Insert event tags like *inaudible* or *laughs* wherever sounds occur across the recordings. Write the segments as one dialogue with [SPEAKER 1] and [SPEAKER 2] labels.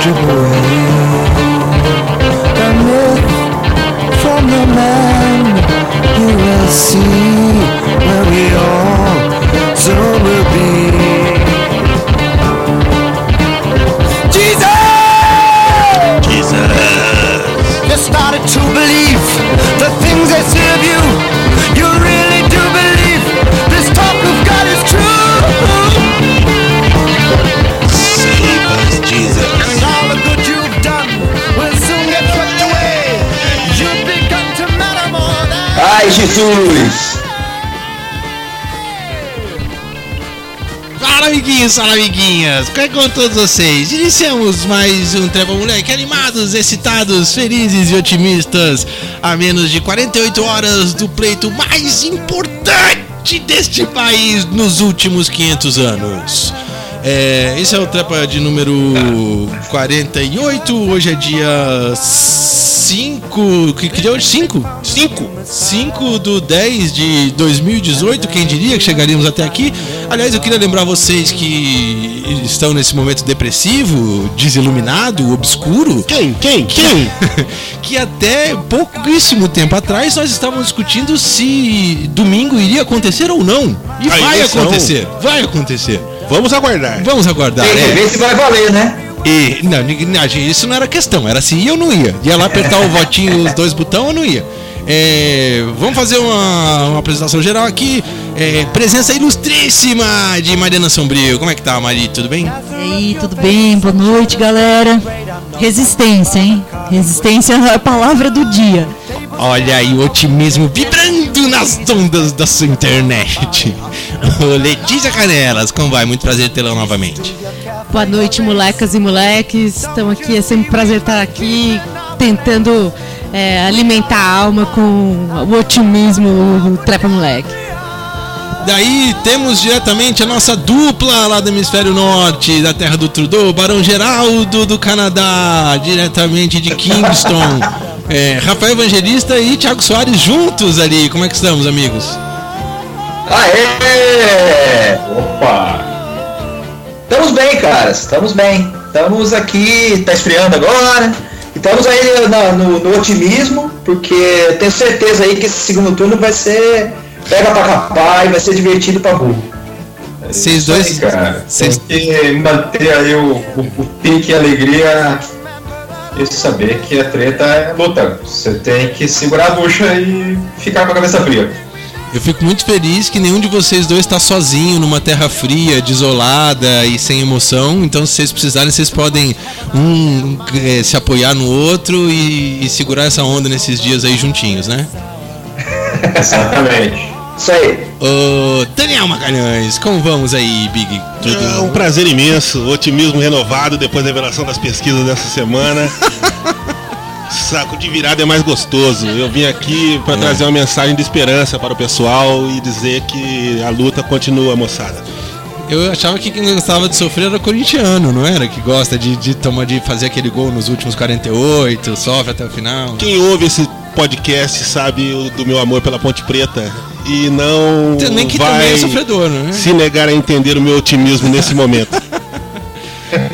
[SPEAKER 1] strip. Jesus!
[SPEAKER 2] Fala amiguinhos, fala amiguinhas, como é que com todos vocês? Iniciamos mais um Trepa Moleque, animados, excitados, felizes e otimistas A menos de 48 horas do pleito mais importante deste país nos últimos 500 anos é, esse é o Trepa de número 48, hoje é dia 5. Que, que dia hoje? 5? 5? 5 do 10 de 2018, quem diria que chegaríamos até aqui? Aliás, eu queria lembrar vocês que estão nesse momento depressivo, desiluminado, obscuro.
[SPEAKER 3] Quem? Quem? Quem? *laughs*
[SPEAKER 2] que até pouquíssimo tempo atrás nós estávamos discutindo se domingo iria acontecer ou não. E
[SPEAKER 3] A
[SPEAKER 2] vai acontecer, vai acontecer.
[SPEAKER 3] Vamos aguardar.
[SPEAKER 2] Vamos aguardar.
[SPEAKER 4] Tem que
[SPEAKER 2] é.
[SPEAKER 4] ver se vai valer, né?
[SPEAKER 2] E, não, isso não era questão, era se ia ou não ia. Ia lá apertar o votinho, os dois botões ou não ia. É, vamos fazer uma, uma apresentação geral aqui. É, presença ilustríssima de Mariana Sombrio. Como é que tá, Mari? Tudo bem?
[SPEAKER 5] E aí, tudo bem? Boa noite, galera. Resistência, hein? Resistência é a palavra do dia.
[SPEAKER 2] Olha aí o otimismo vibrando nas ondas da sua internet. *laughs* Letícia Canelas, como vai? Muito prazer tê-la novamente.
[SPEAKER 5] Boa noite, molecas e moleques. Estamos aqui, é sempre um prazer estar aqui tentando é, alimentar a alma com o otimismo do Trepa Moleque.
[SPEAKER 2] Daí temos diretamente a nossa dupla lá do hemisfério norte, da terra do Trudeau, Barão Geraldo do Canadá, diretamente de Kingston. *laughs* É, Rafael Evangelista e Thiago Soares juntos ali. Como é que estamos, amigos?
[SPEAKER 4] Aê!
[SPEAKER 3] Opa!
[SPEAKER 4] Estamos bem, caras. Estamos bem. Estamos aqui, tá esfriando agora. E Estamos aí na- no, no otimismo, porque tenho certeza aí que esse segundo turno vai ser pega pra capar e vai ser divertido pra burro.
[SPEAKER 2] Vocês
[SPEAKER 6] Isso aí,
[SPEAKER 2] dois.
[SPEAKER 6] cara.
[SPEAKER 2] Vocês-
[SPEAKER 6] Tem que manter aí o, o, o pique e a alegria e saber que a treta é luta. Você tem que segurar a bucha e ficar com a cabeça fria.
[SPEAKER 2] Eu fico muito feliz que nenhum de vocês dois está sozinho numa terra fria, desolada e sem emoção. Então, se vocês precisarem, vocês podem um eh, se apoiar no outro e, e segurar essa onda nesses dias aí juntinhos, né? *laughs*
[SPEAKER 6] Exatamente.
[SPEAKER 4] Isso aí.
[SPEAKER 2] Ô, Daniel Magalhães, como vamos aí, Big? Tudo
[SPEAKER 3] É um prazer imenso, otimismo renovado depois da revelação das pesquisas dessa semana. *laughs* Saco de virada é mais gostoso. Eu vim aqui para trazer uma mensagem de esperança para o pessoal e dizer que a luta continua, moçada.
[SPEAKER 2] Eu achava que quem gostava de sofrer era corintiano, não era? Que gosta de, de, tomar, de fazer aquele gol nos últimos 48, sofre até o final.
[SPEAKER 3] Quem ouve esse podcast sabe do meu amor pela Ponte Preta e não
[SPEAKER 2] Também que
[SPEAKER 3] vai
[SPEAKER 2] também é sofredor, né?
[SPEAKER 3] se negar a entender o meu otimismo nesse momento. *laughs*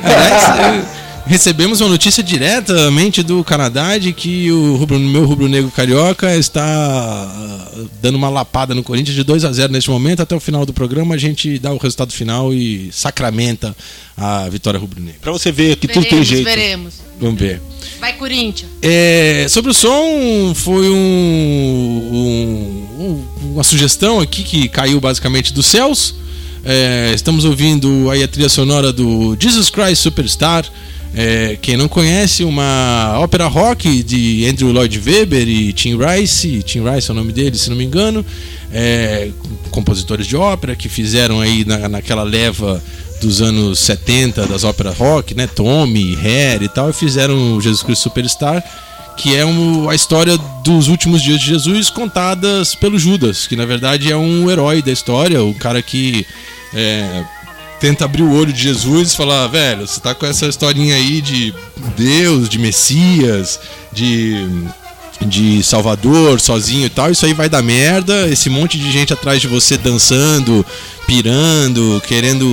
[SPEAKER 2] Aliás, recebemos uma notícia diretamente do Canadá de que o rubro, meu rubro-negro carioca está ah, dando uma lapada no Corinthians de 2 a 0 neste momento. Até o final do programa a gente dá o resultado final e sacramenta a vitória rubro-negra.
[SPEAKER 3] Para você ver que tudo tem
[SPEAKER 5] Veremos,
[SPEAKER 3] jeito.
[SPEAKER 5] veremos.
[SPEAKER 2] Vamos ver.
[SPEAKER 5] Vai, Corinthians.
[SPEAKER 2] É, sobre o som, foi um- um- uma sugestão aqui que caiu basicamente dos céus. É, estamos ouvindo aí a trilha sonora do Jesus Christ Superstar. É, quem não conhece, uma ópera rock de Andrew Lloyd Webber e Tim Rice. Tim Rice é o nome dele, se não me engano. É, compositores de ópera que fizeram aí na, naquela leva dos anos 70 das óperas rock, né? Tommy, Hair e tal, e fizeram o Jesus Cristo Superstar, que é um- a história dos últimos dias de Jesus contadas pelo Judas, que na verdade é um herói da história, o cara que é, tenta abrir o olho de Jesus e falar, velho, você tá com essa historinha aí de Deus, de Messias, de de Salvador, sozinho e tal, isso aí vai dar merda, esse monte de gente atrás de você dançando, pirando, querendo,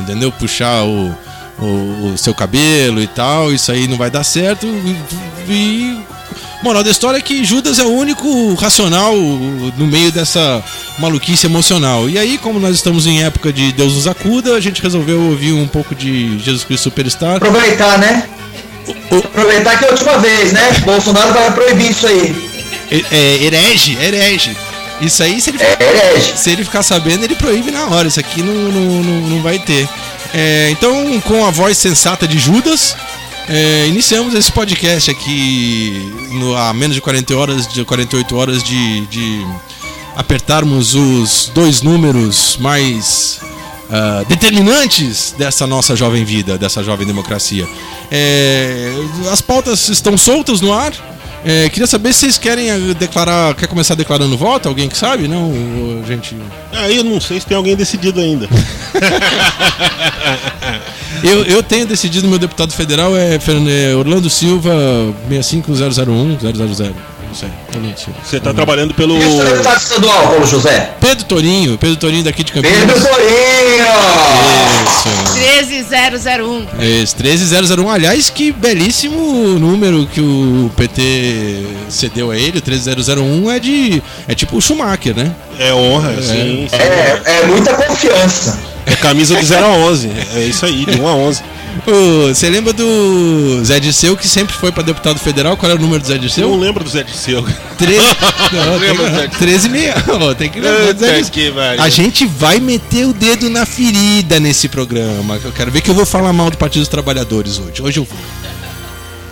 [SPEAKER 2] entendeu, puxar o, o, o seu cabelo e tal, isso aí não vai dar certo. E, e moral da história é que Judas é o único racional no meio dessa maluquice emocional. E aí, como nós estamos em época de Deus nos acuda, a gente resolveu ouvir um pouco de Jesus Cristo Superstar.
[SPEAKER 4] Aproveitar, né? Aproveitar que é a última vez, né? Bolsonaro vai proibir isso aí.
[SPEAKER 2] É, é herege, herege. Isso aí, se ele,
[SPEAKER 4] É herege.
[SPEAKER 2] se ele ficar sabendo, ele proíbe na hora. Isso aqui não, não, não, não vai ter. É, então, com a voz sensata de Judas, é, iniciamos esse podcast aqui no, há menos de 40 horas, de 48 horas de, de apertarmos os dois números mais ah, determinantes dessa nossa jovem vida, dessa jovem democracia. É, as pautas estão soltas no ar. É, queria saber se vocês querem eh, declarar. Quer começar declarando voto? Alguém que sabe? Não, gente.
[SPEAKER 3] Aí eu não sei se tem alguém decidido ainda. *laughs*
[SPEAKER 2] Eu, eu tenho decidido, meu deputado federal é é Orlando Silva 65001 000. Não sei, Orlando Silva.
[SPEAKER 3] Você tá trabalhando pelo.
[SPEAKER 4] O seu deputado estadual, Paulo José?
[SPEAKER 2] Pedro Torinho, Pedro Torinho daqui de Campinas.
[SPEAKER 4] Pedro Torinho!
[SPEAKER 2] Isso.
[SPEAKER 5] 13001.
[SPEAKER 2] Esse 13001, aliás, que belíssimo número que o PT cedeu a ele, o 13001 é de. É tipo o Schumacher, né?
[SPEAKER 3] É honra, sim. sim.
[SPEAKER 4] É, é muita confiança.
[SPEAKER 3] É camisa de 0 a 11. É isso aí, de 1 a 11.
[SPEAKER 2] Ô, Você lembra do Zé Dirceu, que sempre foi pra deputado federal? Qual era o número do Zé
[SPEAKER 3] Eu não
[SPEAKER 2] Dirceu?
[SPEAKER 3] lembro do Zé Dirceu.
[SPEAKER 2] 13. *laughs* Não,
[SPEAKER 3] do
[SPEAKER 2] tem,
[SPEAKER 3] Dirceu?
[SPEAKER 2] 13 e meia. Tem que lembrar do Zé Dirceu. A gente vai meter o dedo na ferida nesse programa. Eu quero ver que eu vou falar mal do Partido dos Trabalhadores hoje. Hoje eu vou.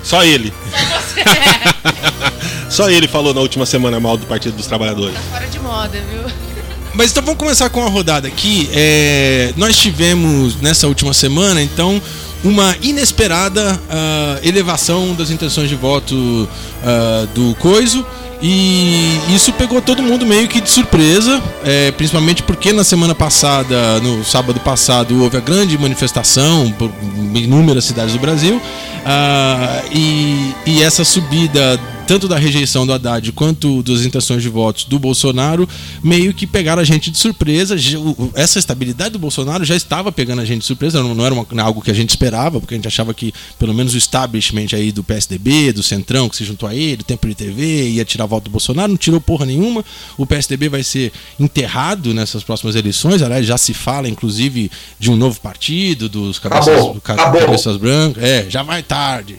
[SPEAKER 3] Só ele. Só *laughs* ele falou na última semana mal do Partido dos Trabalhadores.
[SPEAKER 5] Fora de moda, viu?
[SPEAKER 2] Mas então vamos começar com a rodada aqui. É, nós tivemos nessa última semana, então, uma inesperada ah, elevação das intenções de voto ah, do Coiso. E isso pegou todo mundo meio que de surpresa, é, principalmente porque na semana passada, no sábado passado, houve a grande manifestação por inúmeras cidades do Brasil. ah, e, e essa subida tanto da rejeição do Haddad quanto das intenções de votos do Bolsonaro, meio que pegaram a gente de surpresa. Essa estabilidade do Bolsonaro já estava pegando a gente de surpresa, não, era uma- algo que a gente esperava, porque a gente achava que pelo menos o establishment aí do PSDB, do Centrão, que se juntou a ele, Tempo de TV, ia tirar voto do Bolsonaro, não tirou porra nenhuma. O PSDB vai ser enterrado nessas próximas eleições, aliás, já se fala inclusive de um novo partido, dos cabeças,
[SPEAKER 4] Acabou, acabou.
[SPEAKER 2] cabeças brancas. É, já vai tarde.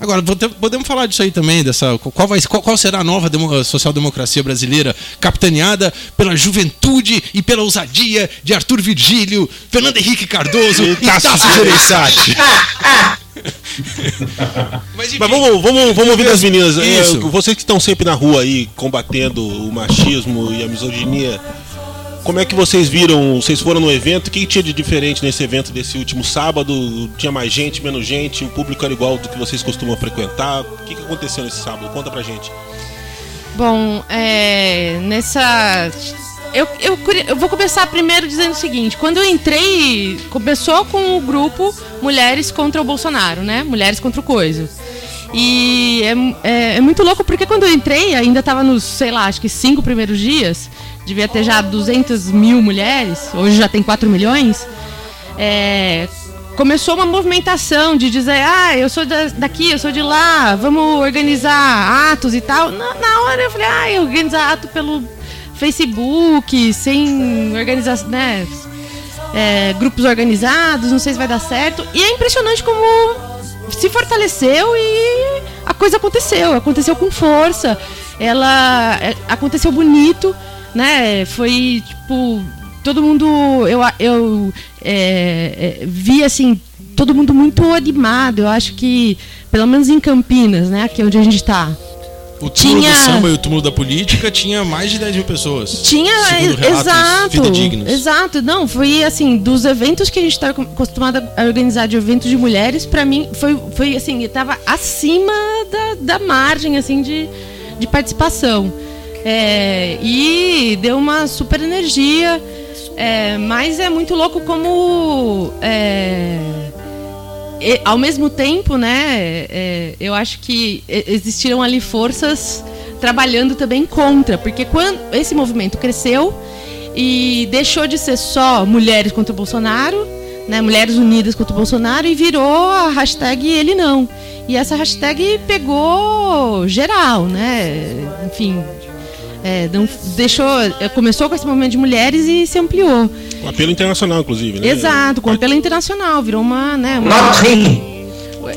[SPEAKER 2] Agora, podemos falar disso aí também, dessa qual, vai, qual, qual será a nova demo- social-democracia brasileira, capitaneada pela juventude e pela ousadia de Arthur Virgílio, Fernando Henrique Cardoso e
[SPEAKER 3] Tasso
[SPEAKER 2] Tasso Gereissati. Mas,
[SPEAKER 3] Mas vamos, vamos, vamos ouvir das meninas. É,
[SPEAKER 2] Isso.
[SPEAKER 3] vocês que estão sempre na rua aí combatendo o machismo e a misoginia, como é que vocês viram? Vocês foram no evento? O que tinha de diferente nesse evento desse último sábado? Tinha mais gente, menos gente? O público era igual do que vocês costumam frequentar? O que, aconteceu nesse sábado? Conta pra gente.
[SPEAKER 5] Bom, é, nessa. Eu, eu, eu vou começar primeiro dizendo o seguinte: quando eu entrei, começou com o grupo Mulheres contra o Bolsonaro, né? Mulheres contra o Coiso. E é, é, é muito louco porque quando eu entrei, ainda estava nos, sei lá, acho que cinco primeiros dias, devia ter já 200 mil mulheres, hoje já tem 4 milhões. É, começou uma movimentação de dizer, ah, eu sou da- daqui, eu sou de lá, vamos organizar atos e tal. Na, na hora eu falei, ah, organizar ato pelo Facebook, sem organização, né? é, grupos organizados, não sei se vai dar certo. E é impressionante como se fortaleceu e a coisa aconteceu, aconteceu com força. Ela é, aconteceu bonito, né? Foi tipo todo mundo eu eu é, é, vi assim todo mundo muito animado. Eu acho que pelo menos em Campinas, né? Aqui onde a gente tá.
[SPEAKER 2] o túmulo
[SPEAKER 5] tinha-
[SPEAKER 2] do samba e o túmulo da política tinha mais de 10 mil pessoas.
[SPEAKER 5] Tinha, é,
[SPEAKER 2] relatos
[SPEAKER 5] exato. Exato. Não, foi assim, dos eventos que a gente está acostumado a organizar de eventos de mulheres, pra mim foi, foi assim, tava acima da, da margem assim de, de participação. É, e deu uma super energia. é, mas é muito louco como é, e, ao mesmo tempo, né, é, eu acho que existiram ali forças trabalhando também contra, porque quando esse movimento cresceu e deixou de ser só mulheres contra o Bolsonaro, né, Mulheres Unidas contra o Bolsonaro e virou a hashtag ele não. E essa hashtag pegou geral, né? Enfim, é, não, deixou, é, começou com esse movimento de mulheres e se ampliou.
[SPEAKER 3] Com apelo internacional, inclusive, né?
[SPEAKER 5] Exato, com apelo internacional, virou uma, né, uma-.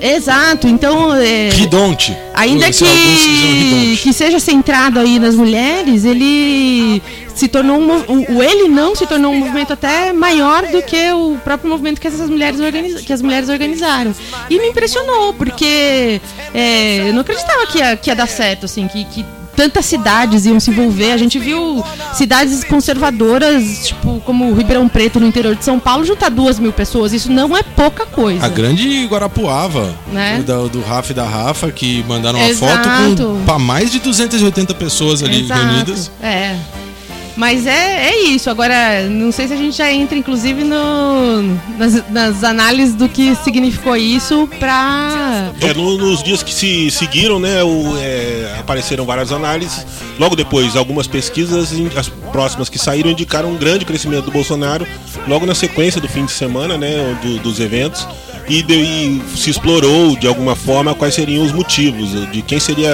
[SPEAKER 5] Exato, então é,
[SPEAKER 2] Ridonte.
[SPEAKER 5] ainda que,
[SPEAKER 2] Ridonte.
[SPEAKER 5] que seja centrado aí nas mulheres, ele se tornou um, o, o ele não se tornou um movimento até maior do que o próprio movimento que essas mulheres organiz, que as mulheres organizaram. E me impressionou, porque é, eu não acreditava que ia, que ia dar certo, assim, que, que tantas cidades iam se envolver. A gente viu cidades conservadoras, tipo, como Ribeirão Preto, no interior de São Paulo, juntar duas mil pessoas. Isso não é pouca coisa.
[SPEAKER 2] A grande Guarapuava,
[SPEAKER 5] Né?
[SPEAKER 2] do, do Rafa e da Rafa, que mandaram uma
[SPEAKER 5] Exato.
[SPEAKER 2] foto com pra mais de 280 pessoas ali
[SPEAKER 5] Exato,
[SPEAKER 2] reunidas.
[SPEAKER 5] É. Mas é, é isso. Agora, não sei se a gente já entra, inclusive, no, nas, nas análises do que significou isso pra.
[SPEAKER 3] É, no- nos dias que se seguiram, né, o- é, apareceram várias análises. Logo depois, algumas pesquisas, as próximas que saíram, indicaram um grande crescimento do Bolsonaro, logo na sequência do fim de semana, né, do- dos eventos. E, de- e se explorou, de alguma forma, quais seriam os motivos, de quem seria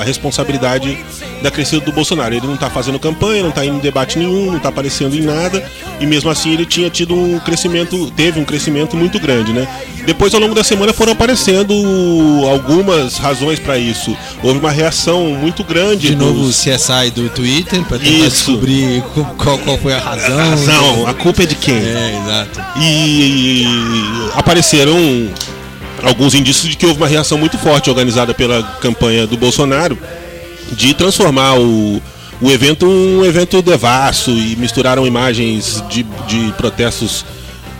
[SPEAKER 3] a responsabilidade da crescida do Bolsonaro. Ele não está fazendo campanha, não está indo em debate nenhum, não está aparecendo em nada, e mesmo assim ele tinha tido um crescimento, teve um crescimento muito grande, né? Depois, ao longo da semana, foram aparecendo algumas razões para isso. Houve uma reação muito grande.
[SPEAKER 2] De novo o
[SPEAKER 3] dos-
[SPEAKER 2] CSI do Twitter, pra tentar
[SPEAKER 3] Isso.
[SPEAKER 2] descobrir co- qual, qual foi a razão.
[SPEAKER 3] a razão, a culpa é de quem?
[SPEAKER 2] É, exato.
[SPEAKER 3] E apareceram alguns indícios de que houve uma reação muito forte organizada pela campanha do Bolsonaro de transformar o, o evento um evento devasso e misturaram imagens de, de protestos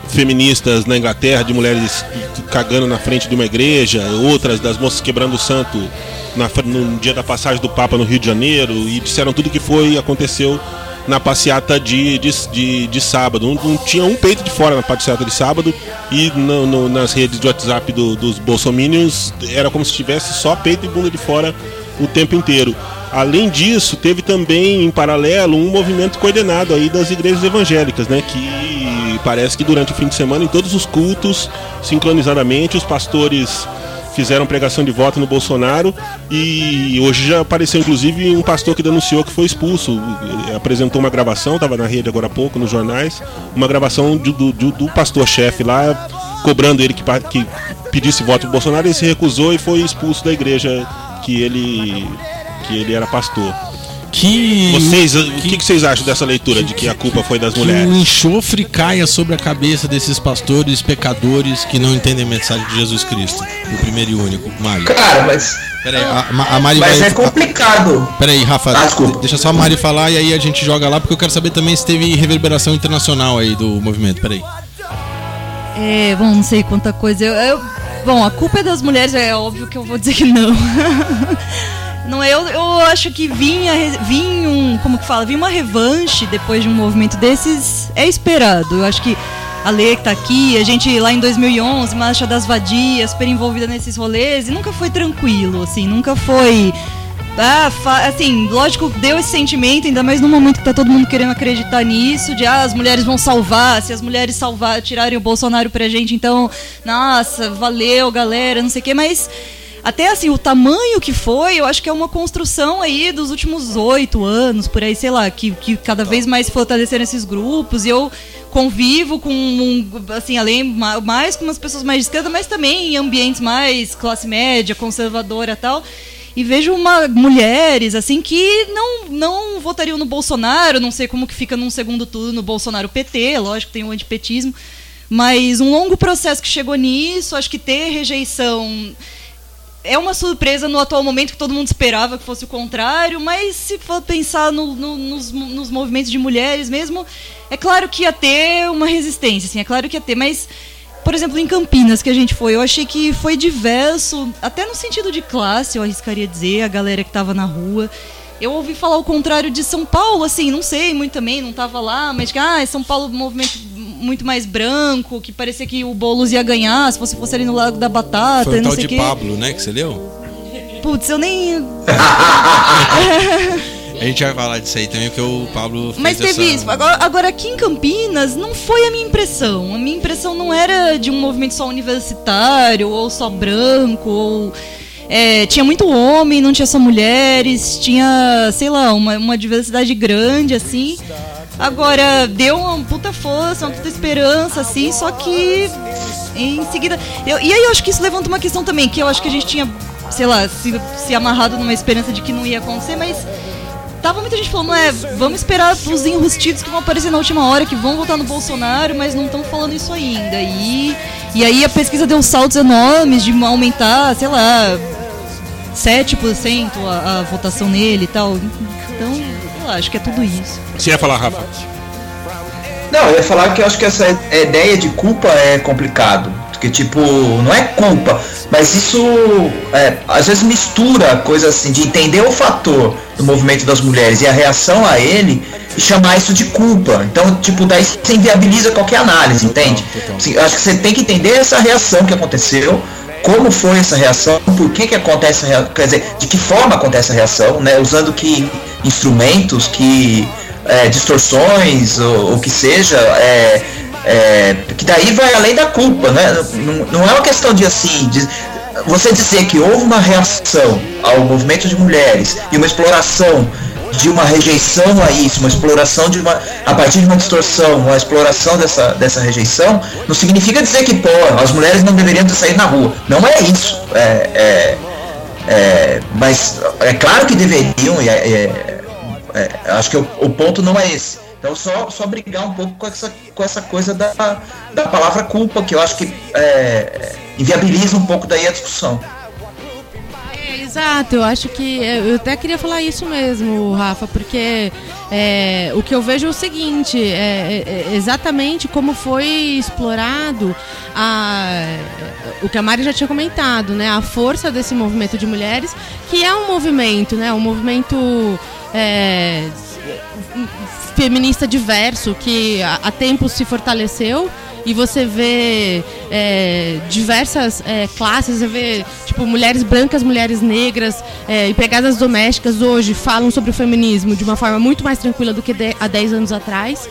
[SPEAKER 3] feministas na Inglaterra, de mulheres cagando na frente de uma igreja, outras das moças quebrando o santo na no dia da passagem do Papa no Rio de Janeiro, e disseram tudo que foi aconteceu na passeata de, de, de, de sábado. Não, tinha um peito de fora na passeata de sábado e no- no- nas redes de WhatsApp do- dos bolsominions era como se tivesse só peito e bunda de fora o tempo inteiro. Além disso, teve também em paralelo um movimento coordenado aí das igrejas evangélicas, né, que parece que durante o fim de semana em todos os cultos, sincronizadamente, os pastores fizeram pregação de voto no Bolsonaro e hoje já apareceu inclusive um pastor que denunciou que foi expulso. Apresentou uma gravação, estava na rede agora há pouco, nos jornais, uma gravação do, do- pastor-chefe lá, cobrando ele que, que pedisse voto pro Bolsonaro, ele se recusou e foi expulso da igreja que ele, que ele era pastor.
[SPEAKER 2] Que,
[SPEAKER 3] Vocês, o que, que vocês acham dessa leitura de que a culpa foi das
[SPEAKER 2] que o
[SPEAKER 3] mulheres?
[SPEAKER 2] enxofre caia sobre a cabeça desses pastores pecadores que não entendem a mensagem de Jesus Cristo. O primeiro e único, Mário.
[SPEAKER 4] Cara, mas,
[SPEAKER 2] Peraí, a, a Mari
[SPEAKER 4] mas
[SPEAKER 2] vai.
[SPEAKER 4] é complicado.
[SPEAKER 2] Peraí, Rafa,
[SPEAKER 4] Ah, desculpa.
[SPEAKER 2] deixa só a Mari falar e aí a gente joga lá, porque eu quero saber também se teve reverberação internacional aí do movimento. Peraí.
[SPEAKER 7] É, bom, não sei quanta coisa. Eu, eu- bom, a culpa é das mulheres, é óbvio que eu vou dizer que não. *laughs* Não, eu, eu acho que vinha, vinha um, como que fala, vinha uma revanche depois de um movimento desses, é esperado. Eu acho que a Lê que tá aqui, a gente lá em 2011, Marcha das Vadias, super envolvida nesses rolês, e nunca foi tranquilo, assim, nunca foi... Ah, assim, lógico, deu esse sentimento, ainda mais no momento que tá todo mundo querendo acreditar nisso, de ah, as mulheres vão salvar, se as mulheres salvar, tirarem o Bolsonaro pra gente, então, nossa, valeu, galera, não sei o quê, mas até assim, o tamanho que foi, eu acho que é uma construção aí dos últimos oito anos, por aí, sei lá, que, que cada vez mais fortaleceram esses grupos, e eu convivo com, um, assim, além, ma- mais com umas pessoas mais de esquerda, mas também em ambientes mais classe média, conservadora e tal, e vejo uma, mulheres assim que não, não votariam no Bolsonaro, não sei como que fica num segundo turno Bolsonaro PT, lógico que tem o antipetismo, mas um longo processo que chegou nisso, acho que ter rejeição é uma surpresa no atual momento que todo mundo esperava que fosse o contrário, mas se for pensar no- no- nos, nos movimentos de mulheres mesmo, é claro que ia ter uma resistência, assim, é claro que ia ter, mas por exemplo, em Campinas que a gente foi, eu achei que foi diverso, até no sentido de classe, eu arriscaria dizer, a galera que estava na rua. Eu ouvi falar o contrário de São Paulo, assim, não sei muito também, não estava lá, mas que, ah, São Paulo um movimento muito mais branco, que parecia que o Boulos ia ganhar se você fosse ali no Lago da Batata,
[SPEAKER 2] Foi o
[SPEAKER 7] não
[SPEAKER 2] tal
[SPEAKER 7] sei
[SPEAKER 2] de
[SPEAKER 7] quê.
[SPEAKER 2] Pablo, né, que você leu?
[SPEAKER 7] Putz, eu nem.
[SPEAKER 2] A gente vai falar disso aí também, porque o Pablo fez
[SPEAKER 7] Mas teve
[SPEAKER 2] essa...
[SPEAKER 7] isso. Agora, agora, aqui em Campinas, não foi a minha impressão. A minha impressão não era de um movimento só universitário, ou só branco, ou. É, tinha muito homem, não tinha só mulheres, tinha, sei lá, uma, uma diversidade grande, assim. Agora, deu uma puta força, uma puta esperança, assim, só que em seguida. eu- e aí eu acho que isso levanta uma questão também, que eu acho que a gente tinha, sei lá, se, se amarrado numa esperança de que não ia acontecer, mas Tava muita gente falando, é, vamos esperar os enrustidos que vão aparecer na última hora, que vão votar no Bolsonaro, mas não estão falando isso ainda. E, e aí a pesquisa deu saltos enormes de aumentar, sei lá, 7% a, a votação nele e tal. Então, eu acho que é tudo isso.
[SPEAKER 3] Você ia falar, Rafa?
[SPEAKER 4] Não, eu ia falar que eu acho que essa ideia de culpa é complicado. Porque, tipo, não é culpa, mas isso é, às vezes mistura coisa assim, de entender o fator do movimento das mulheres e a reação a ele e chamar isso de culpa. Então, tipo, daí você inviabiliza qualquer análise, entende? Assim, acho que você tem que entender essa reação que aconteceu, como foi essa reação, por que que acontece essa reação, quer dizer, de que forma acontece essa reação, né? Usando que instrumentos, que é, distorções, ou o que seja, é, é, que daí vai além da culpa, né? Não, não é uma questão de assim, de, você dizer que houve uma reação ao movimento de mulheres e uma exploração de uma rejeição a isso, uma exploração de uma a partir de uma distorção, uma exploração dessa, dessa rejeição, não significa dizer que pô, as mulheres não deveriam saído na rua. Não é isso. É, é, é, mas é claro que deveriam é, é, é, acho que o, o ponto não é esse. Então só, só brigar um pouco com essa, com essa coisa da, da palavra culpa, que eu acho que é, inviabiliza um pouco daí a discussão.
[SPEAKER 5] É, exato, eu acho que. Eu até queria falar isso mesmo, Rafa, porque é, o que eu vejo é o seguinte: é, é- é exatamente como foi explorado a, o que a Mari já tinha comentado, né? A força desse movimento de mulheres, que é um movimento, né? Um movimento. Feminista diverso que há tempos se fortaleceu e você vê é, diversas é, classes, você vê tipo mulheres brancas, mulheres negras, é, empregadas domésticas hoje falam sobre o feminismo de uma forma muito mais tranquila do que de- há 10 anos atrás.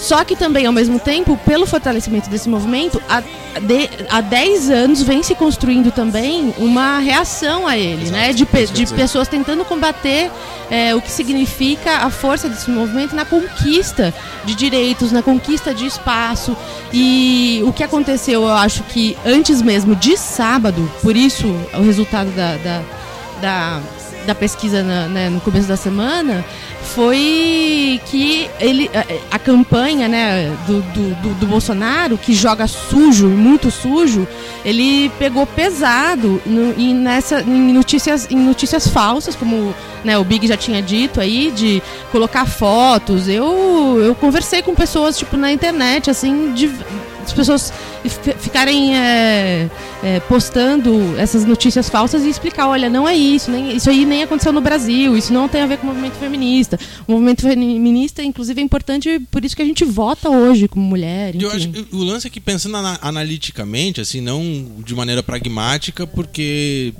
[SPEAKER 5] Só que também, ao mesmo tempo, pelo fortalecimento desse movimento, há, de- há 10 anos vem se construindo também uma reação a ele, né? De, pe- de pessoas tentando combater é, o que significa a força desse movimento na conquista de direitos, na conquista de espaço. E o que aconteceu, eu acho que antes mesmo de sábado, por isso o resultado da, da, da, da pesquisa na- né, no começo da semana foi que ele a, a campanha né, do, do, do- Bolsonaro que joga sujo muito sujo ele pegou pesado no, e nessa em notícias em notícias falsas como né, o Big já tinha dito aí de colocar fotos. Eu eu conversei com pessoas tipo na internet assim de as pessoas fi- ficarem é, é, postando essas notícias falsas e explicar, olha, não é isso, nem, isso aí nem aconteceu no Brasil, isso não tem a ver com o movimento feminista. O movimento feminista, inclusive, é importante por isso que a gente vota hoje como mulher.
[SPEAKER 2] Eu
[SPEAKER 5] enfim.
[SPEAKER 2] acho que o lance é que pensando ana- analiticamente, assim, não de maneira pragmática, porque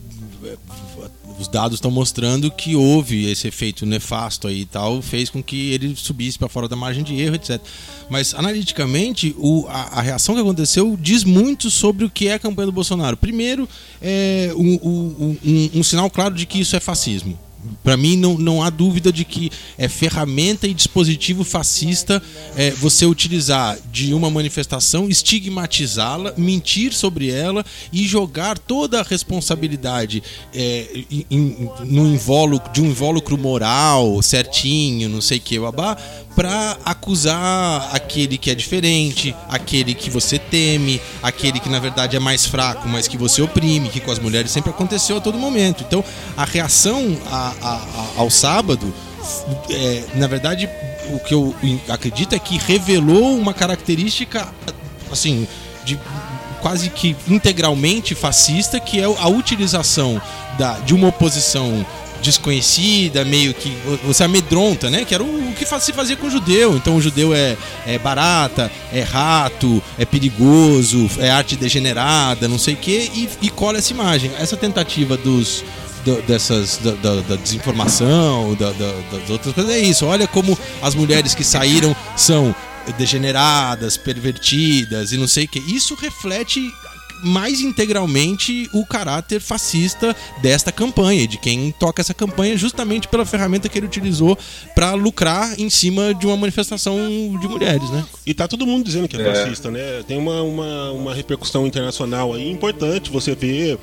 [SPEAKER 2] os dados estão mostrando que houve esse efeito nefasto aí e tal, fez com que ele subisse para fora da margem de erro, etc. Mas analiticamente, o- a, a reação que aconteceu diz muito sobre o que é a campanha do Bolsonaro. Primeiro, é um, um- um- um sinal claro de que isso é fascismo. Para mim, não, não há dúvida de que é ferramenta e dispositivo fascista é, você utilizar de uma manifestação, estigmatizá-la, mentir sobre ela e jogar toda a responsabilidade é, em- no invólucro, de um invólucro moral certinho, não sei o que, babá, para acusar aquele que é diferente, aquele que você teme, aquele que na verdade é mais fraco, mas que você oprime, que com as mulheres sempre aconteceu a todo momento. Então, a reação a- a- a- ao sábado, é, na verdade, o que eu acredito é que revelou uma característica, assim, de quase que integralmente fascista, que é a utilização da, de uma oposição desconhecida, meio que você amedronta, né? Que era o, que se fazia com o judeu. Então o judeu é, é barata, é rato, é perigoso, é arte degenerada, não sei o quê, e, e cola essa imagem. Essa tentativa dos, do- dessas da, da- da desinformação, da- das outras coisas, é isso. Olha como as mulheres que saíram são degeneradas, pervertidas e não sei o que. Isso reflete mais integralmente o caráter fascista desta campanha, de quem toca essa campanha, justamente pela ferramenta que ele utilizou para lucrar em cima de uma manifestação de mulheres, né?
[SPEAKER 3] E tá todo mundo dizendo que é,
[SPEAKER 6] É.
[SPEAKER 3] fascista, né? Tem uma, uma, uma repercussão internacional aí importante. Você vê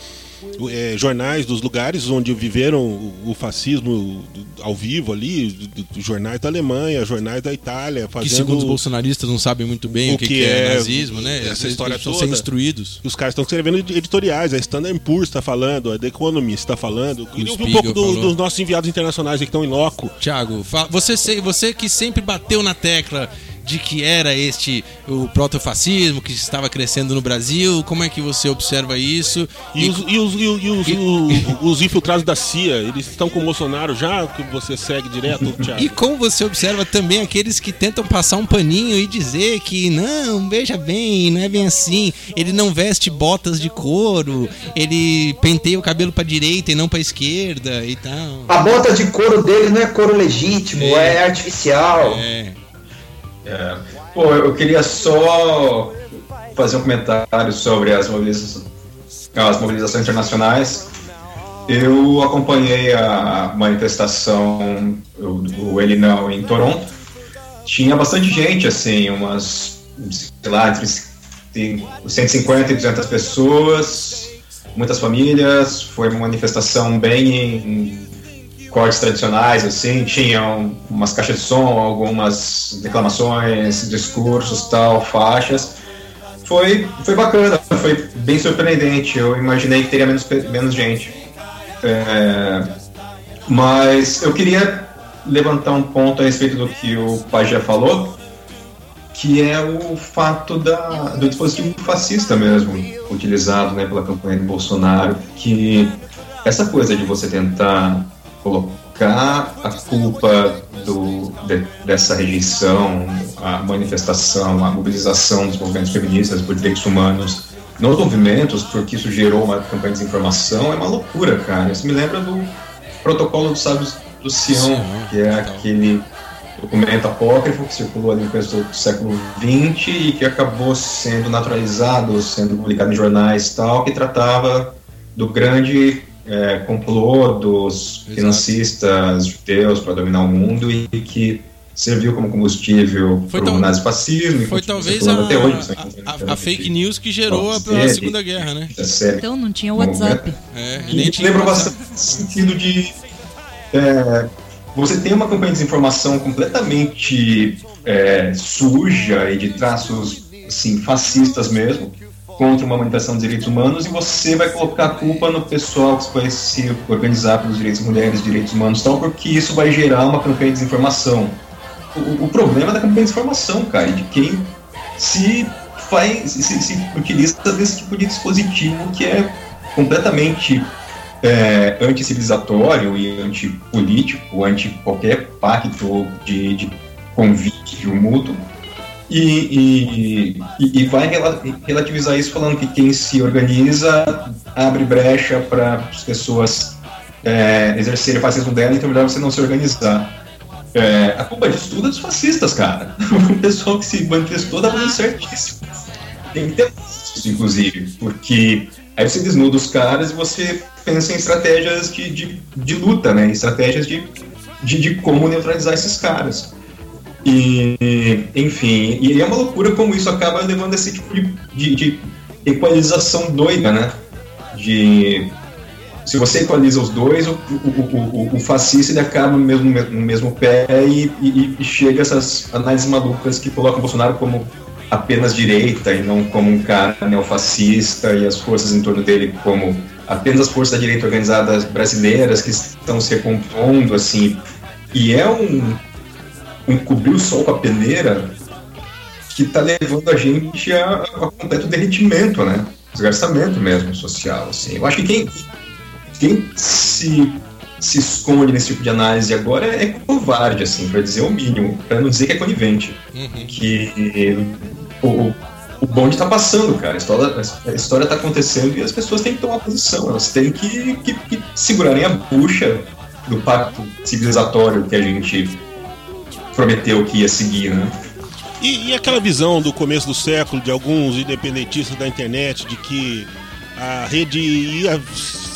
[SPEAKER 3] é, jornais dos lugares onde viveram o, o fascismo ao vivo ali, do- do- jornais da Alemanha, jornais da Itália,
[SPEAKER 2] Que
[SPEAKER 3] fazendo.
[SPEAKER 2] segundo os bolsonaristas não sabem muito bem o, que,
[SPEAKER 3] que
[SPEAKER 2] que é,
[SPEAKER 3] é
[SPEAKER 2] nazismo, né?
[SPEAKER 3] essa
[SPEAKER 2] Eles
[SPEAKER 3] história toda.
[SPEAKER 2] ser instruídos.
[SPEAKER 3] Os caras estão escrevendo ed- editoriais, a Standard Poor's está falando, a The Economist está falando. Ouvir um pouco do- dos nossos enviados internacionais que estão em loco.
[SPEAKER 2] Tiago, você, você que sempre bateu na tecla de que era este o protofascismo que estava crescendo no Brasil, como é que você observa isso?
[SPEAKER 3] E, os, e os, e os, e os- o- os infiltrados da CIA, eles estão com o Bolsonaro já, que você segue direto, Thiago?
[SPEAKER 2] E como você observa também aqueles que tentam passar um paninho e dizer que não, veja bem, não é bem assim. Ele não veste botas de couro, ele penteia o cabelo pra direita e não pra esquerda e tal.
[SPEAKER 4] A bota de couro dele não é couro legítimo,
[SPEAKER 2] É.
[SPEAKER 4] é, artificial.
[SPEAKER 2] É.
[SPEAKER 6] É. Pô, eu queria só fazer um comentário sobre as mobilizações, as mobilizações internacionais. Eu acompanhei a manifestação do Ele Não em Toronto. Tinha bastante gente, assim, umas, sei lá, entre 150 e 200 pessoas, muitas famílias. Foi uma manifestação bem em cortes tradicionais, assim, tinham umas caixas de som, algumas declamações, discursos, tal, faixas. Foi, foi bacana, foi bem surpreendente. Eu imaginei que teria menos, menos gente. É, mas eu queria levantar um ponto a respeito do que o Pajé falou, que é o fato da, do dispositivo fascista mesmo, utilizado né, pela campanha do Bolsonaro, que essa coisa de você tentar colocar a culpa do, de- dessa rejeição, a manifestação, a mobilização dos movimentos feministas por direitos humanos nos movimentos, porque isso gerou uma campanha de desinformação, é uma loucura, cara. Isso me lembra do protocolo dos sábios do Sião,
[SPEAKER 2] Sião,
[SPEAKER 6] que é
[SPEAKER 2] total.
[SPEAKER 6] aquele documento apócrifo que circulou ali no começo do século XX e que acabou sendo naturalizado, sendo publicado em jornais e tal, que tratava do grande é, complô dos
[SPEAKER 2] Exato.
[SPEAKER 6] financistas judeus para dominar o mundo e que serviu como combustível para o nazifascismo.
[SPEAKER 2] Foi talvez a,
[SPEAKER 6] até hoje,
[SPEAKER 2] a- a- a fake news que gerou a,
[SPEAKER 6] Série.
[SPEAKER 2] Segunda Guerra, né?
[SPEAKER 6] Série.
[SPEAKER 7] Então não tinha WhatsApp.
[SPEAKER 2] É,
[SPEAKER 6] E
[SPEAKER 2] nem tinha
[SPEAKER 6] lembra
[SPEAKER 2] WhatsApp.
[SPEAKER 6] bastante sentido de. é, você tem uma campanha de desinformação completamente é, suja e de traços assim, fascistas mesmo contra uma manifestação de direitos humanos e você vai colocar a culpa no pessoal que vai se organizar pelos direitos de mulheres, direitos humanos tal, porque isso vai gerar uma campanha de desinformação. O, o problema da campanha de desinformação, cara, de quem se faz, se, se utiliza desse tipo de dispositivo que é completamente é, anticivilizatório e antipolítico, anti qualquer pacto de, de convívio mútuo. E, e, e- vai rela- relativizar isso falando que quem se organiza abre brecha para as pessoas é, exercerem o fascismo dela, então é melhor você não se organizar. É, a culpa disso tudo é dos fascistas, cara. *laughs* O pessoal que se manifestou tá fazendo certíssimo. Tem que ter isso, inclusive, porque aí você desnuda os caras e você pensa em estratégias de, de, de luta, né? Estratégias de, de, de como neutralizar esses caras. E, enfim, e é uma loucura como isso acaba levando a esse tipo de, de, de equalização doida, né? De se você equaliza os dois, o, o, o, o fascista ele acaba no mesmo, no mesmo pé e, e, e chega essas análises malucas que colocam o Bolsonaro como apenas direita e não como um cara neofascista e as forças em torno dele como apenas as forças da direita organizadas brasileiras que estão se recompondo, assim. E é um, um cobrir o sol com a peneira que está levando a gente a, a completo derretimento, né? Desgastamento mesmo social, assim. Eu acho que quem, quem se, se esconde nesse tipo de análise agora é covarde, assim, para dizer o mínimo, para não dizer que é conivente
[SPEAKER 2] Uhum.
[SPEAKER 6] que o, o, bonde tá passando, cara. A história, a história tá acontecendo e as pessoas têm que tomar posição. Elas têm que, que, que segurarem a bucha do pacto civilizatório que a gente prometeu que ia seguir, né?
[SPEAKER 3] E, e, aquela visão do começo do século de alguns independentistas da internet de que a rede ia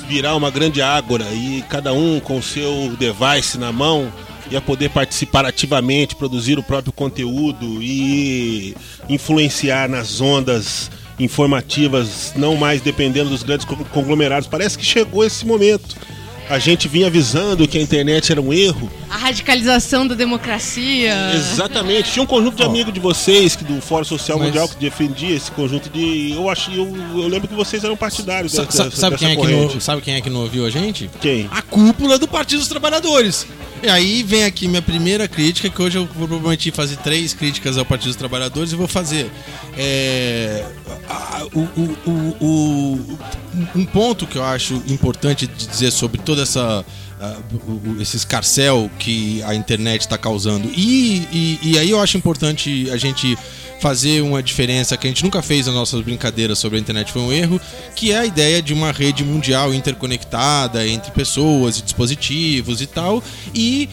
[SPEAKER 3] virar uma grande ágora e cada um com o seu device na mão ia poder participar ativamente, produzir o próprio conteúdo e influenciar nas ondas informativas, não mais dependendo dos grandes conglomerados. Parece que chegou esse momento. A gente vinha avisando que a internet era um erro.
[SPEAKER 5] A radicalização da democracia.
[SPEAKER 3] Exatamente. Tinha um conjunto de amigos de vocês que do Fórum Social Mas... Mundial que defendia esse conjunto de. Eu acho, eu, eu lembro que vocês eram partidários
[SPEAKER 2] dessa, sabe, sabe quem é que não, sabe quem é que não ouviu a gente?
[SPEAKER 3] Quem?
[SPEAKER 2] A cúpula do Partido dos Trabalhadores. E aí vem aqui minha primeira crítica, que hoje eu prometi fazer três críticas ao Partido dos Trabalhadores e vou fazer. É, a, o, o, o, um ponto que eu acho importante de dizer sobre toda essa. Uh, esse escarcel que a internet está causando. E, e, e aí eu acho importante a gente fazer uma diferença que a gente nunca fez nas nossas brincadeiras sobre a internet foi um erro, que é a ideia de uma rede mundial interconectada entre pessoas e dispositivos e tal, e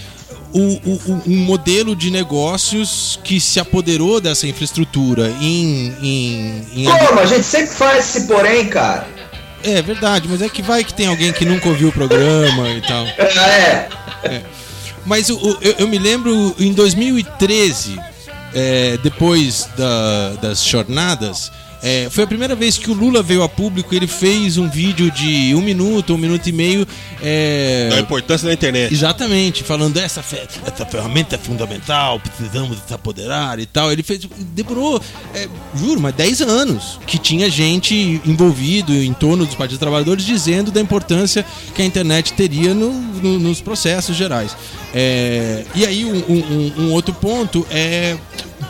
[SPEAKER 2] o, o, um modelo de negócios que se apoderou dessa infraestrutura em. em, em...
[SPEAKER 4] Como? A gente sempre faz esse porém, cara.
[SPEAKER 2] É verdade, mas é que vai que tem alguém que nunca ouviu o programa e tal. *laughs*
[SPEAKER 4] É. é.
[SPEAKER 2] Mas eu, eu, eu me lembro em 2013 é, depois da, das jornadas, é, foi a primeira vez que o Lula veio a público. Ele fez um vídeo de um minuto, um minuto e meio. É...
[SPEAKER 3] Da importância da internet.
[SPEAKER 2] Exatamente, falando essa, essa ferramenta é fundamental, precisamos se apoderar e tal. Ele fez. Demorou, é, juro, mas 10 anos que tinha gente envolvido em torno dos partidos trabalhadores dizendo da importância que a internet teria no, no, nos processos gerais. É, e aí, um, um, um outro ponto é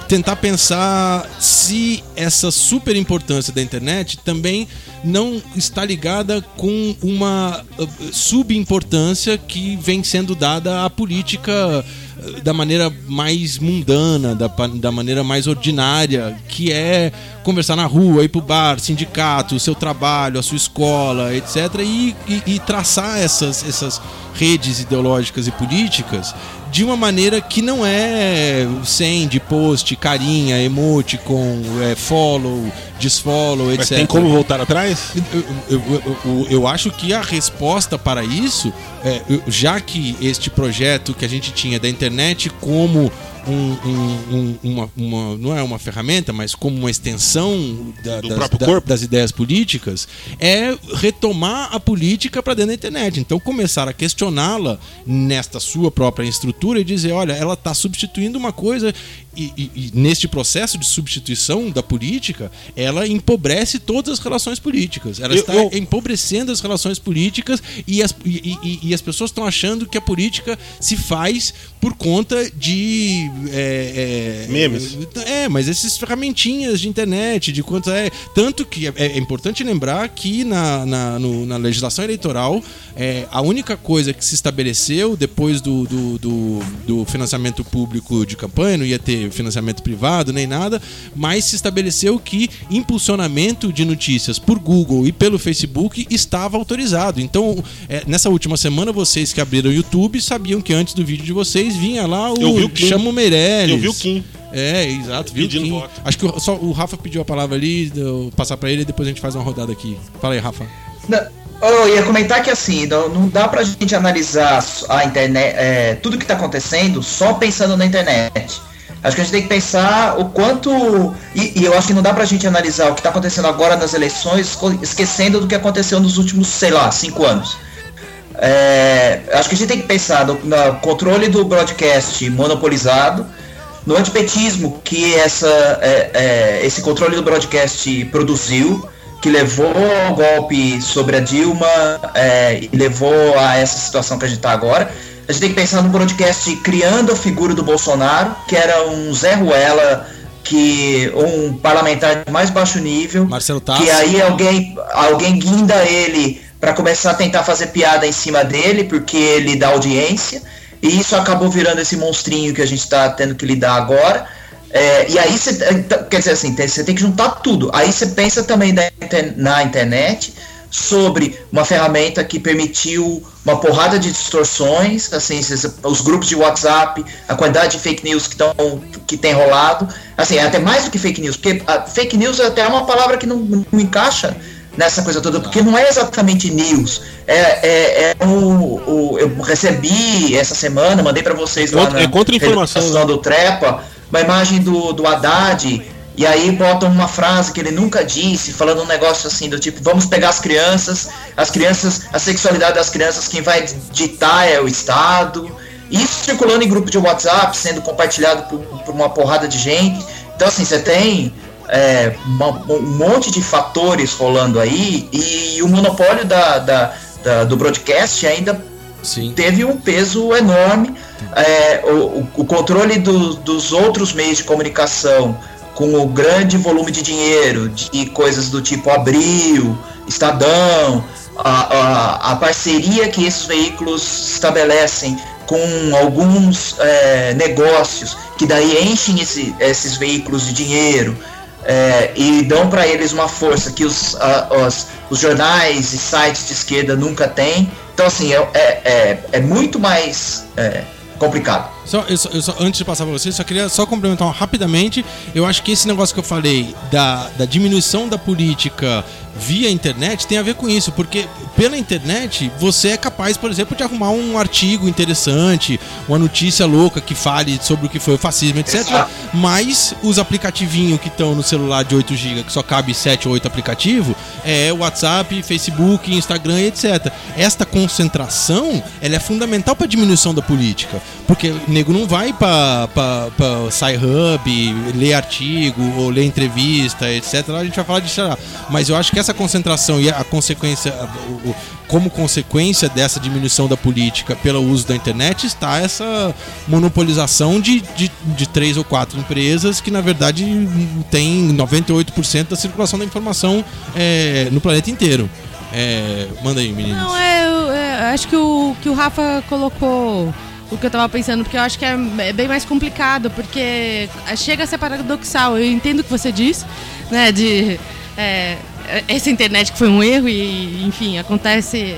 [SPEAKER 2] tentar pensar se essa super importância da internet também não está ligada com uma uh, subimportância que vem sendo dada à política uh, da maneira mais mundana, da, da maneira mais ordinária, que é conversar na rua, ir pro bar, sindicato, seu trabalho, a sua escola, etc. E, e, e traçar essas, essas redes ideológicas e políticas de uma maneira que não é send, post, carinha, emoticon, é, follow, desfollow, etc. Mas
[SPEAKER 3] tem como voltar atrás?
[SPEAKER 2] Eu, eu, eu, eu acho que a resposta para isso, é, já que este projeto que a gente tinha da internet como um, um, uma, uma, não é uma ferramenta, mas como uma extensão da, das, da, das, ideias políticas, é retomar a política para dentro da internet. Então começar a questioná-la nesta sua própria estrutura e dizer, olha, ela está substituindo uma coisa e, e, e, neste processo de substituição da política, ela empobrece todas as relações políticas. Ela eu, está eu... empobrecendo as relações políticas e as, e, e as pessoas estão achando que a política se faz por conta de. É,
[SPEAKER 3] é, Memes.
[SPEAKER 2] É, mas esses ferramentinhas de internet, de quanto é. Tanto que é, é importante lembrar que na, na, no, na legislação eleitoral, é, a única coisa que se estabeleceu depois do, do, do, do financiamento público de campanha, não ia ter financiamento privado nem nada, mas se estabeleceu que impulsionamento de notícias por Google e pelo Facebook estava autorizado. Então, é, nessa última semana, vocês que abriram o YouTube sabiam que antes do vídeo de vocês vinha lá o,
[SPEAKER 3] o
[SPEAKER 2] Chamo Meirelles.
[SPEAKER 3] Eu vi o Kim.
[SPEAKER 2] É, exato, viu? Kim. Voto. Acho que só o Rafa pediu a palavra ali, eu passar para ele e depois a gente faz uma rodada aqui. Fala aí, Rafa.
[SPEAKER 4] Não. Eu ia comentar que assim, não, não dá pra gente analisar a internet, é, tudo que tá acontecendo só pensando na internet. Acho que a gente tem que pensar o quanto. E, e eu acho que não dá pra gente analisar o que está acontecendo agora nas eleições, esquecendo do que aconteceu nos últimos, sei lá, cinco anos. É, acho que a gente tem que pensar no, no controle do broadcast monopolizado, no antipetismo que essa, é, é, esse controle do broadcast produziu, que levou ao golpe sobre a Dilma é, e levou a essa situação que a gente está agora. A gente tem que pensar no broadcast criando a figura do Bolsonaro, que era um Zé Ruela, que um parlamentar de mais baixo nível,
[SPEAKER 2] Marcelo Tassi.
[SPEAKER 4] que aí alguém alguém guinda ele para começar a tentar fazer piada em cima dele, porque ele dá audiência, e isso acabou virando esse monstrinho que a gente está tendo que lidar agora. É, e aí você, então, quer dizer assim, você tem que juntar tudo. Aí você pensa também na, inter- na internet sobre uma ferramenta que permitiu uma porrada de distorções, assim, os grupos de WhatsApp, a quantidade de fake news que, tão, que tem rolado, assim, é até mais do que fake news, porque a fake news até é uma palavra que não, não encaixa nessa coisa toda, porque não é exatamente news, é, é, é o, o- eu recebi essa semana, mandei para vocês lá
[SPEAKER 3] Contra- é contra-informação,
[SPEAKER 4] redação do Trepa, uma imagem do, do Haddad, e aí botam uma frase que ele nunca disse, falando um negócio assim do tipo, vamos pegar as crianças, as crianças, a sexualidade das crianças, quem vai ditar é o Estado. Isso circulando em grupo de WhatsApp, sendo compartilhado por, por uma porrada de gente. Então assim, você tem é, um monte de fatores rolando aí, e o monopólio da, da- da- do broadcast ainda
[SPEAKER 2] Sim.
[SPEAKER 4] teve um peso enorme. É, o, o- o controle do- dos outros meios de comunicação com o grande volume de dinheiro, de coisas do tipo Abril, Estadão, a, a- a parceria que esses veículos estabelecem com alguns é, negócios que daí enchem esse- esses veículos de dinheiro é, e dão para eles uma força que os, os, os jornais e sites de esquerda nunca têm. Então, assim, é, é, é, é muito mais é, complicado.
[SPEAKER 2] Só, eu só- eu só- antes de passar para vocês, só queria só complementar rapidamente. Eu acho que esse negócio que eu falei da, da diminuição da política via internet tem a ver com isso, porque pela internet você é capaz, por exemplo, de arrumar um artigo interessante, uma notícia louca que fale sobre o que foi o fascismo, etc.
[SPEAKER 4] Exato.
[SPEAKER 2] Mas os aplicativinhos que estão no celular de 8 GB, que só cabe 7 ou 8 aplicativos, é WhatsApp, Facebook, Instagram etc. Esta concentração, ela é fundamental para a diminuição da política, porque nego não vai para SciHub, ler artigo ou ler entrevista, etc. A gente vai falar disso lá. Mas eu acho que essa concentração e a consequência, como consequência dessa diminuição da política pelo uso da internet, está essa monopolização de, de, de três ou quatro empresas que, na verdade, tem 98% da circulação da informação é, no planeta inteiro. É, manda aí, meninos.
[SPEAKER 5] Não, é, é, acho que o, que o Rafa colocou o que eu tava pensando, porque eu acho que é, é bem mais complicado, porque chega a ser paradoxal. Eu entendo o que você diz, né, de é, essa internet que foi um erro e, enfim, acontece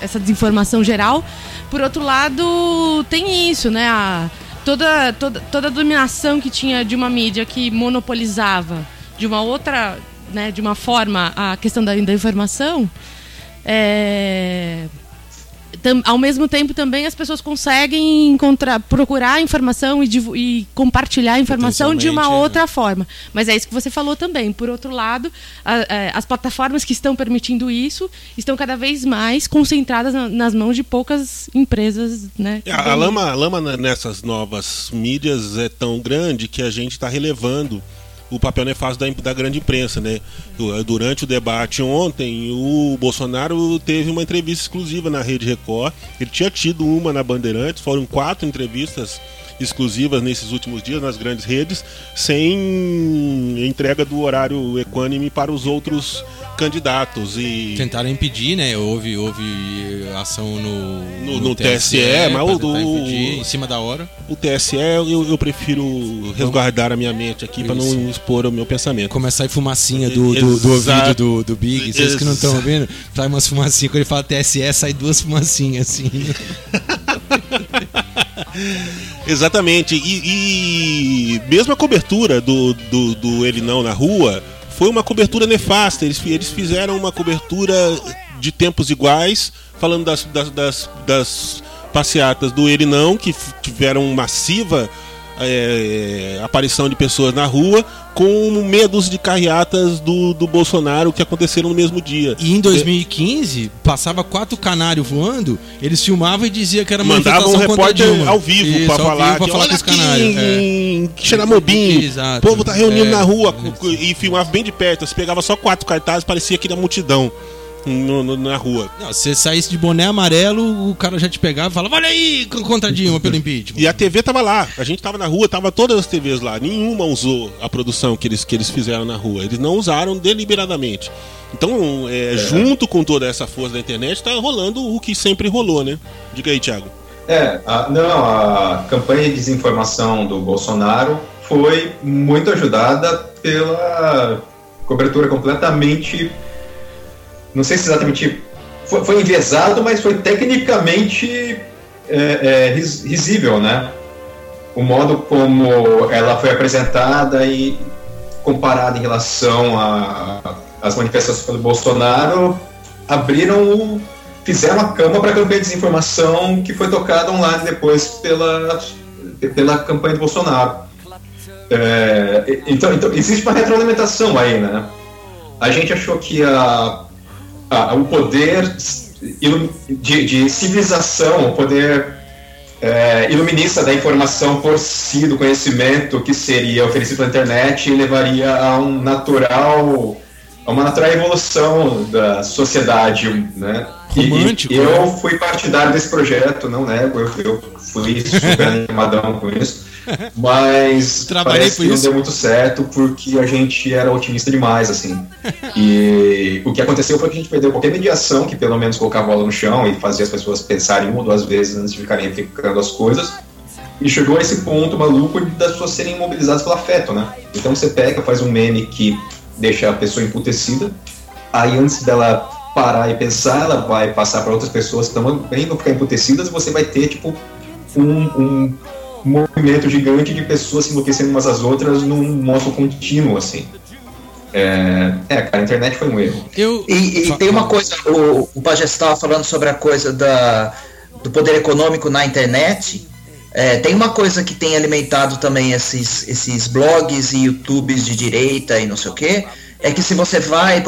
[SPEAKER 5] essa desinformação geral. Por outro lado, tem isso, né, a, toda, toda, toda a dominação que tinha de uma mídia que monopolizava de uma outra, né, de uma forma a questão da, da informação, é, tam- ao mesmo tempo também as pessoas conseguem encontrar, procurar informação e, e compartilhar informação de uma
[SPEAKER 2] é.
[SPEAKER 5] outra forma. Mas é isso que você falou também. Por outro lado, a- é, as plataformas que estão permitindo isso estão cada vez mais concentradas na- nas mãos de poucas empresas, né?
[SPEAKER 3] A, a
[SPEAKER 5] dominam.
[SPEAKER 3] lama, a lama ne- nessas novas mídias é tão grande que a gente está relevando o papel nefasto da, da grande imprensa, né? Du- Durante o debate ontem, o Bolsonaro teve uma entrevista exclusiva na Rede Record. Ele tinha tido uma na Bandeirantes, foram quatro entrevistas exclusivas nesses últimos dias nas grandes redes, sem entrega do horário equânime para os outros candidatos e
[SPEAKER 2] Tentaram impedir, né? Houve, houve ação no,
[SPEAKER 3] No- no TSE, mas
[SPEAKER 2] pra
[SPEAKER 3] o
[SPEAKER 2] impedir, em cima da hora.
[SPEAKER 3] O TSE, eu, eu prefiro resguardar a minha mente aqui para não expor o meu pensamento.
[SPEAKER 2] Começa a fumacinha do, do, do ouvido do, do Big. Vocês que não estão ouvindo, sai umas fumacinhas. Quando ele fala TSE, sai duas fumacinhas assim. *laughs*
[SPEAKER 3] Exatamente. E, e mesmo a cobertura do, do, do Ele Não na rua foi uma cobertura nefasta. Eles, eles fizeram uma cobertura de tempos iguais, falando das, das, das, das passeatas do Ele Não, que tiveram massiva é, aparição de pessoas na rua, com medos de carreatas do, do Bolsonaro que aconteceram no mesmo dia.
[SPEAKER 2] E em 2015, passava quatro canários voando, eles filmavam e diziam que era
[SPEAKER 3] Mandava um
[SPEAKER 2] manifestação
[SPEAKER 3] repórter ao vivo
[SPEAKER 2] ao
[SPEAKER 3] falar,
[SPEAKER 2] vivo
[SPEAKER 3] que,
[SPEAKER 2] falar
[SPEAKER 3] olha
[SPEAKER 2] com os
[SPEAKER 3] aqui
[SPEAKER 2] canários. é.
[SPEAKER 3] em Xeramobim,
[SPEAKER 2] Exato.
[SPEAKER 3] o povo tá reunindo
[SPEAKER 2] É,
[SPEAKER 3] na rua
[SPEAKER 2] isso.
[SPEAKER 3] e filmava bem de perto. Você pegava só quatro cartazes, parecia que era multidão no- no- na rua.
[SPEAKER 2] Não, se você saísse de boné amarelo, o cara já te pegava e falava: Olha aí, contra Dilma pelo impeachment.
[SPEAKER 3] E a TV tava lá, a gente tava na rua, tava todas as TVs lá. Nenhuma usou a produção que eles, que eles fizeram na rua. Eles não usaram deliberadamente. Então, é, junto com toda essa força da internet, tá rolando o que sempre rolou, né? Diga aí, Thiago.
[SPEAKER 6] É, a- não, a campanha de desinformação do Bolsonaro foi muito ajudada pela cobertura completamente. Não sei se exatamente. Foi, foi enviesado, mas foi tecnicamente é, é, ris- risível, né? O modo como ela foi apresentada e comparada em relação às manifestações pelo Bolsonaro, abriram, fizeram a cama para a campanha de desinformação que foi tocada online depois pela, pela campanha do Bolsonaro. É, então, então, existe uma retroalimentação aí, né? A gente achou que a, a- o poder de, de civilização, o poder é, iluminista da informação por si, do conhecimento que seria oferecido pela internet, levaria a um natural, a uma natural evolução da sociedade, né? E-
[SPEAKER 2] Romântico,
[SPEAKER 6] E, eu
[SPEAKER 2] né?
[SPEAKER 6] fui partidário desse projeto, não nego, eu, eu fui super *laughs* animadão com isso. Mas
[SPEAKER 2] Trabalhei
[SPEAKER 6] parece que não
[SPEAKER 2] isso.
[SPEAKER 6] deu muito certo porque a gente era otimista demais, assim. E o que aconteceu foi que a gente perdeu qualquer mediação que pelo menos colocava a bola no chão e fazia as pessoas pensarem uma ou duas vezes antes de ficarem aplicando as coisas. E chegou a esse ponto maluco das pessoas serem mobilizadas pelo afeto, né? Então você pega, faz um meme que deixa a pessoa emputecida, aí antes dela parar e pensar, ela vai passar para outras pessoas que também vão ficar emputecidas e você vai ter, tipo, um, um movimento gigante de pessoas se enlouquecendo umas às outras num modo contínuo, assim. É, é, cara, a internet foi um erro.
[SPEAKER 2] Eu.
[SPEAKER 4] E, e tem uma coisa, o, o Pajés estava falando sobre a coisa da, do poder econômico na internet. É, tem uma coisa que tem alimentado também esses, esses blogs e YouTubes de direita e não sei o que. É que se você vai.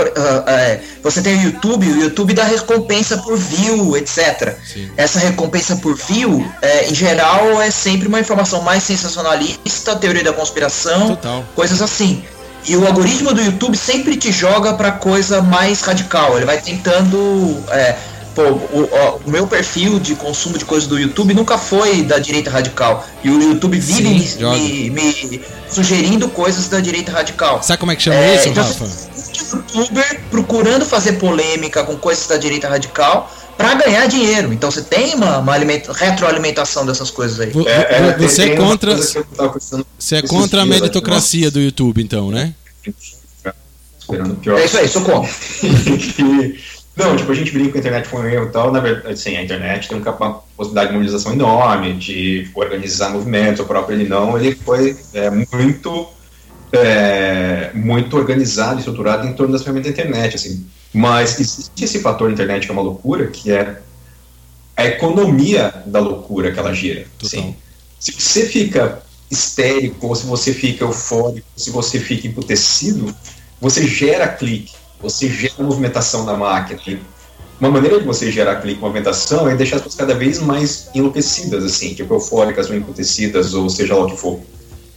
[SPEAKER 4] ah, é, você tem o YouTube, o YouTube dá recompensa por view, etc.
[SPEAKER 2] Sim.
[SPEAKER 4] Essa recompensa por view, é, em geral, é sempre uma informação mais sensacionalista, teoria da conspiração,
[SPEAKER 2] Total.
[SPEAKER 4] coisas assim. E o algoritmo do YouTube sempre te joga pra coisa mais radical. Ele vai tentando. é, pô, o, ó, o meu perfil de consumo de coisas do YouTube nunca foi da direita radical. E o YouTube vive
[SPEAKER 2] Sim,
[SPEAKER 4] me, me- me sugerindo coisas da direita radical.
[SPEAKER 2] Sabe como é que chama
[SPEAKER 4] É,
[SPEAKER 2] isso,
[SPEAKER 4] então,
[SPEAKER 2] Rafa?
[SPEAKER 4] um youtuber procurando fazer polêmica com coisas da direita radical pra ganhar dinheiro. Então você tem uma, uma alimenta- retroalimentação dessas coisas aí.
[SPEAKER 6] É, é,
[SPEAKER 2] vo- Você é contra. Você é contra a
[SPEAKER 6] dias,
[SPEAKER 2] meritocracia do YouTube, então, né?
[SPEAKER 6] Esperando o pior.
[SPEAKER 4] É isso aí, sou contra. *laughs*
[SPEAKER 6] Não, tipo, a gente brinca que a internet foi um erro e tal. Na verdade, sim, a internet tem uma possibilidade de mobilização enorme, de organizar movimentos, o próprio ele não, ele foi é, muito, é, muito organizado e estruturado em torno das ferramentas da internet, assim. Mas existe esse fator da internet que é uma loucura, que é a economia da loucura que ela gira. Assim. Se você fica histérico, ou se você fica eufórico, se você fica emputecido, você gera clique, você gera movimentação da máquina. Uma maneira de você gerar clique movimentação é deixar as pessoas cada vez mais enlouquecidas, assim, tipo eufóricas ou emputecidas, ou seja lá o que for.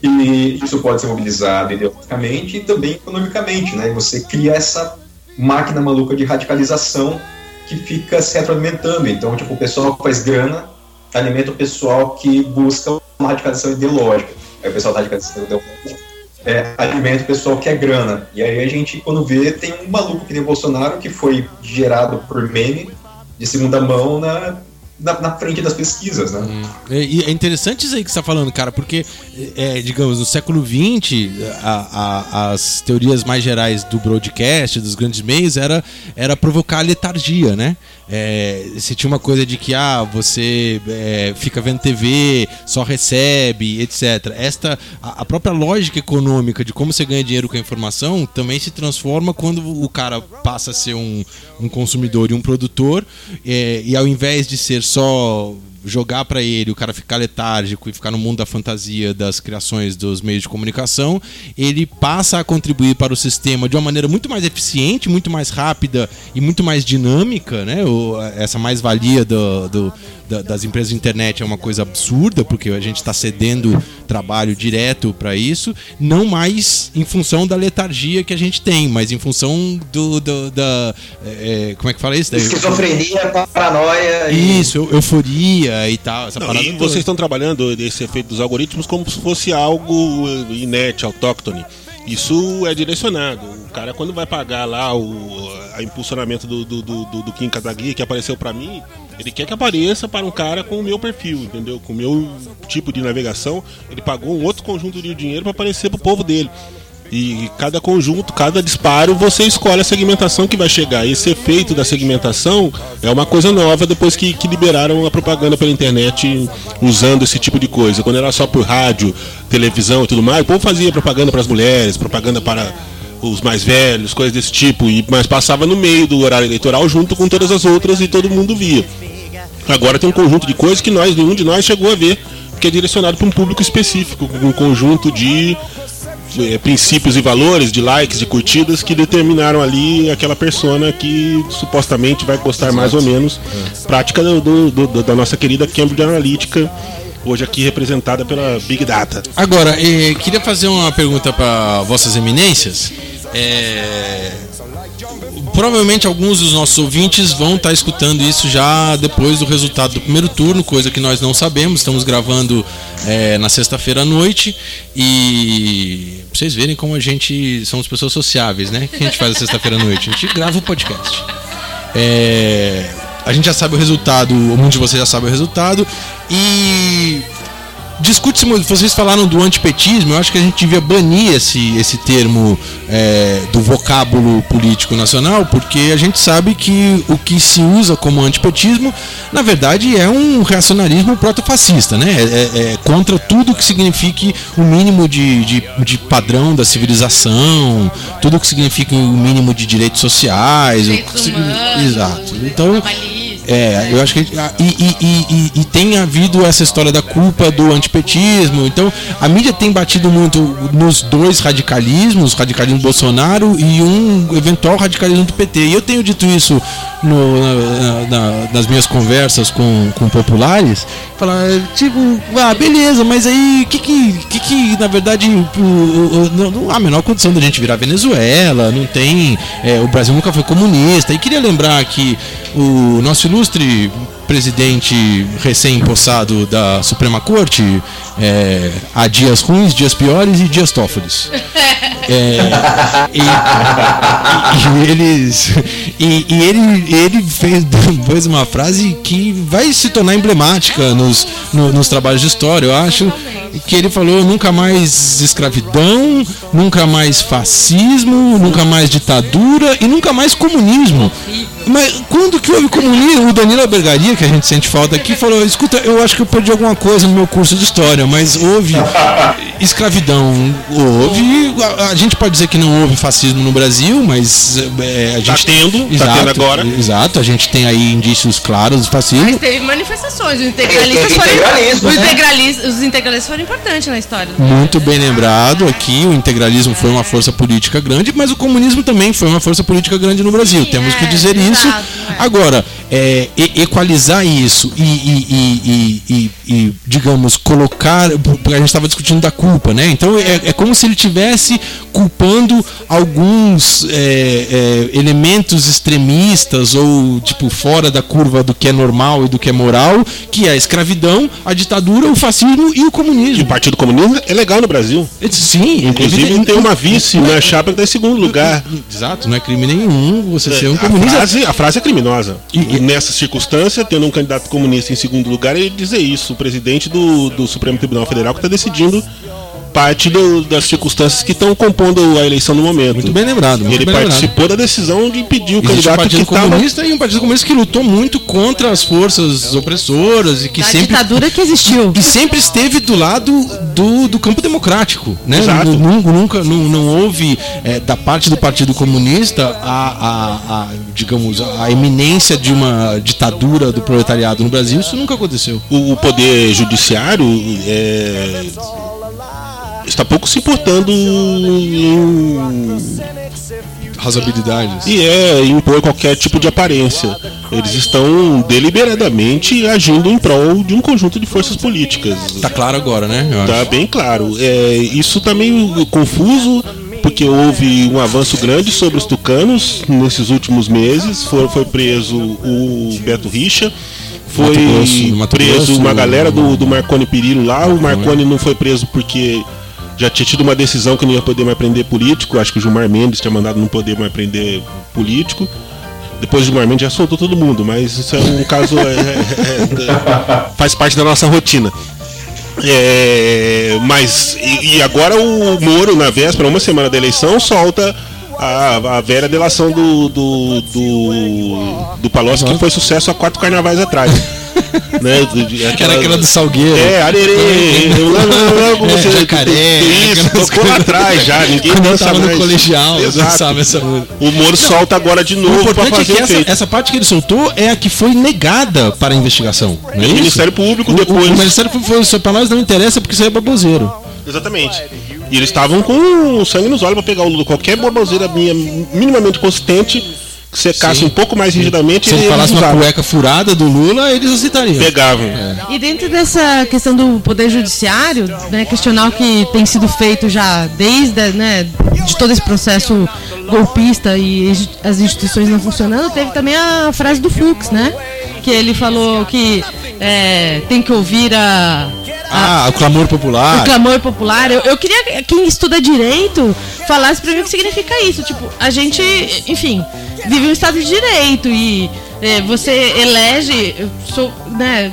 [SPEAKER 6] E isso pode ser mobilizado ideologicamente e também economicamente, né? Você cria essa máquina maluca de radicalização que fica se retroalimentando. Então, tipo, o pessoal que faz grana alimenta o pessoal que busca uma radicalização ideológica. Aí o pessoal da radicalização ideológica é, pessoal que é grana. E aí a gente, quando vê, tem um maluco que nem o Bolsonaro que foi gerado por meme de segunda mão na, na, na frente das pesquisas, né?
[SPEAKER 2] É, E é interessante isso aí que você está falando, cara, porque, é, digamos, no século XX, a- a- as teorias mais gerais do broadcast, dos grandes meios, era, era provocar letargia, né? É, você tinha uma coisa de que, ah, você é, fica vendo TV, só recebe, etc. Esta, a, a própria lógica econômica de como você ganha dinheiro com a informação também se transforma quando o cara passa a ser um, um consumidor e um produtor, é, e ao invés de ser só jogar pra ele, o cara ficar letárgico e ficar no mundo da fantasia das criações dos meios de comunicação, ele passa a contribuir para o sistema de uma maneira muito mais eficiente, muito mais rápida e muito mais dinâmica, né? O, essa mais-valia do, do- da- das empresas de internet é uma coisa absurda, porque a gente está cedendo trabalho direto para isso, não mais em função da letargia que a gente tem, mas em função do, do- da. é, é, como é que fala isso?
[SPEAKER 4] Esquizofrenia, paranoia e.
[SPEAKER 2] isso, eu- e tal. Essa
[SPEAKER 3] Não,
[SPEAKER 2] parada
[SPEAKER 3] e
[SPEAKER 2] toda.
[SPEAKER 3] vocês estão trabalhando esse efeito dos algoritmos como se fosse algo eh, inerte, autóctone. Isso é direcionado. O cara, quando vai pagar lá o a impulsionamento do, do, do, do, Kim Kataguiri, que apareceu pra mim, Ele quer que apareça para um cara com o meu perfil, entendeu? Com o meu tipo de navegação. Ele pagou um outro conjunto de dinheiro para aparecer pro povo dele. E cada conjunto, cada disparo, você escolhe a segmentação que vai chegar. Esse efeito da segmentação é uma coisa nova depois que, que liberaram a propaganda pela internet usando esse tipo de coisa. Quando era só por rádio, televisão e tudo mais, o povo fazia propaganda para as mulheres, propaganda para os mais velhos, coisas desse tipo, e mas passava no meio do horário eleitoral junto com todas as outras e todo mundo via. Agora tem um conjunto de coisas que nós, nenhum de nós chegou a ver, que é direcionado para um público específico, um conjunto de eh, princípios e valores, de likes, de curtidas que determinaram ali aquela persona que supostamente vai gostar mais ou menos. Prática do, do- do- da nossa querida Cambridge Analytica, hoje aqui representada pela Big Data.
[SPEAKER 2] Agora, eh, queria fazer uma pergunta para vossas eminências. É, Provavelmente alguns dos nossos ouvintes vão estar escutando isso já depois do resultado do primeiro turno, coisa que nós não sabemos. Estamos gravando eh, na sexta-feira à noite e vocês verem como a gente somos pessoas sociáveis, né? O que a gente faz na sexta-feira à noite? A gente grava o podcast. É, a gente já sabe o resultado, muitos de vocês já sabem o resultado. E discute-se muito. Vocês falaram do antipetismo, eu acho que a gente devia banir esse, esse termo é, do vocábulo político nacional, porque a gente sabe que o que se usa como antipetismo, na verdade, é um reacionarismo protofascista, né? É, é contra tudo que signifique o mínimo de, de, de padrão da civilização, tudo que signifique o mínimo de direitos sociais. o
[SPEAKER 5] Direitos
[SPEAKER 2] que signi-
[SPEAKER 5] humanos,
[SPEAKER 2] Exato. Então. É, eu acho que. E, e, e, tem havido essa história da culpa do antipetismo. Então, a mídia tem batido muito nos dois radicalismos, o radicalismo Bolsonaro e um eventual radicalismo do PT. E eu tenho dito isso no- na- na- nas minhas conversas com, com populares. Falar, tipo, ah, beleza, mas aí o que que, que na verdade, não, não há a menor condição da gente virar Venezuela, não tem. é, o Brasil nunca foi comunista. E queria lembrar que o nosso ilustre presidente recém-possado da Suprema Corte, é, há dias ruins, dias piores e dias tófolis. *laughs* É, e, e- e eles e, e ele ele fez *laughs* depois uma frase que vai se tornar emblemática nos, no- nos trabalhos de história eu acho que ele falou nunca mais escravidão nunca mais fascismo nunca mais ditadura e nunca mais comunismo. Mas quando que houve comunismo? O Danilo Albergaria que a gente sente falta aqui falou escuta eu acho que eu perdi alguma coisa no meu curso de história mas houve escravidão houve a, a gente pode dizer que não houve fascismo no Brasil mas é, a gente
[SPEAKER 3] Tá tendo, tá tendo agora.
[SPEAKER 2] exato a gente tem aí indícios claros do fascismo
[SPEAKER 5] Mas teve manifestações. Os integralistas foram.
[SPEAKER 4] integralismo,
[SPEAKER 5] Os
[SPEAKER 4] né?
[SPEAKER 5] integralistas, os integralistas foram importantes na história.
[SPEAKER 2] Muito bem lembrado aqui, o integralismo foi uma força política grande, mas o comunismo também foi uma força política grande no Brasil.
[SPEAKER 5] Sim,
[SPEAKER 2] Temos que
[SPEAKER 5] é,
[SPEAKER 2] dizer
[SPEAKER 5] exato,
[SPEAKER 2] isso.
[SPEAKER 5] é.
[SPEAKER 2] Agora, é, e- equalizar isso e, e- e- e- e- e, digamos, colocar. Porque a gente estava discutindo da culpa, né? Então é, é como se ele tivesse culpando alguns é, é, elementos extremistas ou, tipo, fora da curva do que é normal e do que é moral, que é a escravidão, a ditadura, o fascismo e o
[SPEAKER 3] E
[SPEAKER 2] comunismo.
[SPEAKER 3] o Partido Comunista é legal no Brasil.
[SPEAKER 2] Sim,
[SPEAKER 3] Inclusive
[SPEAKER 2] evidente-
[SPEAKER 3] tem uma vice na chapa que está em segundo lugar.
[SPEAKER 2] Exato, não é crime nenhum você ser um
[SPEAKER 3] a,
[SPEAKER 2] comunista.
[SPEAKER 3] frase, a frase é criminosa.
[SPEAKER 2] E-
[SPEAKER 3] E, nessa circunstância, tendo um candidato comunista em segundo lugar, ele dizer isso. O presidente do, do Supremo Tribunal Federal que está decidindo parte do- das circunstâncias que estão compondo a eleição no momento.
[SPEAKER 2] Muito bem lembrado. Muito
[SPEAKER 3] ele
[SPEAKER 2] bem
[SPEAKER 3] participou da decisão de impedir o
[SPEAKER 2] Existe um
[SPEAKER 3] candidato que
[SPEAKER 2] partido
[SPEAKER 3] estava.
[SPEAKER 2] comunista e um partido comunista que lutou muito contra as forças opressoras e que
[SPEAKER 5] Da
[SPEAKER 2] sempre
[SPEAKER 5] ditadura que existiu.
[SPEAKER 2] e sempre esteve do lado do, do campo democrático, né?
[SPEAKER 3] Exato.
[SPEAKER 2] Nu- nu- Nunca, não, não houve é, da parte do Partido Comunista a, a- a, digamos a eminência de uma ditadura do proletariado no Brasil. Isso nunca aconteceu.
[SPEAKER 3] o, o poder judiciário é, está pouco se importando em,
[SPEAKER 2] Razoabilidades.
[SPEAKER 3] e é impor qualquer tipo de aparência. Eles estão deliberadamente agindo em prol de um conjunto de forças políticas.
[SPEAKER 2] Tá claro agora, né? Eu acho.
[SPEAKER 3] Tá bem claro. É, isso tá meio confuso, porque houve um avanço grande sobre os tucanos nesses últimos meses. Foi, foi preso o Beto Richa. Foi
[SPEAKER 2] Mato Grosso, Mato
[SPEAKER 3] preso
[SPEAKER 2] Grosso,
[SPEAKER 3] uma galera do, do Marconi Perillo lá. O Marconi não foi preso porque já tinha tido uma decisão que não ia poder mais prender político. Acho que o Gilmar Mendes tinha mandado não poder mais prender político. Depois de Marmente já soltou todo mundo, mas isso é um caso. é- é- é- faz parte da nossa rotina. É, mas e, e agora o Moro, na véspera, uma semana da eleição, solta a, a velha delação do, do, do, do Palocci, que foi sucesso há quatro carnavais atrás. Né?
[SPEAKER 2] era aquela do Salgueiro.
[SPEAKER 3] É, arerê,
[SPEAKER 2] É,
[SPEAKER 3] você,
[SPEAKER 2] jacaré,
[SPEAKER 3] Isso, tocou lá atrás já, ninguém
[SPEAKER 2] Quando
[SPEAKER 3] dança
[SPEAKER 2] tava no
[SPEAKER 3] mais.
[SPEAKER 2] colegial, eu
[SPEAKER 3] Exato.
[SPEAKER 2] dançava essa música.
[SPEAKER 3] O Moro solta agora de novo pra
[SPEAKER 2] importante é
[SPEAKER 3] fazer
[SPEAKER 2] que essa, essa parte que ele soltou é a que foi negada para a investigação. Não é
[SPEAKER 3] O? Ministério Público
[SPEAKER 2] O- o,
[SPEAKER 3] depois.
[SPEAKER 2] o Ministério Público falou isso pra nós não interessa porque isso aí é baboseiro.
[SPEAKER 3] Exatamente. E eles estavam com sangue nos olhos pra pegar o Lula. Qualquer baboseira minha minimamente consistente, que secasse
[SPEAKER 2] Sim.
[SPEAKER 3] um pouco mais rigidamente,
[SPEAKER 2] Se ele falasse uma cueca furada do Lula, eles aceitariam.
[SPEAKER 3] Pegavam.
[SPEAKER 5] E dentro dessa questão do poder judiciário, né, questionar o que tem sido feito já desde né, de todo esse processo golpista e as instituições não funcionando, teve também a frase do Fux, né? Que ele falou que é, tem que ouvir a, a-
[SPEAKER 2] Ah, o clamor
[SPEAKER 5] o
[SPEAKER 2] popular.
[SPEAKER 5] clamor popular. Eu, eu queria que quem estuda direito falasse pra mim o que significa isso. Tipo, a gente, enfim, vive um estado de direito e é, você elege, eu sou, né,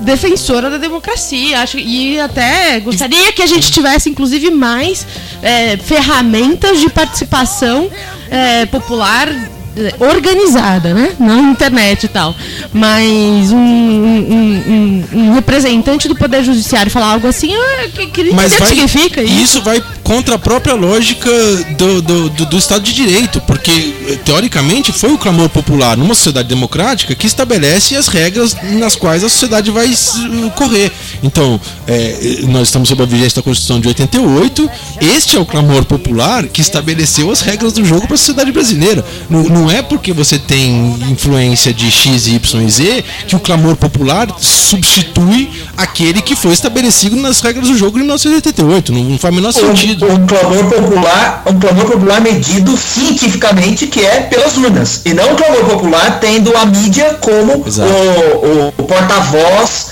[SPEAKER 5] defensora da democracia. Acho e até gostaria que a gente tivesse, inclusive, mais é, ferramentas de participação é, popular é, organizada, né? Não internet e tal. Mas um, um- um- um representante do Poder Judiciário falar algo assim, ah, que, que
[SPEAKER 2] Mas vai,
[SPEAKER 5] que significa
[SPEAKER 2] e isso vai contra a própria lógica do, do, do- do Estado de Direito, porque eh, teoricamente foi o clamor popular numa sociedade democrática que estabelece as regras nas quais a sociedade vai s- correr. Então, eh, nós estamos sob a vigência da Constituição de 88, este é o clamor popular que estabeleceu as regras do jogo para a sociedade brasileira. Não, não é porque você tem influência de X, Y e Z que o clamor popular substitui aquele que foi estabelecido nas regras do jogo de 1988. Não, não faz o menor sentido.
[SPEAKER 4] Um, clamor popular, um clamor popular medido cientificamente que é pelas urnas e não um clamor popular tendo a mídia como
[SPEAKER 2] Exato.
[SPEAKER 4] o, o- porta-voz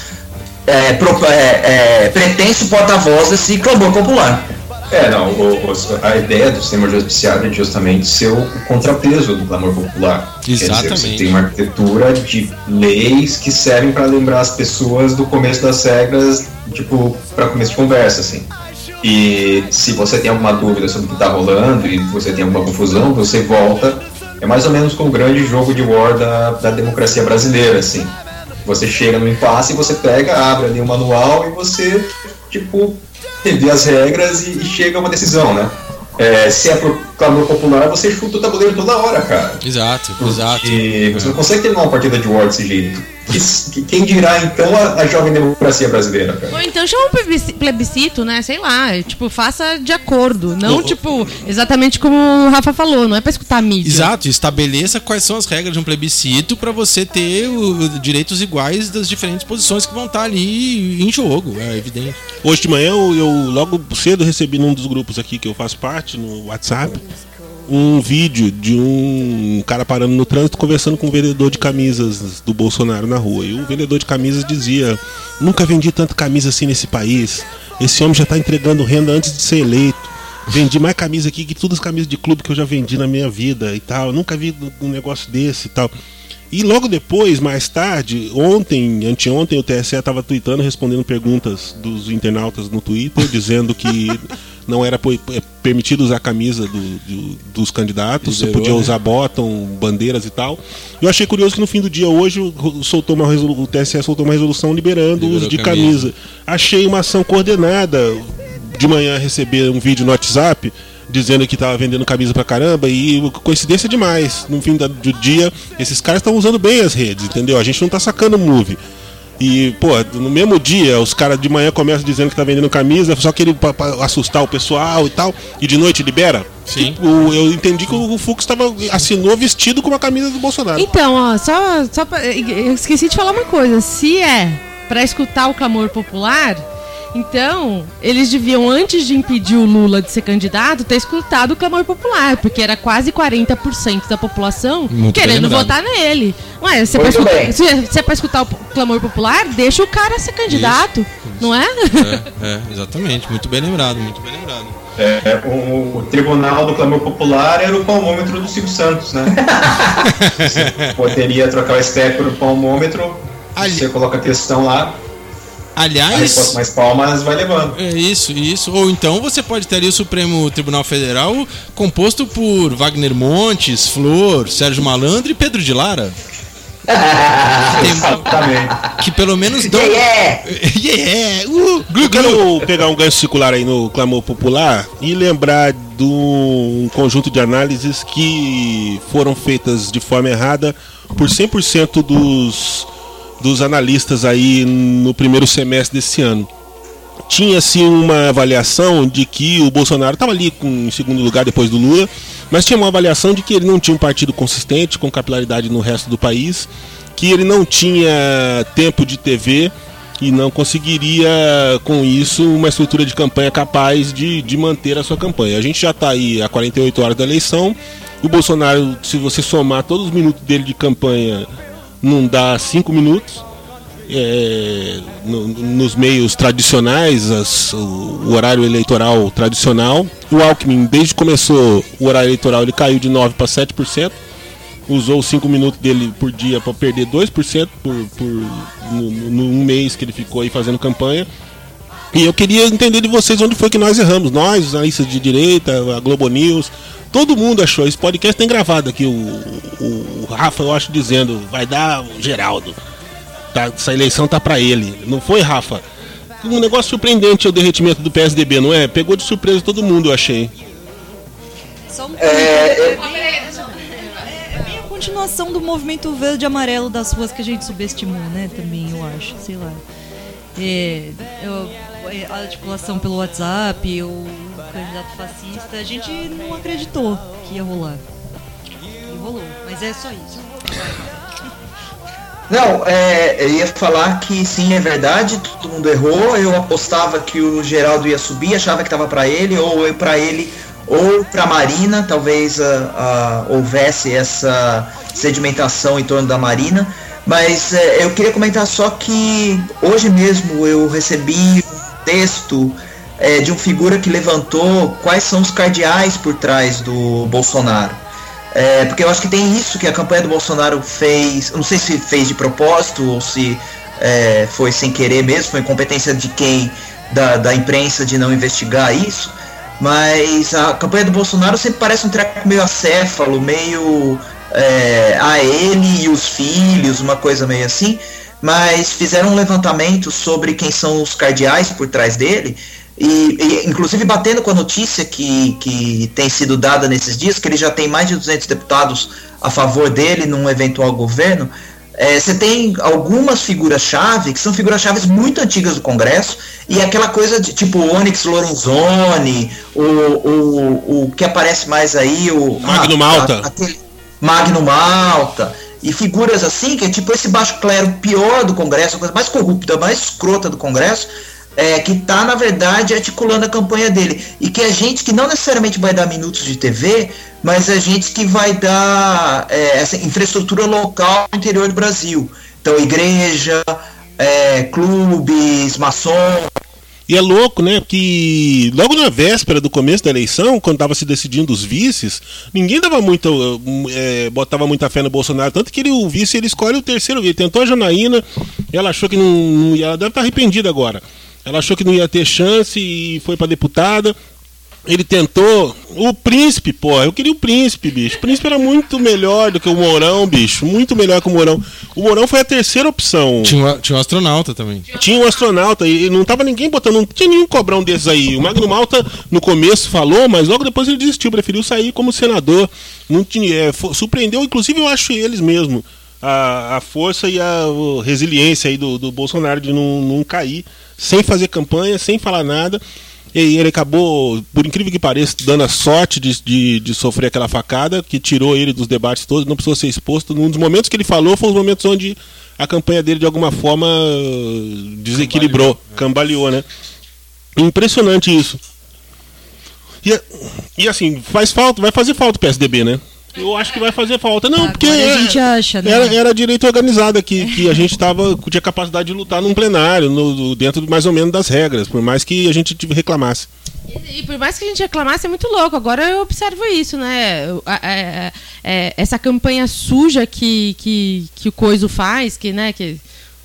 [SPEAKER 4] é, pro- é, é, pretenso porta-voz desse clamor popular.
[SPEAKER 6] É, não, o- o- a ideia do sistema judiciário é justamente ser o contrapeso do clamor popular. Quer dizer,
[SPEAKER 2] Exatamente.
[SPEAKER 6] você tem uma arquitetura de leis que servem para lembrar as pessoas do começo das regras, tipo, para começo de conversa, assim. E se você tem alguma dúvida sobre o que está rolando e você tem alguma confusão, você volta. É mais ou menos como o grande jogo de war da, da democracia brasileira, assim. Você chega no impasse você pega, abre ali o manual e você, tipo, revê as regras e, e chega a uma decisão, né? É, se é clamor popular, você chuta o tabuleiro toda hora, cara.
[SPEAKER 2] Exato, exato.
[SPEAKER 6] E você não consegue terminar uma partida de War desse jeito. Que- que- Quem dirá então a, a jovem democracia brasileira, cara?
[SPEAKER 5] Ou então chama um plebisci- plebiscito, né? Sei lá, é, tipo, faça de acordo. Não,
[SPEAKER 2] O-
[SPEAKER 5] tipo, exatamente como o Rafa falou, não é pra escutar a mídia.
[SPEAKER 2] Exato, estabeleça quais são as regras de um plebiscito para você ter o- direitos iguais das diferentes posições que vão estar ali em jogo, é evidente.
[SPEAKER 3] Hoje de manhã eu, eu logo cedo recebi num dos grupos aqui que eu faço parte, no WhatsApp, um vídeo de um cara parando no trânsito conversando com um vendedor de camisas do Bolsonaro na rua. E o vendedor de camisas dizia: Nunca vendi tanta camisa assim nesse país. Esse homem já está entregando renda antes de ser eleito. Vendi mais camisa aqui que todas as camisas de clube que eu já vendi na minha vida e tal. Nunca vi um negócio desse e tal. E logo depois, mais tarde, ontem, anteontem, o TSE estava tweetando, respondendo perguntas dos internautas no Twitter, dizendo que não era é permitido usar a camisa do- do- dos candidatos, você podia
[SPEAKER 2] né?
[SPEAKER 3] usar bottom, bandeiras e tal. Eu achei curioso que no fim do dia hoje o- soltou uma resolu- o TSE soltou uma resolução liberando o uso de
[SPEAKER 2] camisa.
[SPEAKER 3] camisa. Achei uma ação coordenada. De manhã receber um vídeo no WhatsApp dizendo que tava vendendo camisa pra caramba e coincidência demais. No fim do dia, esses caras estão usando bem as redes, entendeu? A gente não tá sacando move. E, pô, no mesmo dia, os caras de manhã começam dizendo que tá vendendo camisa, só querem pra, pra assustar o pessoal e tal, e de noite libera.
[SPEAKER 2] Sim.
[SPEAKER 3] Tipo, eu entendi que o Fux tava, assinou vestido com uma camisa do Bolsonaro.
[SPEAKER 5] Então, ó, só, só pra, eu esqueci de falar uma coisa. Se é pra escutar o clamor popular, Então, eles deviam, antes de impedir o Lula de ser candidato, ter escutado o clamor popular, porque era quase 40% da população
[SPEAKER 2] Muito
[SPEAKER 5] querendo votar nele. Ué, se é, escutar, se, é- se é pra escutar o clamor popular, deixa o cara ser candidato, não é?
[SPEAKER 2] É, é, exatamente. Muito bem lembrado, muito bem lembrado.
[SPEAKER 6] É, o, o tribunal do clamor popular era o palmômetro do Silvio Santos, né? *laughs* você poderia trocar o STF por palmômetro,
[SPEAKER 2] Ali-
[SPEAKER 6] você coloca a questão lá,
[SPEAKER 2] Aliás,
[SPEAKER 6] mais palmas vai levando.
[SPEAKER 2] é isso, isso. Ou então você pode ter ali o Supremo Tribunal Federal composto por Wagner Montes, Flor, Sérgio Malandro e Pedro de Lara. *laughs* Tem-
[SPEAKER 6] Exatamente.
[SPEAKER 2] que pelo menos dão.
[SPEAKER 4] Yeah, yeah. *laughs*
[SPEAKER 2] Yeah! Uh, glu,
[SPEAKER 3] Eu
[SPEAKER 2] glu.
[SPEAKER 3] quero pegar um gancho circular aí no clamor popular e lembrar de um conjunto de análises que foram feitas de forma errada por 100% dos, dos analistas aí no primeiro semestre desse ano. Tinha-se uma avaliação de que o Bolsonaro estava ali com, em segundo lugar depois do Lula, mas tinha uma avaliação de que ele não tinha um partido consistente, com capilaridade no resto do país, que ele não tinha tempo de TV e não conseguiria, com isso, uma estrutura de campanha capaz de, de manter a sua campanha. A gente já está aí há 48 horas da eleição. O Bolsonaro, se você somar todos os minutos dele de campanha, não dá 5 minutos. É, no- nos meios tradicionais, as- o, o horário eleitoral tradicional. O Alckmin, desde que começou o horário eleitoral, ele caiu de 9% para 7% usou os 5 minutos dele por dia para perder 2% por, por, no, no, num mês que ele ficou aí fazendo campanha. E eu queria entender de vocês onde foi que nós erramos. Nós, os analistas de direita, a Globo News, todo mundo achou. Esse podcast tem gravado aqui. O, o, o Rafa, eu acho, dizendo, vai dar o Geraldo. Tá, essa eleição tá para ele. Não foi, Rafa? Um negócio surpreendente é o derretimento do PSDB, não é? Pegou de surpresa todo mundo, eu achei.
[SPEAKER 7] Só um
[SPEAKER 4] É,
[SPEAKER 7] É bem a continuação do movimento verde e amarelo das ruas que a gente subestimou, né? Também, eu acho, sei lá. É, eu- a articulação pelo WhatsApp, o candidato fascista, a gente não acreditou que ia rolar. E rolou, mas é só isso. *laughs*
[SPEAKER 4] Não, é, eu ia falar que sim, é verdade, todo mundo errou. Eu apostava que o Geraldo ia subir, achava que tava para ele, ou para ele, ou para Marina, talvez ah, ah, houvesse essa sedimentação em torno da Marina. Mas é, eu queria comentar só que hoje mesmo eu recebi texto é, de um figura que levantou quais são os cardeais por trás do Bolsonaro. É, porque eu acho que tem isso que a campanha do Bolsonaro fez. Não sei se fez de propósito ou se é, foi sem querer mesmo, foi incompetência de quem, da, da imprensa, de não investigar isso. Mas a campanha do Bolsonaro sempre parece um treco meio acéfalo, meio é, a ele e os filhos, uma coisa meio assim. Mas fizeram um levantamento sobre quem são os cardeais por trás dele. E, e, inclusive batendo com a notícia que, que tem sido dada nesses dias, que ele já tem mais de 200 deputados a favor dele num eventual governo, é, você tem algumas figuras-chave que são figuras-chave muito antigas do Congresso, e aquela coisa de tipo Onyx Lorenzoni, o, o, o que aparece mais aí, o
[SPEAKER 3] Magno
[SPEAKER 4] ah,
[SPEAKER 3] Malta.
[SPEAKER 4] a- aquele Magno Malta, e figuras assim, que é tipo esse baixo clero pior do Congresso, a coisa mais corrupta, mais escrota do Congresso, é, que está, na verdade, articulando a campanha dele. E que é gente que não necessariamente vai dar minutos de TV, mas é gente que vai dar é, essa infraestrutura local no interior do Brasil. Então, igreja, é, clubes, maçom.
[SPEAKER 3] E é louco, né? Que logo na véspera do começo da eleição, quando estava se decidindo os vices, ninguém dava muita, eh, botava muita fé no Bolsonaro. Tanto que ele, o vice ele escolhe o terceiro vice. Tentou a Janaína, ela achou que não, não ia. Ela deve estar arrependida agora. Ela achou que não ia ter chance e foi para deputada. Ele tentou. O príncipe, pô, eu queria o príncipe, bicho. O príncipe era muito melhor do que o Mourão, bicho. Muito melhor que o Mourão. O Mourão foi a terceira opção.
[SPEAKER 2] Tinha, um- tinha um astronauta também.
[SPEAKER 3] Tinha um astronauta e não tava ninguém botando, não tinha nenhum cobrão desses aí. O Magno Malta no começo falou, mas logo depois ele desistiu, preferiu sair como senador. Não tinha, é, surpreendeu, inclusive eu acho eles mesmo, a, a força e a resiliência aí do, do Bolsonaro de não, não cair, sem fazer campanha, sem falar nada. E ele acabou, por incrível que pareça, dando a sorte de, de, de sofrer aquela facada que tirou ele dos debates todos, não precisou ser exposto. Um dos momentos que ele falou foi os momentos onde a campanha dele de alguma forma desequilibrou, cambaleou, né? Impressionante isso. E, e assim, faz falta, vai fazer falta o PSDB, né? Eu acho que vai fazer falta. Não,
[SPEAKER 7] Agora
[SPEAKER 3] porque
[SPEAKER 7] a
[SPEAKER 3] é-
[SPEAKER 7] gente acha, né?
[SPEAKER 3] era, era direito organizada que, que a gente tava, tinha capacidade de lutar num plenário, no, dentro mais ou menos das regras, por mais que a gente reclamasse.
[SPEAKER 5] E, e por mais que a gente reclamasse, é muito louco. Agora eu observo isso, né? A- a- essa campanha suja que, que, que o Coiso faz, que, né, que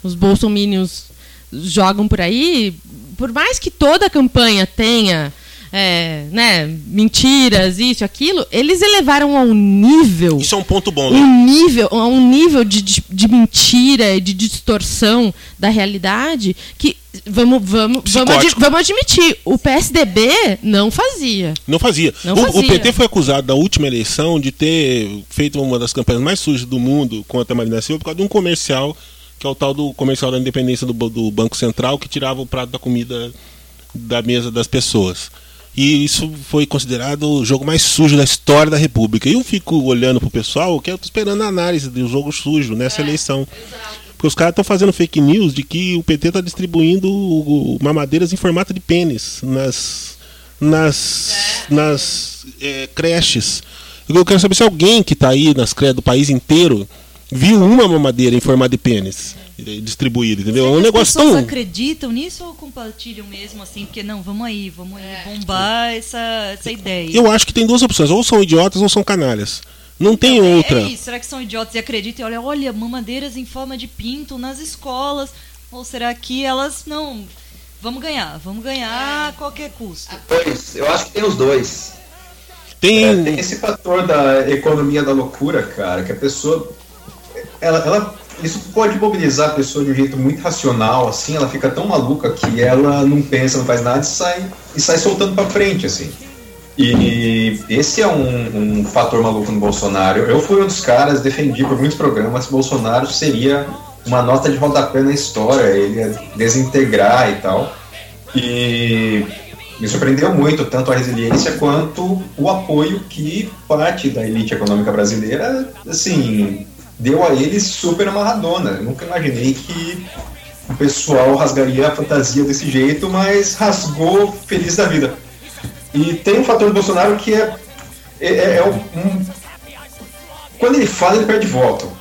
[SPEAKER 5] os bolsomínios jogam por aí, por mais que toda a campanha tenha é, né, mentiras, isso, aquilo, eles elevaram ao nível
[SPEAKER 3] Isso é um ponto bom, né?
[SPEAKER 5] um nível, a um nível de, de, de mentira e de distorção da realidade que vamos vamos vamos, ad- vamos admitir o PSDB não fazia
[SPEAKER 3] Não fazia.
[SPEAKER 5] Não
[SPEAKER 3] o,
[SPEAKER 5] fazia.
[SPEAKER 3] o PT foi acusado na última eleição de ter feito uma das campanhas mais sujas do mundo contra a Marina Silva por causa de um comercial, que é o tal do comercial da independência do, do Banco Central, que tirava o prato da comida da mesa das pessoas. E isso foi considerado o jogo mais sujo da história da República. E eu fico olhando pro pessoal que eu tô esperando a análise do jogo sujo nessa eleição. Porque os caras estão fazendo fake news de que o PT está distribuindo mamadeiras em formato de pênis nas, nas, nas é, creches. Eu quero saber se alguém que está aí nas creches do país inteiro viu uma mamadeira em formato de pênis eh, distribuída, entendeu? É um
[SPEAKER 7] As
[SPEAKER 3] negócio
[SPEAKER 7] pessoas
[SPEAKER 3] tão.
[SPEAKER 7] acreditam nisso ou compartilham mesmo assim? Porque não, vamos aí, vamos aí bombar essa, essa ideia.
[SPEAKER 3] Eu acho que tem duas opções, ou são idiotas ou são canalhas. Não tem
[SPEAKER 7] Então, é-
[SPEAKER 3] outra.
[SPEAKER 7] É, isso, será que são idiotas e acreditam e olha, olha, mamadeiras em forma de pinto nas escolas? Ou será que elas não. Vamos ganhar, vamos ganhar a qualquer custo.
[SPEAKER 4] Pois, eu acho que tem os dois.
[SPEAKER 3] Tem.
[SPEAKER 6] É, tem esse fator da economia da loucura, cara, que a pessoa. Ela, ela, isso pode mobilizar a pessoa de um jeito muito racional, assim, ela fica tão maluca que ela não pensa, não faz nada e sai, e sai soltando pra frente, assim. E esse é um, um fator maluco no Bolsonaro. Eu fui um dos caras, defendi por muitos programas que Bolsonaro seria uma nota de rodapé na história, ele ia desintegrar e tal. E me surpreendeu muito tanto a resiliência quanto o apoio que parte da elite econômica brasileira, assim, deu a ele super amarradona. Eu nunca imaginei que o pessoal rasgaria a fantasia desse jeito, mas rasgou feliz da vida. E tem um fator do Bolsonaro que é, é, é um, um- Quando ele fala, ele perde voto.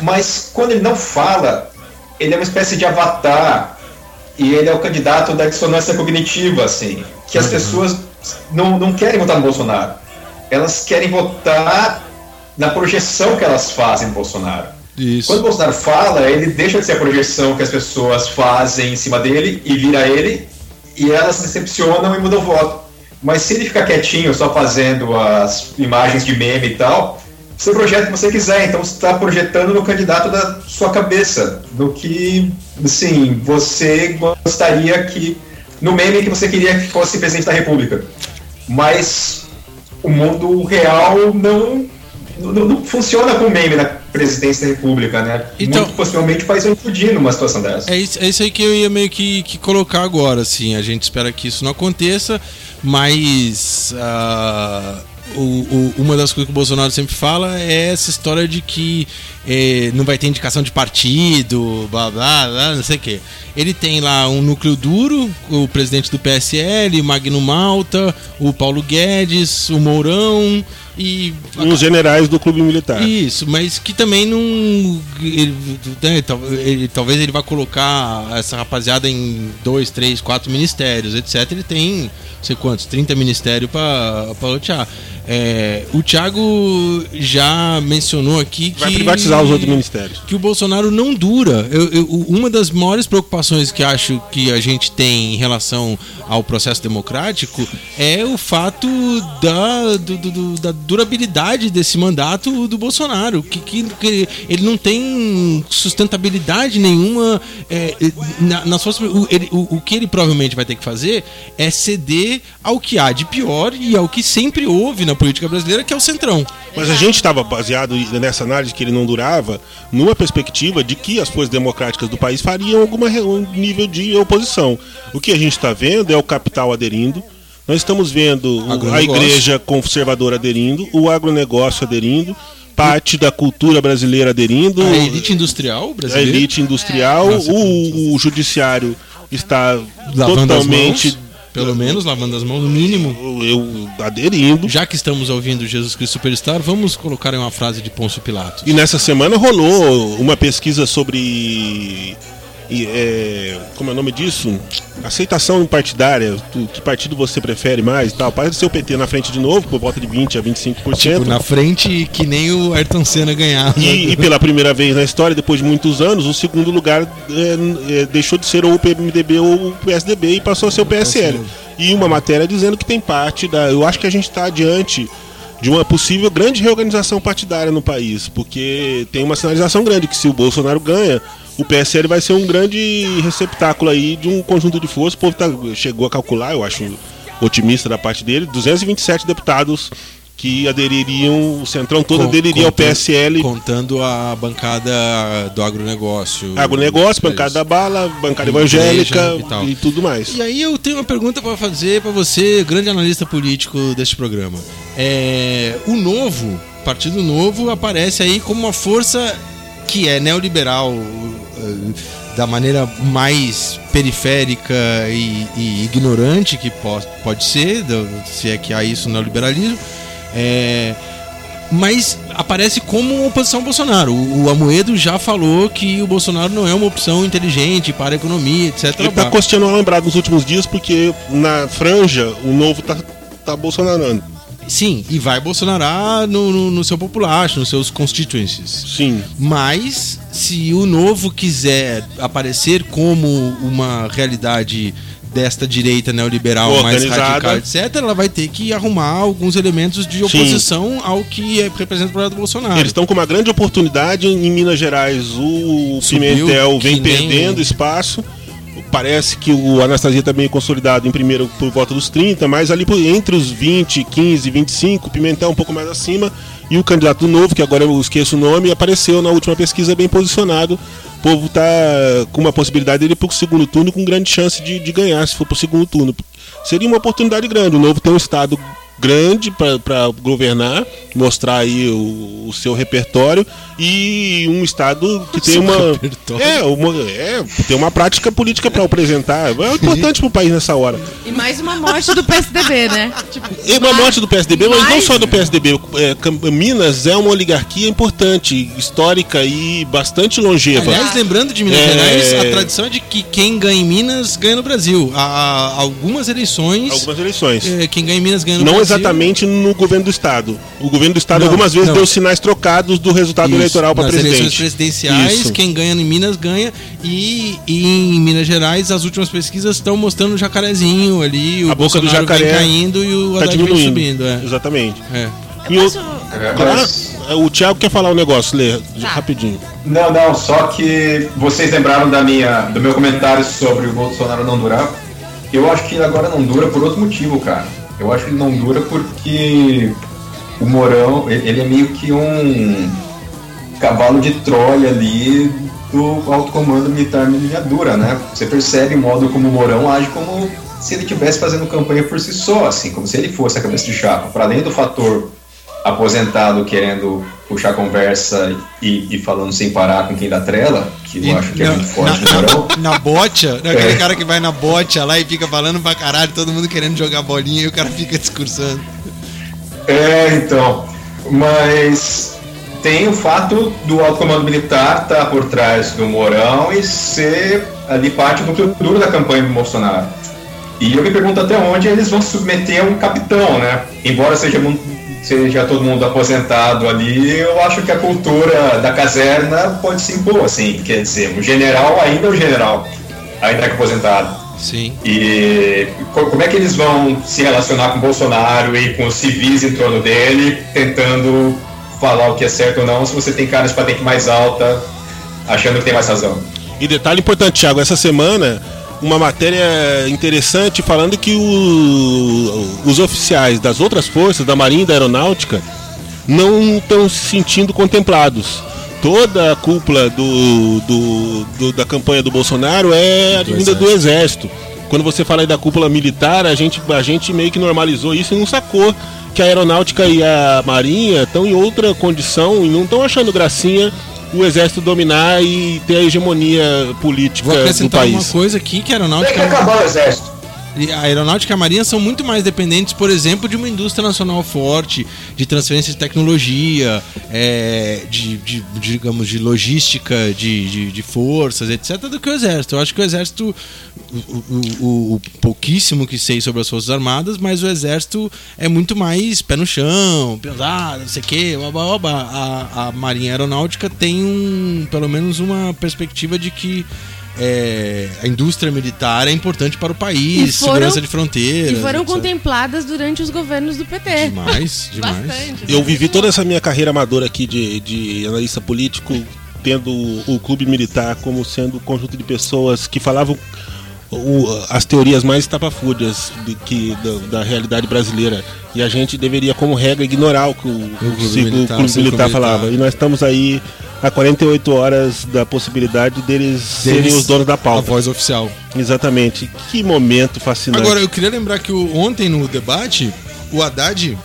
[SPEAKER 6] Mas quando ele não fala, ele é uma espécie de avatar e ele é o candidato da dissonância cognitiva, assim, que as pessoas não, não querem votar no Bolsonaro. Elas querem votar na projeção que elas fazem no Bolsonaro.
[SPEAKER 2] Isso.
[SPEAKER 6] Quando o Bolsonaro fala, ele deixa de ser a projeção que as pessoas fazem em cima dele e vira ele, e elas se decepcionam e mudam o voto. Mas se ele ficar quietinho, só fazendo as imagens de meme e tal, você projeta o que você quiser, então você está projetando no candidato da sua cabeça, do que, assim, você gostaria que. no meme que você queria que fosse presidente da República. Mas o mundo real não, não, não funciona com meme na presidência da República, né?
[SPEAKER 2] Então-
[SPEAKER 6] Muito possivelmente faz eu implodir numa situação dessa.
[SPEAKER 2] É isso, é isso aí que eu ia meio que, que colocar agora, assim. A gente espera que isso não aconteça, mas ah, o- o- uma das coisas que o Bolsonaro sempre fala é essa história de que eh, não vai ter indicação de partido, blá blá, blá não sei o quê. Ele tem lá um núcleo duro, o presidente do PSL, o Magno Malta, o Paulo Guedes, o Mourão e
[SPEAKER 3] Os generais do clube militar.
[SPEAKER 2] isso, mas que também não. Ele, né, ele- talvez ele vá colocar essa rapaziada em dois, três, quatro ministérios, etc. Ele tem, sei quantos, 30 ministérios para lotear. É, o Thiago já mencionou aqui que.
[SPEAKER 3] Vai privatizar os outros ministérios.
[SPEAKER 2] Que o Bolsonaro não dura. Eu- eu- uma das maiores preocupações que acho que a gente tem em relação ao processo democrático é o fato da, do- do- da durabilidade desse mandato do Bolsonaro. Que, que- que ele não tem sustentabilidade nenhuma é, na, nas suas. O, ele- o- o que ele provavelmente vai ter que fazer é ceder ao que há de pior e ao que sempre houve na política brasileira, que é o centrão.
[SPEAKER 3] Mas a gente estava baseado nessa análise que ele não durava, numa perspectiva de que as forças democráticas do país fariam algum nível de oposição. O que a gente está vendo é o capital aderindo. Nós estamos vendo a igreja conservadora aderindo, o agronegócio aderindo, parte da cultura brasileira aderindo,
[SPEAKER 2] A elite industrial
[SPEAKER 3] a
[SPEAKER 2] brasileira.
[SPEAKER 3] elite industrial,
[SPEAKER 2] Nossa,
[SPEAKER 3] o, o judiciário está
[SPEAKER 2] Lavando
[SPEAKER 3] totalmente
[SPEAKER 2] pelo menos lavando as mãos, no mínimo.
[SPEAKER 3] eu aderindo.
[SPEAKER 2] Já que estamos ouvindo Jesus Cristo Superstar, vamos colocar em uma frase de Pôncio Pilatos.
[SPEAKER 3] E nessa semana rolou uma pesquisa sobre. E, é, como é o nome disso? Aceitação partidária. tu- Que partido você prefere mais e tal. Apareceu o PT na frente de novo, por volta de 20 a 25%.
[SPEAKER 2] Tipo, na frente que nem o Ayrton Senna ganhava.
[SPEAKER 3] E, e pela primeira vez na história, depois de muitos anos, o segundo lugar é, é, deixou de ser ou o PMDB ou o PSDB e passou a ser o PSL. E uma matéria dizendo que tem parte da. Eu acho que a gente está adiante de uma possível grande reorganização partidária no país, porque tem uma sinalização grande que se o Bolsonaro ganha, o PSL vai ser um grande receptáculo aí de um conjunto de forças. O povo tá- chegou a calcular, eu acho otimista da parte dele, 227 deputados que adeririam, o Centrão todo
[SPEAKER 2] Com-
[SPEAKER 3] aderiria ao PSL.
[SPEAKER 2] Contando a bancada do agronegócio.
[SPEAKER 3] Agronegócio, bancada da bala, bancada evangélica
[SPEAKER 2] e tal.
[SPEAKER 3] e tudo mais.
[SPEAKER 2] E aí eu tenho uma pergunta para fazer para você, grande analista político deste programa. É, o novo, Partido Novo, aparece aí como uma força que é neoliberal da maneira mais periférica e, e ignorante que po pode ser, se é que há isso no neoliberalismo. É, mas aparece como uma oposição ao Bolsonaro. O, o Amoedo já falou que o Bolsonaro não é uma opção inteligente para a economia, etc.
[SPEAKER 3] Ele tá costeando um lembrado nos últimos dias porque na franja o novo tá, tá bolsonarando.
[SPEAKER 2] Sim, e vai Bolsonaro no, no, no seu populacho, nos seus constituencies.
[SPEAKER 3] Sim.
[SPEAKER 2] Mas se o novo quiser aparecer como uma realidade desta direita neoliberal mais radical, etc., ela vai ter que arrumar alguns elementos de oposição ao que é, representa o projeto Bolsonaro.
[SPEAKER 3] Eles estão com uma grande oportunidade em Minas Gerais. O
[SPEAKER 2] Subiu,
[SPEAKER 3] Pimentel vem perdendo espaço. Parece que o Anastasia está bem consolidado em primeiro por volta dos 30, mas ali por- entre os 20, 15, 25, o Pimentel um pouco mais acima. E o candidato novo, que agora eu esqueço o nome, apareceu na última pesquisa bem posicionado. O povo está com uma possibilidade dele para o segundo turno com grande chance de, de ganhar se for para o segundo turno. Seria uma oportunidade grande. O novo tem um estado grande para governar, mostrar aí o, o seu repertório e um estado que *laughs* tem uma
[SPEAKER 2] repertório.
[SPEAKER 3] é, uma é, tem uma prática política para apresentar. É importante para o país nessa hora.
[SPEAKER 5] E mais uma morte do PSDB, né? Tipo,
[SPEAKER 3] E uma morte do PSDB, mas não
[SPEAKER 5] mais-
[SPEAKER 3] só do PSDB. É, Minas é uma oligarquia importante, histórica e bastante longeva.
[SPEAKER 2] Aliás, lembrando de Minas
[SPEAKER 3] É.
[SPEAKER 2] Gerais, a tradição é de que quem ganha em Minas ganha no Brasil. Há, há algumas eleições,
[SPEAKER 3] Algumas eleições.
[SPEAKER 2] eh, quem ganha em Minas ganha no
[SPEAKER 3] Não
[SPEAKER 2] Brasil.
[SPEAKER 3] Exatamente no governo do estado. O governo do estado
[SPEAKER 2] Não,
[SPEAKER 3] algumas vezes
[SPEAKER 2] não.
[SPEAKER 3] deu sinais trocados do resultado
[SPEAKER 2] Isso,
[SPEAKER 3] eleitoral para
[SPEAKER 2] nas eleições
[SPEAKER 3] presidente.
[SPEAKER 2] presidenciais,
[SPEAKER 3] Isso.
[SPEAKER 2] quem ganha em Minas ganha. E, e em Minas Gerais, as últimas pesquisas estão mostrando o jacarezinho ali, o
[SPEAKER 3] A boca do
[SPEAKER 2] Bolsonaro vem
[SPEAKER 3] jacaré
[SPEAKER 2] caindo e o
[SPEAKER 3] Tá
[SPEAKER 2] Haddad vem
[SPEAKER 3] diminuindo.
[SPEAKER 2] subindo. É.
[SPEAKER 3] Exatamente.
[SPEAKER 2] É.
[SPEAKER 3] E
[SPEAKER 5] Eu
[SPEAKER 3] o-
[SPEAKER 5] posso...
[SPEAKER 3] Ah,
[SPEAKER 6] mas-
[SPEAKER 3] o Thiago quer falar um negócio, Lê,
[SPEAKER 5] Tá.
[SPEAKER 3] rapidinho.
[SPEAKER 6] Não, não, só que vocês lembraram da minha, do meu comentário sobre o Bolsonaro não durar. Eu acho que agora não dura por outro motivo, cara. Eu acho que ele não dura porque o Mourão, ele é meio que um cavalo de Troia ali do alto comando militar miniatura, né? Você percebe o modo como o Mourão age como se ele estivesse fazendo campanha por si só, assim, como se ele fosse a cabeça de chapa. Para além do fator aposentado querendo puxar conversa e, e falando sem parar com quem dá trela, que eu acho que é muito forte
[SPEAKER 2] na, na, na bocha, né? aquele
[SPEAKER 6] É.
[SPEAKER 2] cara que vai na bocha lá e fica falando pra caralho, todo mundo querendo jogar bolinha e o cara fica discursando.
[SPEAKER 6] É, então. Mas tem o fato do alto comando militar estar por trás do Mourão e ser ali parte do núcleo duro da campanha do Bolsonaro. E eu me pergunto até onde eles vão se submeter a um capitão, né? Embora seja, mu- seja todo mundo aposentado ali, eu acho que a cultura da caserna pode se impor, assim. Quer dizer, o general ainda é o general, ainda que aposentado.
[SPEAKER 2] Sim.
[SPEAKER 6] E co- como é que eles vão se relacionar com o Bolsonaro e com os civis em torno dele, tentando falar o que é certo ou não, se você tem caras de patente mais alta, achando que tem mais razão?
[SPEAKER 3] E detalhe importante, Thiago, essa semana uma matéria interessante falando que o- os oficiais das outras forças, da Marinha e da Aeronáutica, não estão se sentindo contemplados. Toda a cúpula do, do- do- da campanha do Bolsonaro é advinda do Exército. Quando você fala aí da cúpula militar, a gente, a gente meio que normalizou isso e não sacou que a Aeronáutica e a Marinha estão em outra condição e não estão achando gracinha o exército dominar e ter a hegemonia política
[SPEAKER 2] Vou
[SPEAKER 3] do
[SPEAKER 2] acrescentar uma
[SPEAKER 3] país.
[SPEAKER 2] coisa aqui que a
[SPEAKER 4] Tem que
[SPEAKER 2] aeronáutica,
[SPEAKER 4] acabar o exército.
[SPEAKER 2] A aeronáutica e a marinha são muito mais dependentes, por exemplo, de uma indústria nacional forte, de transferência de tecnologia, é, de, de- digamos, de logística, de, de, de forças, etc., do que o exército. Eu acho que o exército, o, o- o- o pouquíssimo que sei sobre as forças armadas, mas o exército é muito mais pé no chão, pesado, não sei o quê, oba, oba. A, a marinha aeronáutica tem um, pelo menos uma perspectiva de que é, a indústria militar é importante para o país,
[SPEAKER 5] foram-
[SPEAKER 2] segurança de fronteiras.
[SPEAKER 5] E foram contempladas durante os governos do PT.
[SPEAKER 2] Demais, *laughs* demais.
[SPEAKER 5] Bastante.
[SPEAKER 3] Eu vivi toda essa minha carreira amadora aqui de, de analista político, tendo o, o clube militar como sendo um conjunto de pessoas que falavam o- as teorias mais estapafúrdias de que, da, da realidade brasileira. E a gente deveria, como regra, ignorar o que o, o,
[SPEAKER 2] clube
[SPEAKER 3] ciclo- o
[SPEAKER 2] militar,
[SPEAKER 3] clube
[SPEAKER 2] o ciclo
[SPEAKER 3] militar
[SPEAKER 2] militar.
[SPEAKER 3] falava. E nós estamos aí há 48 horas da possibilidade deles, serem
[SPEAKER 2] Deles-
[SPEAKER 3] os donos da
[SPEAKER 2] A
[SPEAKER 3] pauta.
[SPEAKER 2] voz oficial.
[SPEAKER 3] Exatamente. Que momento fascinante.
[SPEAKER 2] Agora, eu queria lembrar que o- ontem no debate, o Haddad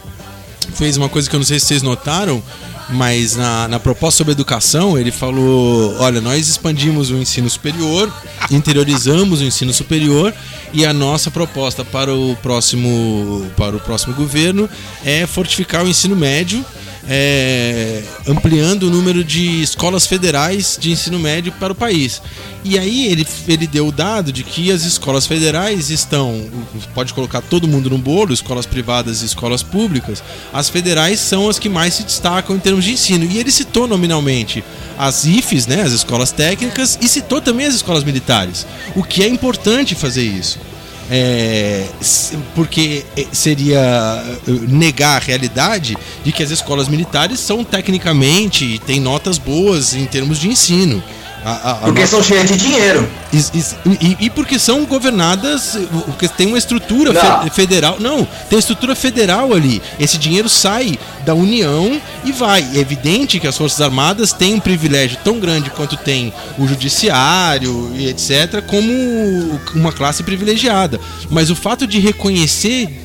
[SPEAKER 2] fez uma coisa que eu não sei se vocês notaram, mas na, na proposta sobre educação, ele falou: olha, nós expandimos o ensino superior, interiorizamos o ensino superior, e a nossa proposta para o próximo, para o próximo governo é fortificar o ensino médio. É, ampliando o número de escolas federais de ensino médio para o país. E aí ele, ele deu o dado de que as escolas federais estão, pode colocar todo mundo no bolo, escolas privadas e escolas públicas, as federais são as que mais se destacam em termos de ensino. E ele citou nominalmente as IFES, né, as escolas técnicas, e citou também as escolas militares, o que é importante fazer isso. É, porque é, seria eh, negar a realidade de que as escolas militares são tecnicamente e têm notas boas em termos de ensino. A- a-
[SPEAKER 4] Porque
[SPEAKER 2] nossa-
[SPEAKER 4] são cheios de dinheiro.
[SPEAKER 2] Is- is- E, e porque são governadas, porque tem uma estrutura
[SPEAKER 4] Não.
[SPEAKER 2] fe- federal. Não, tem estrutura federal ali. Esse dinheiro sai da União e vai. É evidente que as Forças Armadas têm um privilégio tão grande quanto tem o Judiciário e etc., como uma classe privilegiada. Mas o fato de reconhecer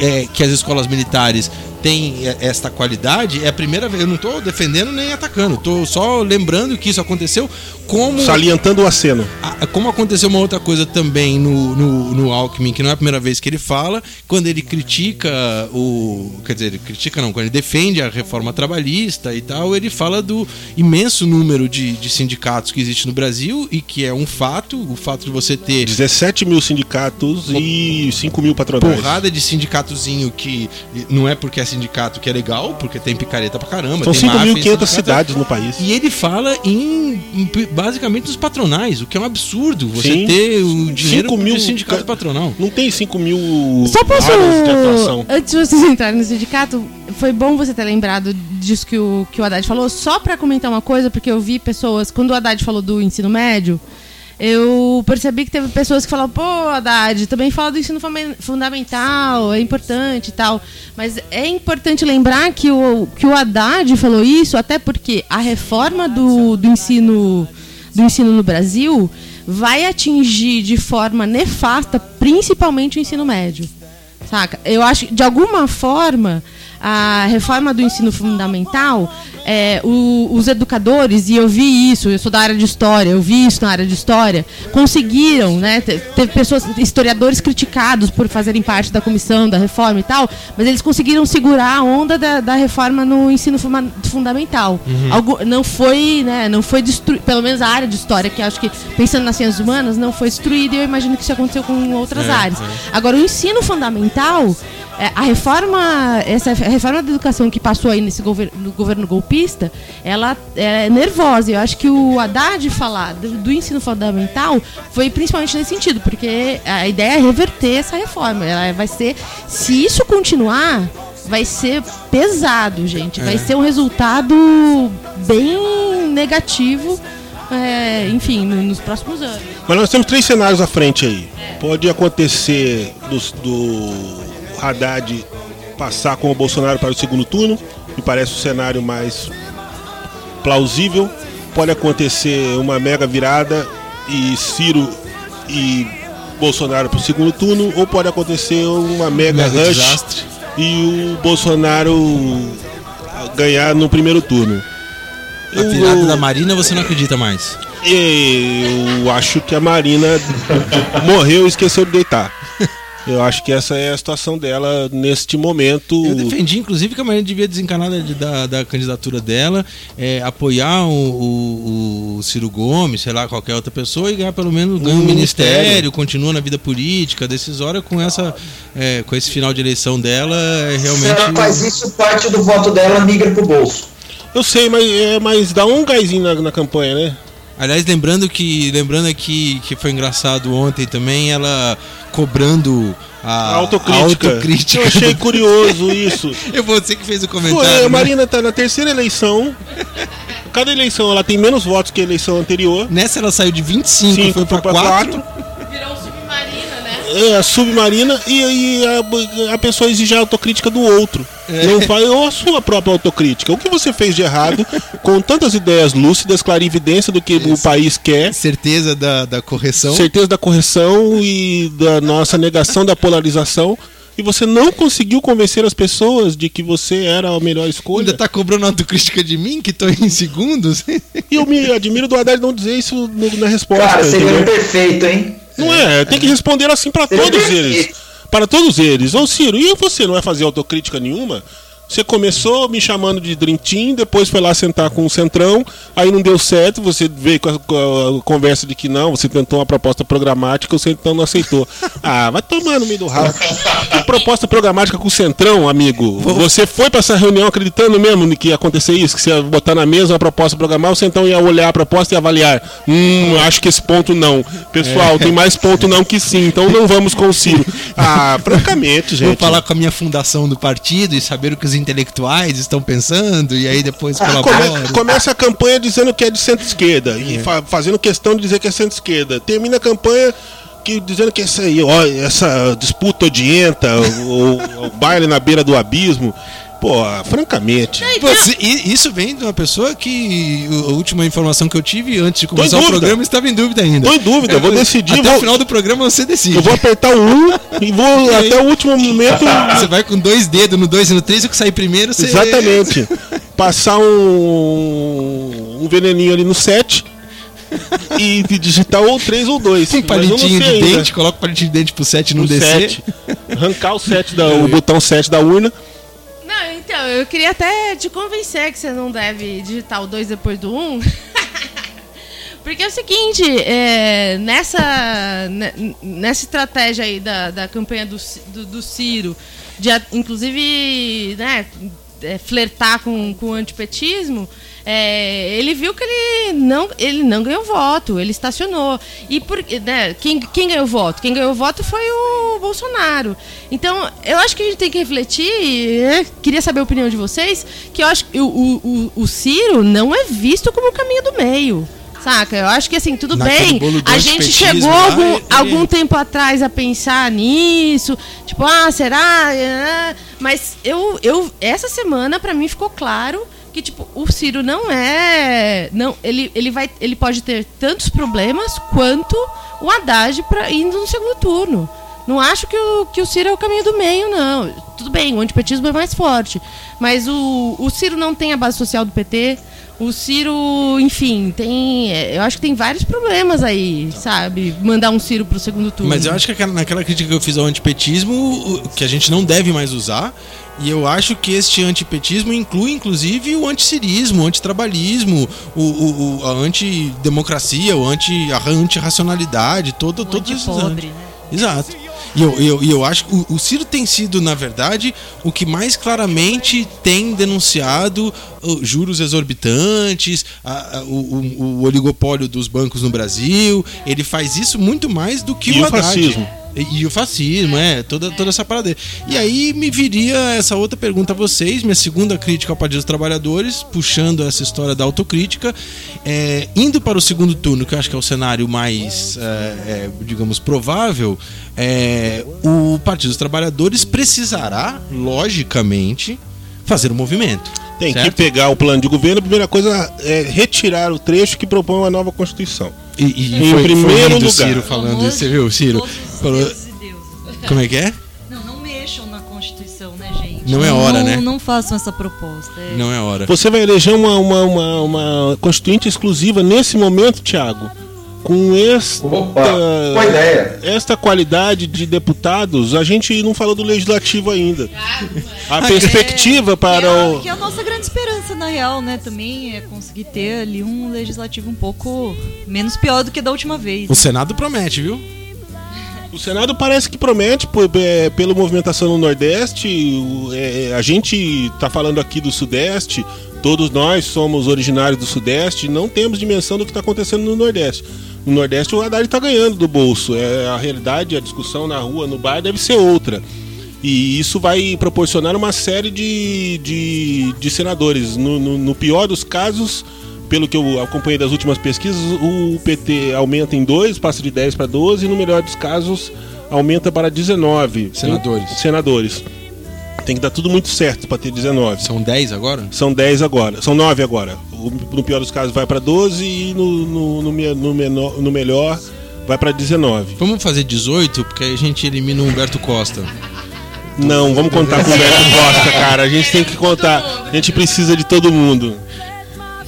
[SPEAKER 2] é, que as escolas militares têm é, esta qualidade é a primeira vez. Eu não estou defendendo nem atacando, estou só lembrando que isso aconteceu como
[SPEAKER 3] Salientando o aceno.
[SPEAKER 2] a- como aconteceu uma outra coisa também no, no, no Alckmin, que não é a primeira vez que ele fala, quando ele critica o. Quer dizer, ele critica não, quando ele defende a reforma trabalhista e tal, ele fala do imenso número de, de sindicatos que existe no Brasil e que é um fato, o fato de você ter
[SPEAKER 3] 17 mil sindicatos e 5 mil patronais.
[SPEAKER 2] porrada de sindicatozinho que não é porque é sindicato que é legal, porque tem picareta pra caramba.
[SPEAKER 3] São
[SPEAKER 2] tem máfia em
[SPEAKER 3] 5.500
[SPEAKER 2] sindicato.
[SPEAKER 3] cidades no país.
[SPEAKER 2] E ele fala em, em- basicamente nos patronais, o que é um absurdo você
[SPEAKER 3] Sim.
[SPEAKER 2] ter o dinheiro
[SPEAKER 3] 5 mil
[SPEAKER 2] do sindicato
[SPEAKER 3] ca-
[SPEAKER 2] patronal.
[SPEAKER 3] Não tem 5 mil
[SPEAKER 5] Só posso.
[SPEAKER 3] de.
[SPEAKER 5] Antes de vocês entrarem no sindicato, foi bom você ter lembrado disso que o, que o Haddad falou. Só pra comentar uma coisa, porque eu vi pessoas. Quando o Haddad falou do ensino médio, eu percebi que teve pessoas que falaram: pô, Haddad, também fala do ensino fundamental, é importante e tal. Mas é importante lembrar que o, que o Haddad falou isso, até porque a reforma do, do ensino do ensino no Brasil vai atingir de forma nefasta principalmente o ensino médio. Saca? Eu acho que, de alguma forma, a reforma do ensino fundamental, é, o- os educadores, e eu vi isso, eu sou da área de história, eu vi isso na área de história, conseguiram, né? te- Teve pessoas, historiadores criticados por fazerem parte da comissão da reforma e tal, mas eles conseguiram segurar a onda da, da reforma no ensino fuma- fundamental. Algu- não foi, né? Não foi destruído, pelo menos a área de história, que acho que, pensando nas ciências humanas, não foi destruída e eu imagino que isso aconteceu com outras
[SPEAKER 2] É,
[SPEAKER 5] áreas.
[SPEAKER 2] é.
[SPEAKER 5] Agora, o ensino fundamental, a reforma, essa reforma da educação que passou aí nesse governo, no governo golpista, ela é nervosa. Eu acho que o Haddad falar do, do ensino fundamental foi principalmente nesse sentido, porque a ideia é reverter essa reforma. Ela vai ser, se isso continuar, vai ser pesado, gente. Vai
[SPEAKER 2] É.
[SPEAKER 5] ser um resultado bem negativo. é, enfim, no- nos próximos anos.
[SPEAKER 3] Mas nós temos três cenários à frente aí. Pode acontecer dos- do, Haddad passar com o Bolsonaro para o segundo turno, me parece o cenário mais plausível. Pode acontecer uma mega virada e Ciro e Bolsonaro para o segundo turno, ou pode acontecer uma mega,
[SPEAKER 2] Mega
[SPEAKER 3] rush
[SPEAKER 2] desastre.
[SPEAKER 3] e o Bolsonaro ganhar no primeiro turno.
[SPEAKER 2] A virada da Marina você não acredita mais?
[SPEAKER 3] Eu acho que a Marina morreu e esqueceu de deitar. *laughs* Eu acho que essa é a situação dela neste momento.
[SPEAKER 2] Eu defendi, inclusive, que a Marina devia desencanar da, da, da candidatura dela, é, apoiar o, o- o Ciro Gomes, sei lá, qualquer outra pessoa e ganhar pelo menos ganha um
[SPEAKER 3] Um
[SPEAKER 2] ministério,
[SPEAKER 3] ministério.
[SPEAKER 2] continua na vida política, decisória com essa, é, com esse final de eleição dela, é
[SPEAKER 4] Se
[SPEAKER 2] realmente.
[SPEAKER 4] ela faz isso, parte do voto dela migra pro bolso.
[SPEAKER 3] Eu sei, mas, é, mas dá um gásinho na, na campanha, né?
[SPEAKER 2] Aliás, lembrando que lembrando aqui que foi engraçado ontem também ela cobrando a,
[SPEAKER 3] A autocrítica.
[SPEAKER 2] a autocrítica.
[SPEAKER 3] Eu achei curioso *laughs* isso.
[SPEAKER 2] Eu vou dizer que fez o comentário.
[SPEAKER 3] a
[SPEAKER 2] né?
[SPEAKER 3] Marina tá na terceira eleição. Cada eleição ela tem menos votos que a eleição anterior.
[SPEAKER 2] Nessa ela saiu de 25,
[SPEAKER 3] Cinco
[SPEAKER 2] foi pra
[SPEAKER 3] pra
[SPEAKER 2] 4.
[SPEAKER 3] É, a submarina e aí a, a pessoa exige a autocrítica do outro. Não faz ou a sua própria autocrítica. O que você fez de errado com tantas ideias lúcidas, clarividência do que o país quer,
[SPEAKER 2] Certeza da, da correção.
[SPEAKER 3] certeza da correção e da nossa negação da polarização. E você não conseguiu convencer as pessoas de que você era a melhor escolha.
[SPEAKER 2] Ainda tá cobrando autocrítica de mim, que tô em segundos? *laughs*
[SPEAKER 3] E eu me admiro do Haddad não dizer isso na resposta.
[SPEAKER 4] Cara, seria
[SPEAKER 3] entendeu?
[SPEAKER 4] perfeito, hein?
[SPEAKER 3] Não é, tem que responder assim para todos
[SPEAKER 4] perfeito.
[SPEAKER 3] eles. Para todos eles. Ô Ciro, e você não vai fazer autocrítica nenhuma? Você começou me chamando de Team, depois foi lá sentar com o Centrão, aí não deu certo, você veio com a, com a conversa de que não, você tentou uma proposta programática, o Centrão não aceitou. *laughs* Ah, vai tomar no meio do rabo. Que proposta programática com o Centrão, amigo? Você foi para essa reunião acreditando mesmo que ia acontecer isso? Que você ia botar na mesa uma proposta programar, o Centrão ia olhar a proposta e avaliar. Hum, acho que esse ponto não. Pessoal, tem mais ponto não que sim, então não vamos com o Ciro. *laughs* Ah, francamente, gente.
[SPEAKER 2] Vou falar com a minha fundação do partido e saber o que os intelectuais estão pensando e aí depois
[SPEAKER 3] Ah, come- começa a campanha dizendo que é de centro-esquerda e fa- fazendo questão de dizer que é centro-esquerda. Termina a campanha que, dizendo que essa, ó, essa disputa odienta, *laughs* o, o baile na beira do abismo. Pô, francamente.
[SPEAKER 2] Você- e- isso vem de uma pessoa que a última informação que eu tive antes de começar o programa estava em dúvida ainda.
[SPEAKER 3] Tô em dúvida, eu vou decidir.
[SPEAKER 2] Até
[SPEAKER 3] vou-
[SPEAKER 2] o final do programa você decide.
[SPEAKER 3] Eu vou apertar o 1 e vou até o último momento.
[SPEAKER 2] Você vai com dois dedos no dois e no três, o que sair primeiro você.
[SPEAKER 3] Exatamente. Passar um, um veneninho ali no 7 e digitar ou 3 ou 2.
[SPEAKER 2] Um palitinho de dente, coloca o palitinho de dente pro 7 não
[SPEAKER 3] no
[SPEAKER 2] descer.
[SPEAKER 3] 7. Arrancar o 7 da, o botão 7 da urna.
[SPEAKER 5] Não, então, eu queria até te convencer que você não deve digitar o 2 depois do 1. Um. *laughs* Porque é o seguinte, é, nessa, ne- nessa estratégia aí da, da campanha do, do, do Ciro, de inclusive né, é, flertar com, com o antipetismo, é, ele viu que ele não, ele não ganhou voto, ele estacionou. E por, né, quem, quem ganhou voto? Quem ganhou voto foi o Bolsonaro. Então, eu acho que a gente tem que refletir, né, queria saber a opinião de vocês, que eu acho que o, o, o, Ciro não é visto como o caminho do meio. Saca? Eu acho que assim, tudo
[SPEAKER 2] Naquele
[SPEAKER 5] bem. A gente chegou
[SPEAKER 2] lá,
[SPEAKER 5] algum, algum tempo atrás a pensar nisso. Tipo, ah, será? Ah, Mas eu, eu essa semana pra mim ficou claro que tipo, o Ciro não é, não, ele, ele vai, ele pode ter tantos problemas quanto o Haddad para indo no segundo turno. Não acho que o, que o Ciro é o caminho do meio, não. Tudo bem, o antipetismo é mais forte. Mas o, o Ciro não tem a base social do PT. O Ciro, enfim, tem. é, Eu acho que tem vários problemas aí, sabe? Mandar um Ciro pro segundo turno.
[SPEAKER 2] Mas eu acho que aquela- naquela crítica que eu fiz ao antipetismo, que a gente não deve mais usar, e eu acho que este antipetismo inclui inclusive o anticirismo, o antitrabalhismo, o, o, o- a antidemocracia, o anti, a antirracionalidade, todo, todos esses
[SPEAKER 7] pobre, né?
[SPEAKER 2] Exato. E eu, eu, e eu acho que o, o Ciro tem sido, na verdade, o que mais claramente tem denunciado juros exorbitantes, a- a- o, o- o oligopólio dos bancos no Brasil. Ele faz isso muito mais do que
[SPEAKER 3] E
[SPEAKER 2] o
[SPEAKER 3] o
[SPEAKER 2] Haddad.
[SPEAKER 3] fascismo.
[SPEAKER 2] E, e o fascismo, é, toda, toda essa parada. E aí me viria essa outra pergunta a vocês, minha segunda crítica ao Partido dos Trabalhadores, puxando essa história da autocrítica, é, indo para o segundo turno, que eu acho que é o cenário mais, é, é, digamos, provável, é, o Partido dos Trabalhadores precisará, logicamente, fazer um movimento.
[SPEAKER 3] Tem que
[SPEAKER 2] certo?
[SPEAKER 3] pegar o plano de governo. A primeira coisa é retirar o trecho que propõe uma nova Constituição.
[SPEAKER 2] E, e
[SPEAKER 3] Em primeiro
[SPEAKER 2] lindo o
[SPEAKER 3] lugar.
[SPEAKER 2] Ciro falando isso, você viu, Ciro? Falou-. Como é que é?
[SPEAKER 7] Não, não mexa mexam na Constituição, né, gente?
[SPEAKER 2] Não é hora, né?
[SPEAKER 7] Não façam essa proposta. é.
[SPEAKER 2] Não é hora.
[SPEAKER 3] Você vai eleger uma, uma, uma, uma constituinte exclusiva nesse momento, Thiago? Com esta,
[SPEAKER 6] Opa,
[SPEAKER 3] esta qualidade de deputados, a gente não falou do legislativo ainda. A perspectiva
[SPEAKER 7] Que
[SPEAKER 3] para
[SPEAKER 7] é,
[SPEAKER 3] o.
[SPEAKER 7] que é a nossa grande esperança, na real, né? Também é conseguir ter ali um legislativo um pouco menos pior do que da última vez.
[SPEAKER 2] O Senado promete, viu?
[SPEAKER 3] O Senado parece que promete, por- é, pela movimentação no Nordeste. é, a gente está falando aqui do Sudeste, todos nós somos originários do Sudeste, não temos dimensão do que está acontecendo no Nordeste. No Nordeste, o Haddad está ganhando do bolso. É, a realidade, a discussão na rua, no bar, deve ser outra. E isso vai proporcionar uma série de, de, de senadores. No, no- no pior dos casos, pelo que eu acompanhei das últimas pesquisas, o PT aumenta em 2, passa de 10 para 12, e no melhor dos casos, aumenta para 19
[SPEAKER 2] Senadores.
[SPEAKER 3] Senadores. Tem que dar tudo muito certo para ter 19.
[SPEAKER 2] São 10 agora?
[SPEAKER 3] São 10 agora, são 9 agora. No pior dos casos vai para 12 e no, no, no, no menor- no melhor vai para 19.
[SPEAKER 2] Vamos fazer 18, porque aí a gente elimina o Humberto Costa.
[SPEAKER 3] Não, vamos contar com o Beto Costa, cara. A gente tem que contar. A gente precisa de todo mundo.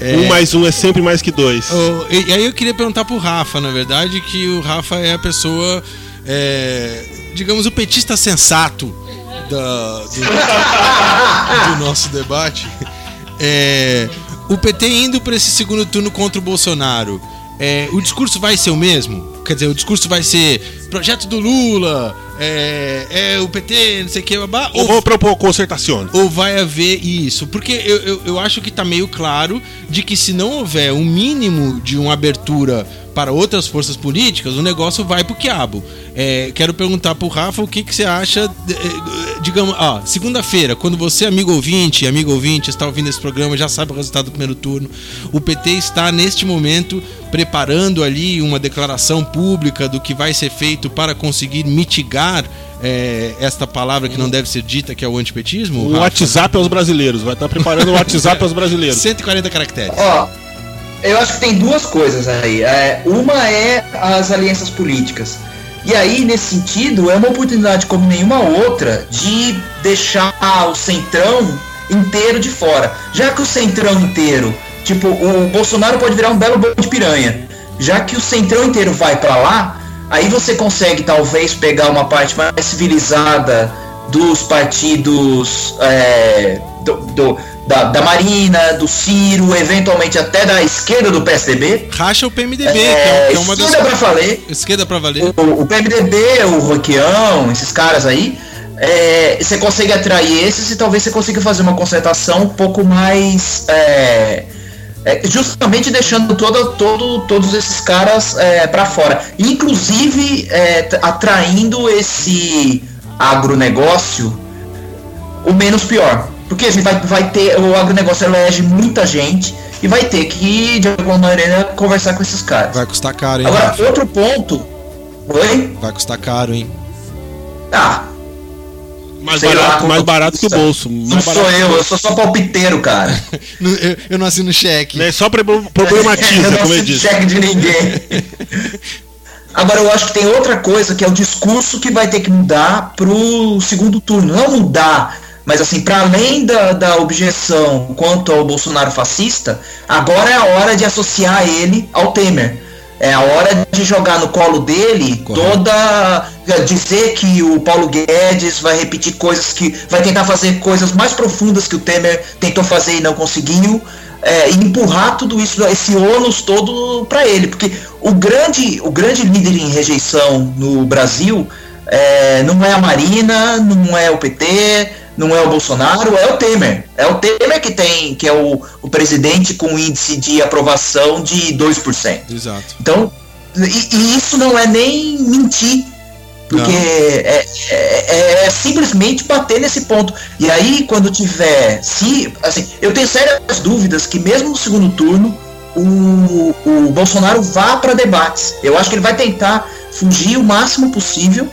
[SPEAKER 3] Um mais um é sempre mais que dois.
[SPEAKER 2] Oh, e, e aí eu queria perguntar pro Rafa, na verdade, que o Rafa é a pessoa, é, digamos, o petista sensato da- do, *laughs* do nosso debate. É, o PT indo para esse segundo turno contra o Bolsonaro, é, o discurso vai ser o mesmo? Quer dizer, o discurso vai ser projeto do Lula, é, é o PT, não sei o que, babá,
[SPEAKER 3] Eu vou propor concertação.
[SPEAKER 2] ou vai haver isso? Porque eu, eu, eu acho que tá meio claro de que se não houver um mínimo de uma abertura para outras forças políticas, o negócio vai pro quiabo. É, quero perguntar pro Rafa o que, que você acha, de- eh, digamos, ó, segunda-feira, quando você, amigo ouvinte, amigo ouvinte, está ouvindo esse programa, já sabe o resultado do primeiro turno, o PT está neste momento preparando ali uma declaração pública do que vai ser feito para conseguir mitigar eh, esta palavra que não deve ser dita, que é o antipetismo?
[SPEAKER 3] O
[SPEAKER 2] Rafa?
[SPEAKER 3] WhatsApp aos brasileiros. Vai estar preparando o WhatsApp aos brasileiros. *laughs*
[SPEAKER 2] 140 caracteres.
[SPEAKER 4] Ó, eu acho que tem duas coisas aí. É, uma é as alianças políticas. E aí, nesse sentido, é uma oportunidade como nenhuma outra de deixar o centrão inteiro de fora. Já que o centrão inteiro, tipo, o Bolsonaro pode virar um belo bolo de piranha. Já que o centrão inteiro vai pra lá, aí você consegue talvez pegar uma parte mais civilizada dos partidos é, do, do- da, da Marina, do Ciro, eventualmente até da esquerda do PSDB.
[SPEAKER 2] Racha o PMDB,
[SPEAKER 4] É,
[SPEAKER 2] é, que é uma das.
[SPEAKER 4] esquerda pra valer.
[SPEAKER 2] Esquerda pra valer.
[SPEAKER 4] O, o PMDB, o Roquião, esses caras aí, é, você consegue atrair esses e talvez você consiga fazer uma concertação um pouco mais. é, é, justamente deixando todo, todo, todos esses caras é, para fora. Inclusive é, atraindo esse agronegócio o menos pior. Porque a gente vai, vai ter. O agronegócio elege muita gente e vai ter que, de alguma maneira, conversar com esses caras.
[SPEAKER 2] Vai custar caro, hein,
[SPEAKER 4] Agora,
[SPEAKER 2] Rafa?
[SPEAKER 4] outro ponto. Oi?
[SPEAKER 2] Vai custar caro, hein?
[SPEAKER 4] Ah,
[SPEAKER 3] Mais
[SPEAKER 4] Sei lá,
[SPEAKER 3] barato,
[SPEAKER 4] como
[SPEAKER 3] mais barato que o bolso.
[SPEAKER 4] não sou
[SPEAKER 3] barato.
[SPEAKER 4] eu, eu sou só palpiteiro, cara. *laughs*
[SPEAKER 2] Eu, eu não assino cheque.
[SPEAKER 3] É só pro- *laughs*
[SPEAKER 4] eu
[SPEAKER 3] problematiza,
[SPEAKER 4] não
[SPEAKER 3] como eu disse.
[SPEAKER 4] cheque de ninguém. *laughs* Agora, eu acho que tem outra coisa que é o discurso que vai ter que mudar pro segundo turno. Não mudar, mas assim, para além da, da objeção quanto ao Bolsonaro fascista, agora é a hora de associar ele ao Temer. É a hora de jogar no colo dele
[SPEAKER 2] Correto.
[SPEAKER 4] toda. dizer que o Paulo Guedes vai repetir coisas que. vai tentar fazer coisas mais profundas que o Temer tentou fazer e não conseguiu. é, e empurrar tudo isso, esse ônus todo para ele. Porque o grande, o grande líder em rejeição no Brasil é, não é a Marina, não é o PT, não é o Bolsonaro, é o Temer. É o Temer que tem, que é o, o presidente com índice de aprovação de 2%.
[SPEAKER 2] Exato.
[SPEAKER 4] Então, e, e isso não é nem mentir. Porque
[SPEAKER 2] Não.
[SPEAKER 4] é, é- é simplesmente bater nesse ponto. E aí, quando tiver. Se, assim, eu tenho sérias dúvidas que, mesmo no segundo turno, o, o Bolsonaro vá para debates. Eu acho que ele vai tentar fugir o máximo possível.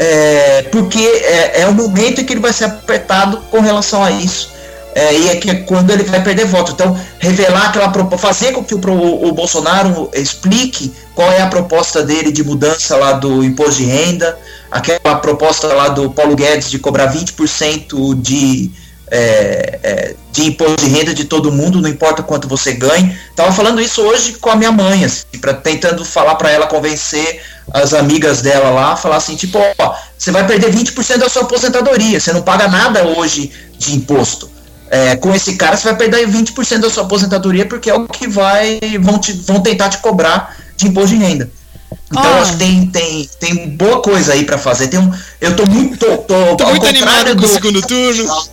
[SPEAKER 4] É, porque é, é o momento em que ele vai ser apertado com relação a isso. é, e é que é quando ele vai perder voto. Então, revelar aquela proposta, fazer com que o, pro- o Bolsonaro explique qual é a proposta dele de mudança lá do imposto de renda, aquela proposta lá do Paulo Guedes de cobrar 20% de, é, é, de imposto de renda de todo mundo, não importa quanto você ganhe. Tava falando isso hoje com a minha mãe, assim, pra, tentando falar para ela convencer as amigas dela lá, falar assim, tipo, ó, você vai perder 20% da sua aposentadoria, você não paga nada hoje de imposto. É, com esse cara você vai perder 20% da sua aposentadoria porque é o que vai vão, te, vão tentar te cobrar de imposto de renda. Então eu acho que tem, tem, tem boa coisa aí pra fazer. Tem um, eu tô muito. Tô, tô,
[SPEAKER 2] Tô
[SPEAKER 4] ao
[SPEAKER 2] muito
[SPEAKER 4] contrário
[SPEAKER 2] animado com o
[SPEAKER 4] do-
[SPEAKER 2] segundo turno.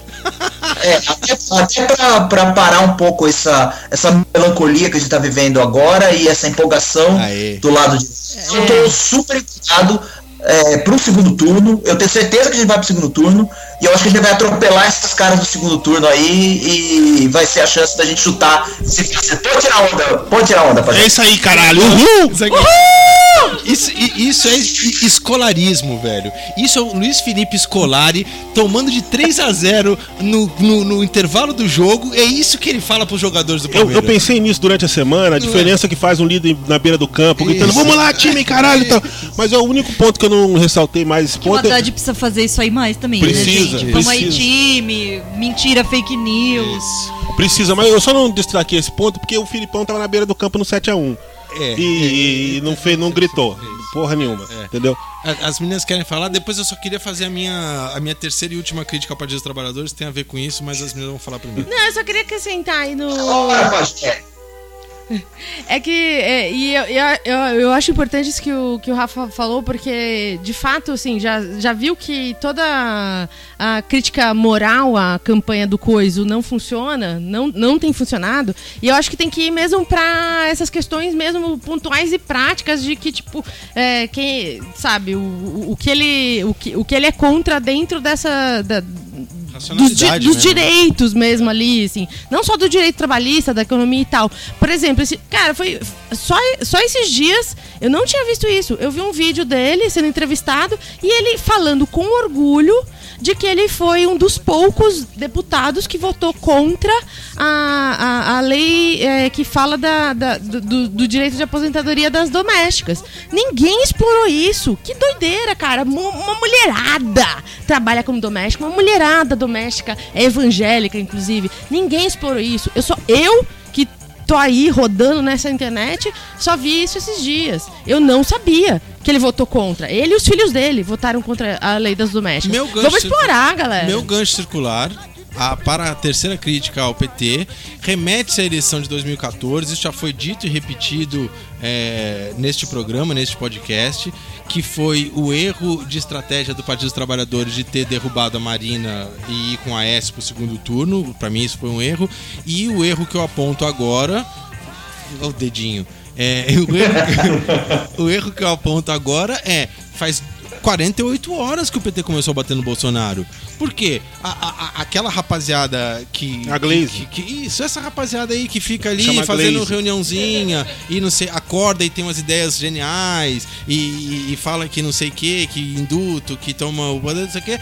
[SPEAKER 4] É, até, até pra parar um pouco essa, essa melancolia que a gente tá vivendo agora e essa empolgação
[SPEAKER 2] Aê.
[SPEAKER 4] do lado de. Eu tô super empolgado é, pro segundo turno. Eu tenho certeza que a gente vai pro segundo turno. E eu acho que a gente vai atropelar esses caras do segundo turno aí e vai ser a chance da gente chutar. Se, se, pode tirar onda, pode tirar onda,
[SPEAKER 3] É isso aí, caralho. Uhul!
[SPEAKER 2] Isso, aqui- Isso, isso é es- escolarismo, velho. Isso é o Luiz Felipe Scolari tomando de 3 a 0 no, no, no intervalo do jogo. É isso que ele fala pros jogadores do
[SPEAKER 3] Eu,
[SPEAKER 2] Palmeiras.
[SPEAKER 3] eu pensei nisso durante a semana, a diferença que faz um líder na beira do campo, gritando,
[SPEAKER 2] Isso.
[SPEAKER 3] vamos lá, time, caralho e tal. Mas é o único ponto que eu não ressaltei mais esse
[SPEAKER 7] O
[SPEAKER 3] ponto. é-
[SPEAKER 7] Haddad precisa fazer isso aí mais também,
[SPEAKER 3] Precisa,
[SPEAKER 7] né, gente? Vamos aí,
[SPEAKER 3] precisa.
[SPEAKER 7] time, mentira, fake news.
[SPEAKER 3] Precisa, mas eu só não destaquei esse ponto porque o Filipão tava na beira do campo no 7x1.
[SPEAKER 2] É,
[SPEAKER 3] E, e não, fez, não gritou. Porra nenhuma.
[SPEAKER 2] É.
[SPEAKER 3] Entendeu?
[SPEAKER 2] As meninas querem falar, depois eu só queria fazer a minha, a minha terceira e última crítica ao Partido dos Trabalhadores, tem a ver com isso, mas as meninas vão falar primeiro.
[SPEAKER 5] Não, eu só queria acrescentar aí no.
[SPEAKER 4] Pajé. *laughs*
[SPEAKER 5] É que. é, e eu, eu, eu, acho importante isso que o, que o Rafa falou, porque, de fato, assim, já, já viu que toda a crítica moral à campanha do Coiso não funciona, não, não tem funcionado. E eu acho que tem que ir mesmo pra essas questões mesmo pontuais e práticas de que, tipo, é, quem, sabe, o, o, o que ele, o, que, o que ele é contra dentro dessa. da- dos, di- dos
[SPEAKER 2] mesmo.
[SPEAKER 5] direitos mesmo ali, assim. Não só do direito trabalhista, da economia e tal. Por exemplo, esse, cara, foi só, só esses dias eu não tinha visto isso. Eu vi um vídeo dele sendo entrevistado e ele falando com orgulho de que ele foi um dos poucos deputados que votou contra a, a, a lei é, que fala da, da- do, do- direito de aposentadoria das domésticas. Ninguém explorou isso. Que doideira, cara. Uma mulherada trabalha como doméstica, uma mulherada doméstica, é evangélica, inclusive. Ninguém explorou isso. Eu só. Eu que tô aí rodando nessa internet, só vi isso esses dias. Eu não sabia que ele votou contra. Ele e os filhos dele votaram contra a lei das domésticas.
[SPEAKER 2] Meu gancho
[SPEAKER 5] Vamos explorar, galera.
[SPEAKER 2] Meu gancho circular, a- para a terceira crítica ao PT, remete-se à eleição de 2014. Isso já foi dito e repetido é, neste programa, neste podcast, que foi o erro de estratégia do Partido dos Trabalhadores de ter derrubado a Marina e ir com a S para o segundo turno. Para mim, isso foi um erro. E o erro que eu aponto agora. O dedinho. É, *laughs* o, erro, o erro que eu aponto agora é. Faz 48 horas que o PT começou a bater no Bolsonaro. Por quê? A- a- aquela rapaziada que.
[SPEAKER 3] A Glaze.
[SPEAKER 2] que- que- isso, essa rapaziada aí que fica ali
[SPEAKER 3] Chama
[SPEAKER 2] fazendo reuniãozinha e não sei, acorda e tem umas ideias geniais e, e- e fala que não sei o que, que induto, que toma o poder, não sei o que,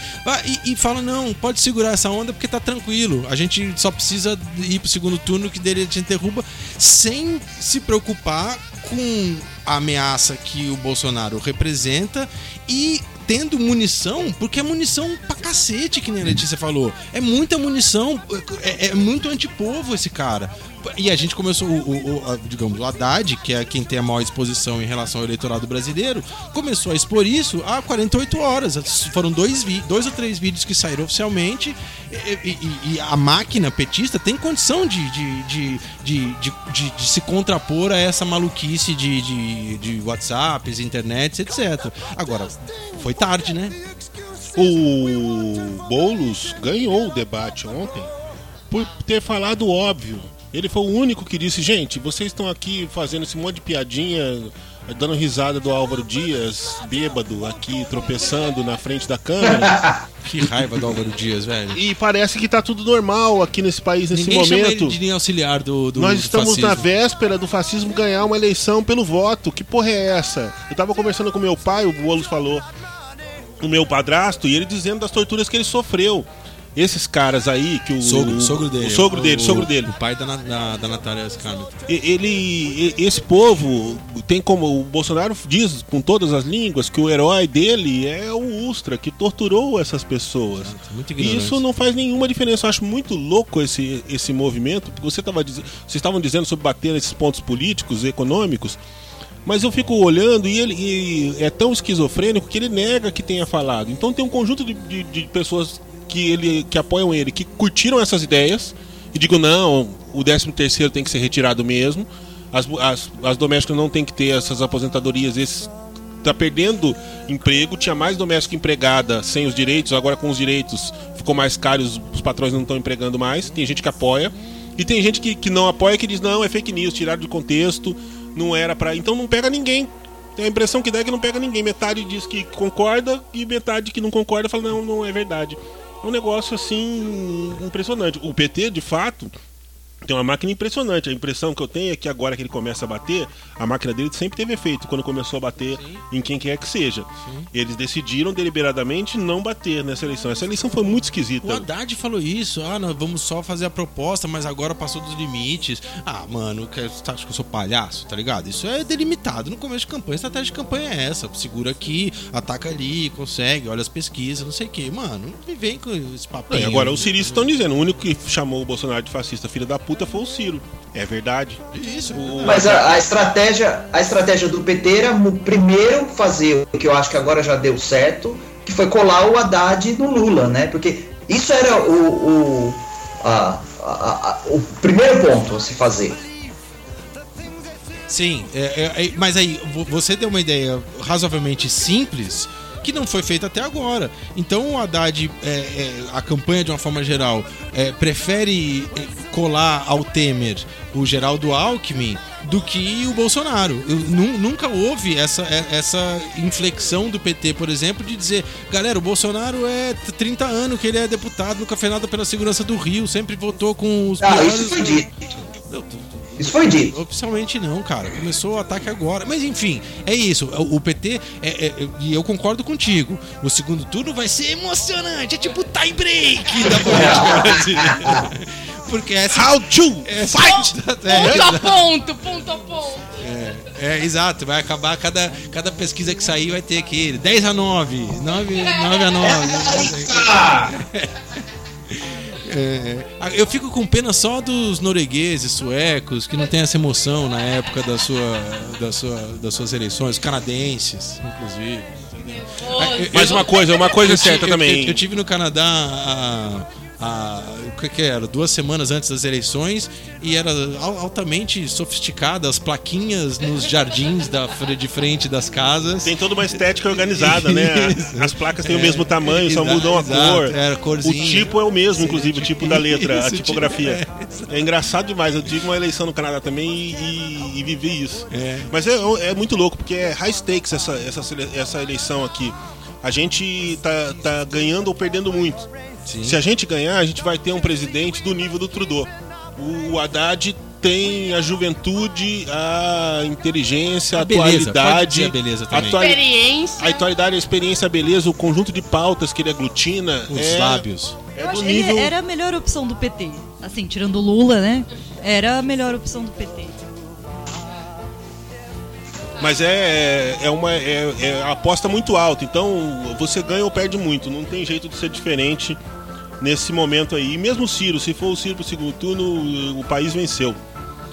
[SPEAKER 2] e, e fala: não, pode segurar essa onda porque tá tranquilo. A gente só precisa ir pro segundo turno que dele a gente derruba sem se preocupar com a ameaça que o Bolsonaro representa e tendo munição, porque é munição pra cacete, que nem a Letícia falou. É muita munição, é, é muito antipovo esse cara. E a gente começou, o, o- o- digamos, o Haddad, que é quem tem a maior exposição em relação ao eleitorado brasileiro, começou a expor isso há 48 horas. Foram dois, dois ou três vídeos que saíram oficialmente e, e- e a máquina petista tem condição de, de, de, de, de- se contrapor a essa maluquice de, de, de WhatsApps, internets, etc. Agora, foi tarde, né?
[SPEAKER 3] O Boulos ganhou o debate ontem por ter falado óbvio. Ele foi o único que disse, gente, vocês estão aqui fazendo esse monte de piadinha, dando risada do Álvaro Dias, bêbado, aqui tropeçando na frente da câmera. *laughs*
[SPEAKER 2] Que raiva do Álvaro Dias, velho.
[SPEAKER 3] e parece que tá tudo normal aqui nesse país nesse
[SPEAKER 2] Ninguém chama
[SPEAKER 3] momento.
[SPEAKER 2] ele de nem auxiliar do, do
[SPEAKER 3] Nós estamos
[SPEAKER 2] fascismo.
[SPEAKER 3] na véspera do fascismo ganhar uma eleição pelo voto. Que porra é essa? Eu tava conversando com meu pai, o Boulos falou, o meu padrasto, e ele dizendo das torturas que ele sofreu. Esses caras aí que o
[SPEAKER 2] Sogro, sogro dele.
[SPEAKER 3] o sogro dele,
[SPEAKER 2] o,
[SPEAKER 3] sogro dele.
[SPEAKER 2] O pai da, da, da Natália Scarlett.
[SPEAKER 3] Ele esse povo tem como o Bolsonaro diz com todas as línguas que o herói dele é o Ustra que torturou essas pessoas.
[SPEAKER 2] Muito
[SPEAKER 3] E isso não faz nenhuma diferença. Eu acho muito louco esse, esse movimento. Porque você tava, vocês estavam dizendo sobre bater nesses pontos políticos e econômicos. Mas eu fico olhando e ele e é tão esquizofrênico que ele nega que tenha falado. Então tem um conjunto de, de- de pessoas que, ele, que apoiam ele, que curtiram essas ideias e digo, não, o 13 terceiro tem que ser retirado mesmo. As, as, as domésticas não tem que ter essas aposentadorias, esses tá perdendo emprego, tinha mais doméstico empregada sem os direitos, agora com os direitos ficou mais caro, os, os patrões não estão empregando mais. Tem gente que apoia e tem gente que, que não apoia que diz não, é fake news, tiraram de contexto, não era pra. Então não pega ninguém. Tem a impressão que dá é que não pega ninguém. Metade diz que concorda e metade que não concorda fala não, não é verdade. Um negócio assim impressionante. O PT, de fato, tem uma máquina impressionante. A impressão que eu tenho é que agora que ele começa a bater, a máquina dele sempre teve efeito quando começou a bater em quem quer que seja. Eles decidiram deliberadamente não bater nessa eleição. Essa eleição foi muito
[SPEAKER 2] O
[SPEAKER 3] esquisita.
[SPEAKER 2] Haddad falou isso, ah, nós vamos só fazer a proposta, mas agora passou dos limites. Ah, mano, que- você acha que eu sou palhaço, tá ligado? Isso é delimitado no começo de campanha. A estratégia de campanha é essa: segura aqui, ataca ali, consegue, olha as pesquisas, não sei o que. Mano, não vem com esse papel.
[SPEAKER 3] Agora os ciristas estão dizendo, o único que chamou o Bolsonaro de fascista filho da puta foi o Ciro. É verdade.
[SPEAKER 2] Isso.
[SPEAKER 3] O-
[SPEAKER 4] Mas a, a estratégia, a estratégia do PT era primeiro fazer o que eu acho que agora já deu certo, que foi colar o Haddad no Lula, né? Porque isso era o, o, a- a- a- o primeiro ponto a se fazer.
[SPEAKER 2] Sim, é, é, é, mas aí vo- você deu uma ideia razoavelmente simples que não foi feita até agora. Então o Haddad, é, é, a campanha de uma forma geral, é, prefere colar ao Temer o Geraldo Alckmin do que o Bolsonaro. Eu, nu- nunca houve essa, é- essa inflexão do PT, por exemplo, de dizer, galera, o Bolsonaro é t- 30 anos que ele é deputado, nunca fez nada pela segurança do Rio, sempre votou com os
[SPEAKER 4] Ah, isso foi dito. Isso foi dito.
[SPEAKER 2] Oficialmente não, cara. Começou o ataque agora. Mas enfim, é isso. O PT, é, é- e eu concordo contigo. O segundo turno vai ser emocionante. É tipo tie break da política brasileira. *laughs* Porque essa.
[SPEAKER 3] How to
[SPEAKER 2] essa
[SPEAKER 3] fight! *laughs*
[SPEAKER 5] Ponto a ponto, ponto a ponto.
[SPEAKER 2] É, é, exato. Vai acabar cada, cada pesquisa que sair vai ter aquele 10 a 9, 9, 9 a 9. É, eu fico com pena só dos noruegueses, suecos, que não tem essa emoção na época da sua, da sua, das suas eleições, canadenses, inclusive.
[SPEAKER 3] Mas uma coisa, uma coisa é certa
[SPEAKER 2] ti- eu-
[SPEAKER 3] também.
[SPEAKER 2] Eu, eu tive no Canadá a, a- o que, que era? Duas semanas antes das eleições e era al- altamente sofisticada as plaquinhas nos jardins da, de frente das casas.
[SPEAKER 3] Tem toda uma estética organizada, né? *laughs* As placas têm o
[SPEAKER 2] É,
[SPEAKER 3] mesmo tamanho, só
[SPEAKER 2] exa-
[SPEAKER 3] mudam a
[SPEAKER 2] exato,
[SPEAKER 3] cor.
[SPEAKER 2] era
[SPEAKER 3] O
[SPEAKER 2] corzinha.
[SPEAKER 3] tipo é o mesmo, inclusive, o tipo da letra, a
[SPEAKER 2] Isso, tipo,
[SPEAKER 3] tipografia.
[SPEAKER 2] é,
[SPEAKER 3] É engraçado demais. Eu tive uma eleição no Canadá também e, e- e vivi isso.
[SPEAKER 2] É.
[SPEAKER 3] Mas é, é muito louco, porque é high stakes essa, essa, essa eleição aqui. A gente tá, tá ganhando ou perdendo muito.
[SPEAKER 2] Sim.
[SPEAKER 3] Se a gente ganhar, a gente vai ter um presidente do nível do Trudeau. O Haddad tem a juventude, a inteligência, a,
[SPEAKER 2] A beleza,
[SPEAKER 3] atualidade.
[SPEAKER 2] a beleza também.
[SPEAKER 3] atuali-
[SPEAKER 5] Experiência.
[SPEAKER 3] a atualidade, a experiência, a beleza, o conjunto de pautas que ele aglutina.
[SPEAKER 2] Os
[SPEAKER 3] é,
[SPEAKER 2] lábios.
[SPEAKER 3] É
[SPEAKER 7] Eu
[SPEAKER 3] do
[SPEAKER 7] acho que
[SPEAKER 3] nível.
[SPEAKER 7] era a melhor opção do PT. Assim, tirando o Lula, né? Era a melhor opção do PT.
[SPEAKER 3] Mas é, é uma é, é a aposta muito alta. Então você ganha ou perde muito. Não tem jeito de ser diferente nesse momento aí. E mesmo o Ciro, se for o Ciro pro segundo turno, o país venceu.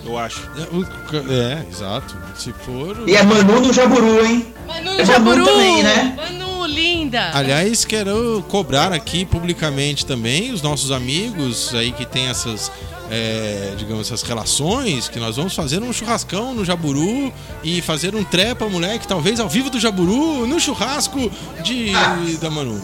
[SPEAKER 3] Eu acho.
[SPEAKER 2] É, o- É, exato. Se for.
[SPEAKER 4] E é Manu no Jaburu, hein?
[SPEAKER 5] Manu
[SPEAKER 4] É
[SPEAKER 5] Jaburu.
[SPEAKER 4] Manu também, né?
[SPEAKER 5] Manu, linda.
[SPEAKER 2] Aliás, quero cobrar aqui publicamente também os nossos amigos aí que tem essas, é, digamos, essas relações, que nós vamos fazer um churrascão no Jaburu e fazer um trepa, moleque, talvez ao vivo do Jaburu, no churrasco de da Manu.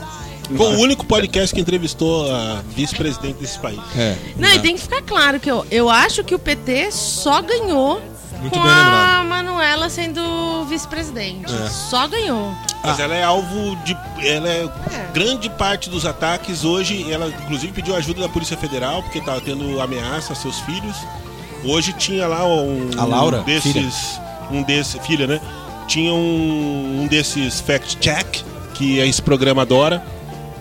[SPEAKER 3] Foi o único podcast que entrevistou a vice-presidente desse país.
[SPEAKER 2] É.
[SPEAKER 5] Não, e tem que ficar claro que eu, eu acho que o PT só ganhou
[SPEAKER 2] Muito
[SPEAKER 5] com
[SPEAKER 2] bem
[SPEAKER 5] a
[SPEAKER 2] lembrado.
[SPEAKER 5] Manuela sendo vice-presidente.
[SPEAKER 2] É.
[SPEAKER 5] Só ganhou.
[SPEAKER 3] Mas ela é alvo de. Ela é, grande parte dos ataques hoje. Ela inclusive pediu ajuda da Polícia Federal, porque estava tendo ameaça a seus filhos. Hoje tinha lá um.
[SPEAKER 2] A Laura,
[SPEAKER 3] um desses.
[SPEAKER 2] filha.
[SPEAKER 3] Um desses. Filha, né? Tinha um, um desses fact-check, que esse programa adora.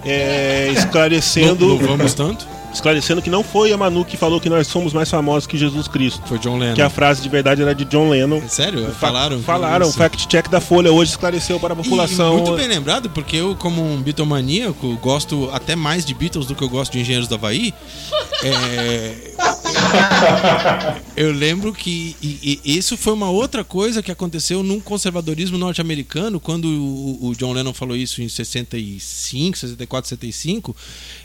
[SPEAKER 3] é, *laughs*
[SPEAKER 2] Não,
[SPEAKER 3] esclarecendo,
[SPEAKER 2] não vamos tanto.
[SPEAKER 3] Esclarecendo que não foi a Manu que falou que nós somos mais famosos que Jesus Cristo.
[SPEAKER 2] Foi John Lennon.
[SPEAKER 3] Que a frase de verdade era de John Lennon.
[SPEAKER 2] É Sério?
[SPEAKER 3] Fa-
[SPEAKER 2] Falaram?
[SPEAKER 3] Falaram. O
[SPEAKER 2] isso?
[SPEAKER 3] fact check da Folha hoje esclareceu para a
[SPEAKER 2] E
[SPEAKER 3] população.
[SPEAKER 2] muito bem lembrado, porque eu, como um Beatlemaníaco, gosto até mais de Beatles do que eu gosto de Engenheiros do Havaí. É, *laughs* eu lembro que e- e isso foi uma outra coisa que aconteceu num conservadorismo norte-americano, quando o, o John Lennon falou isso em 65, 64, 65.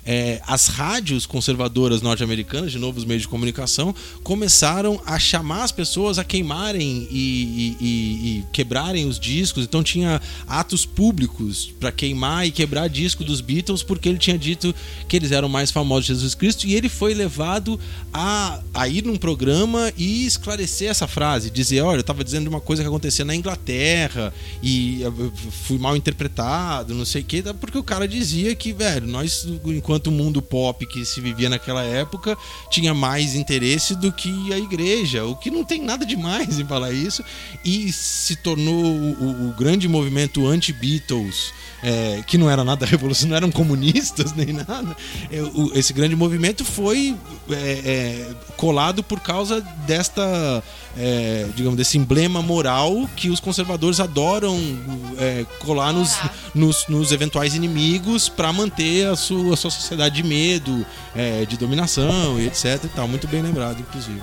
[SPEAKER 2] é, as rádios conservadoras norte-americanas, de novo os meios de comunicação, começaram a chamar as pessoas a queimarem e, e- quebrarem os discos. Então tinha atos públicos para queimar e quebrar disco dos Beatles, porque ele tinha dito que eles eram mais famosos de Jesus Cristo e ele foi levado a, a ir num programa e esclarecer essa frase, dizer, olha, eu estava dizendo uma coisa que acontecia na Inglaterra e eu fui mal interpretado, não sei o que, porque o cara dizia que, velho, nós, enquanto o mundo pop que se vivia naquela época, tinha mais interesse do que a igreja, o que não tem nada demais em falar isso, e se tornou o, o- grande movimento anti-Beatles, é, que não era nada *laughs* revolucionário, não eram comunistas nem nada. É, o- esse grande movimento foi é, colado por causa desta, é, digamos, desse emblema moral que os conservadores adoram é, colar nos, nos, nos eventuais inimigos para manter a sua, a sua sociedade de medo, é, de dominação e etc. E tal. Muito bem lembrado, inclusive.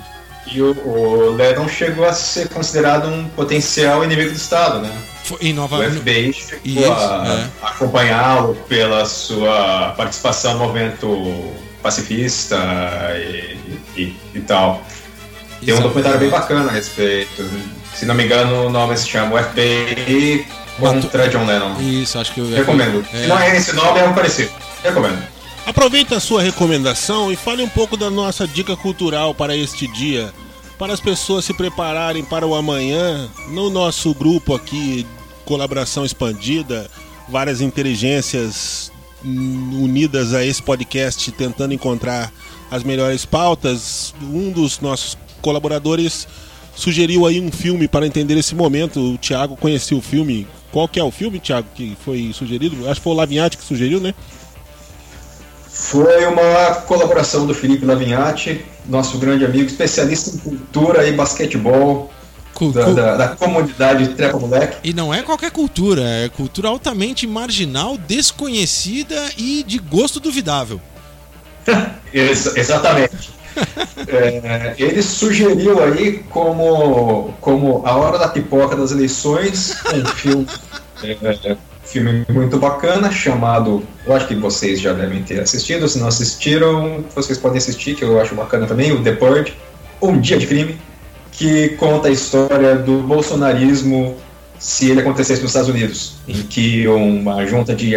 [SPEAKER 6] E o, o Lennon chegou a ser considerado um potencial inimigo do Estado, né?
[SPEAKER 2] Foi em Nova
[SPEAKER 6] O FBI chegou
[SPEAKER 2] Isso,
[SPEAKER 6] a
[SPEAKER 2] é.
[SPEAKER 6] acompanhá-lo pela sua participação no movimento pacifista e, e- e tal. Tem um
[SPEAKER 2] Exato.
[SPEAKER 6] documentário bem bacana a respeito. Se não me engano, o nome se chama O FBI contra John Lennon.
[SPEAKER 2] Isso, acho que eu
[SPEAKER 6] Recomendo.
[SPEAKER 2] É.
[SPEAKER 6] Se não é esse nome, é um parecido. Recomendo.
[SPEAKER 3] Aproveita a sua recomendação e fale um pouco da nossa dica cultural para este dia, para as pessoas se prepararem para o amanhã. No nosso grupo aqui, Colaboração Expandida, várias inteligências unidas a esse podcast tentando encontrar as melhores pautas. Um dos nossos colaboradores sugeriu aí um filme para entender esse momento. O Thiago conhecia o filme. Qual que é o filme, Thiago, que foi sugerido? Acho que foi o Lavinhati que sugeriu, né?
[SPEAKER 6] Foi uma colaboração do Felipe Lavinhati, nosso grande amigo, especialista em cultura e basquetebol Da, da- da comunidade Trepa Moleque.
[SPEAKER 2] E não é qualquer cultura, é cultura altamente marginal, desconhecida e de gosto duvidável. *laughs*
[SPEAKER 6] Ex- exatamente. *laughs* É, ele sugeriu aí como, como A Hora da Pipoca das Eleições, um *laughs* filme, é, filme muito bacana, chamado, eu acho que vocês já devem ter assistido, se não assistiram, vocês podem assistir, que eu acho bacana também, o The Purge, Um Dia de Crime, que conta a história do bolsonarismo se ele acontecesse nos Estados Unidos, em que uma junta de,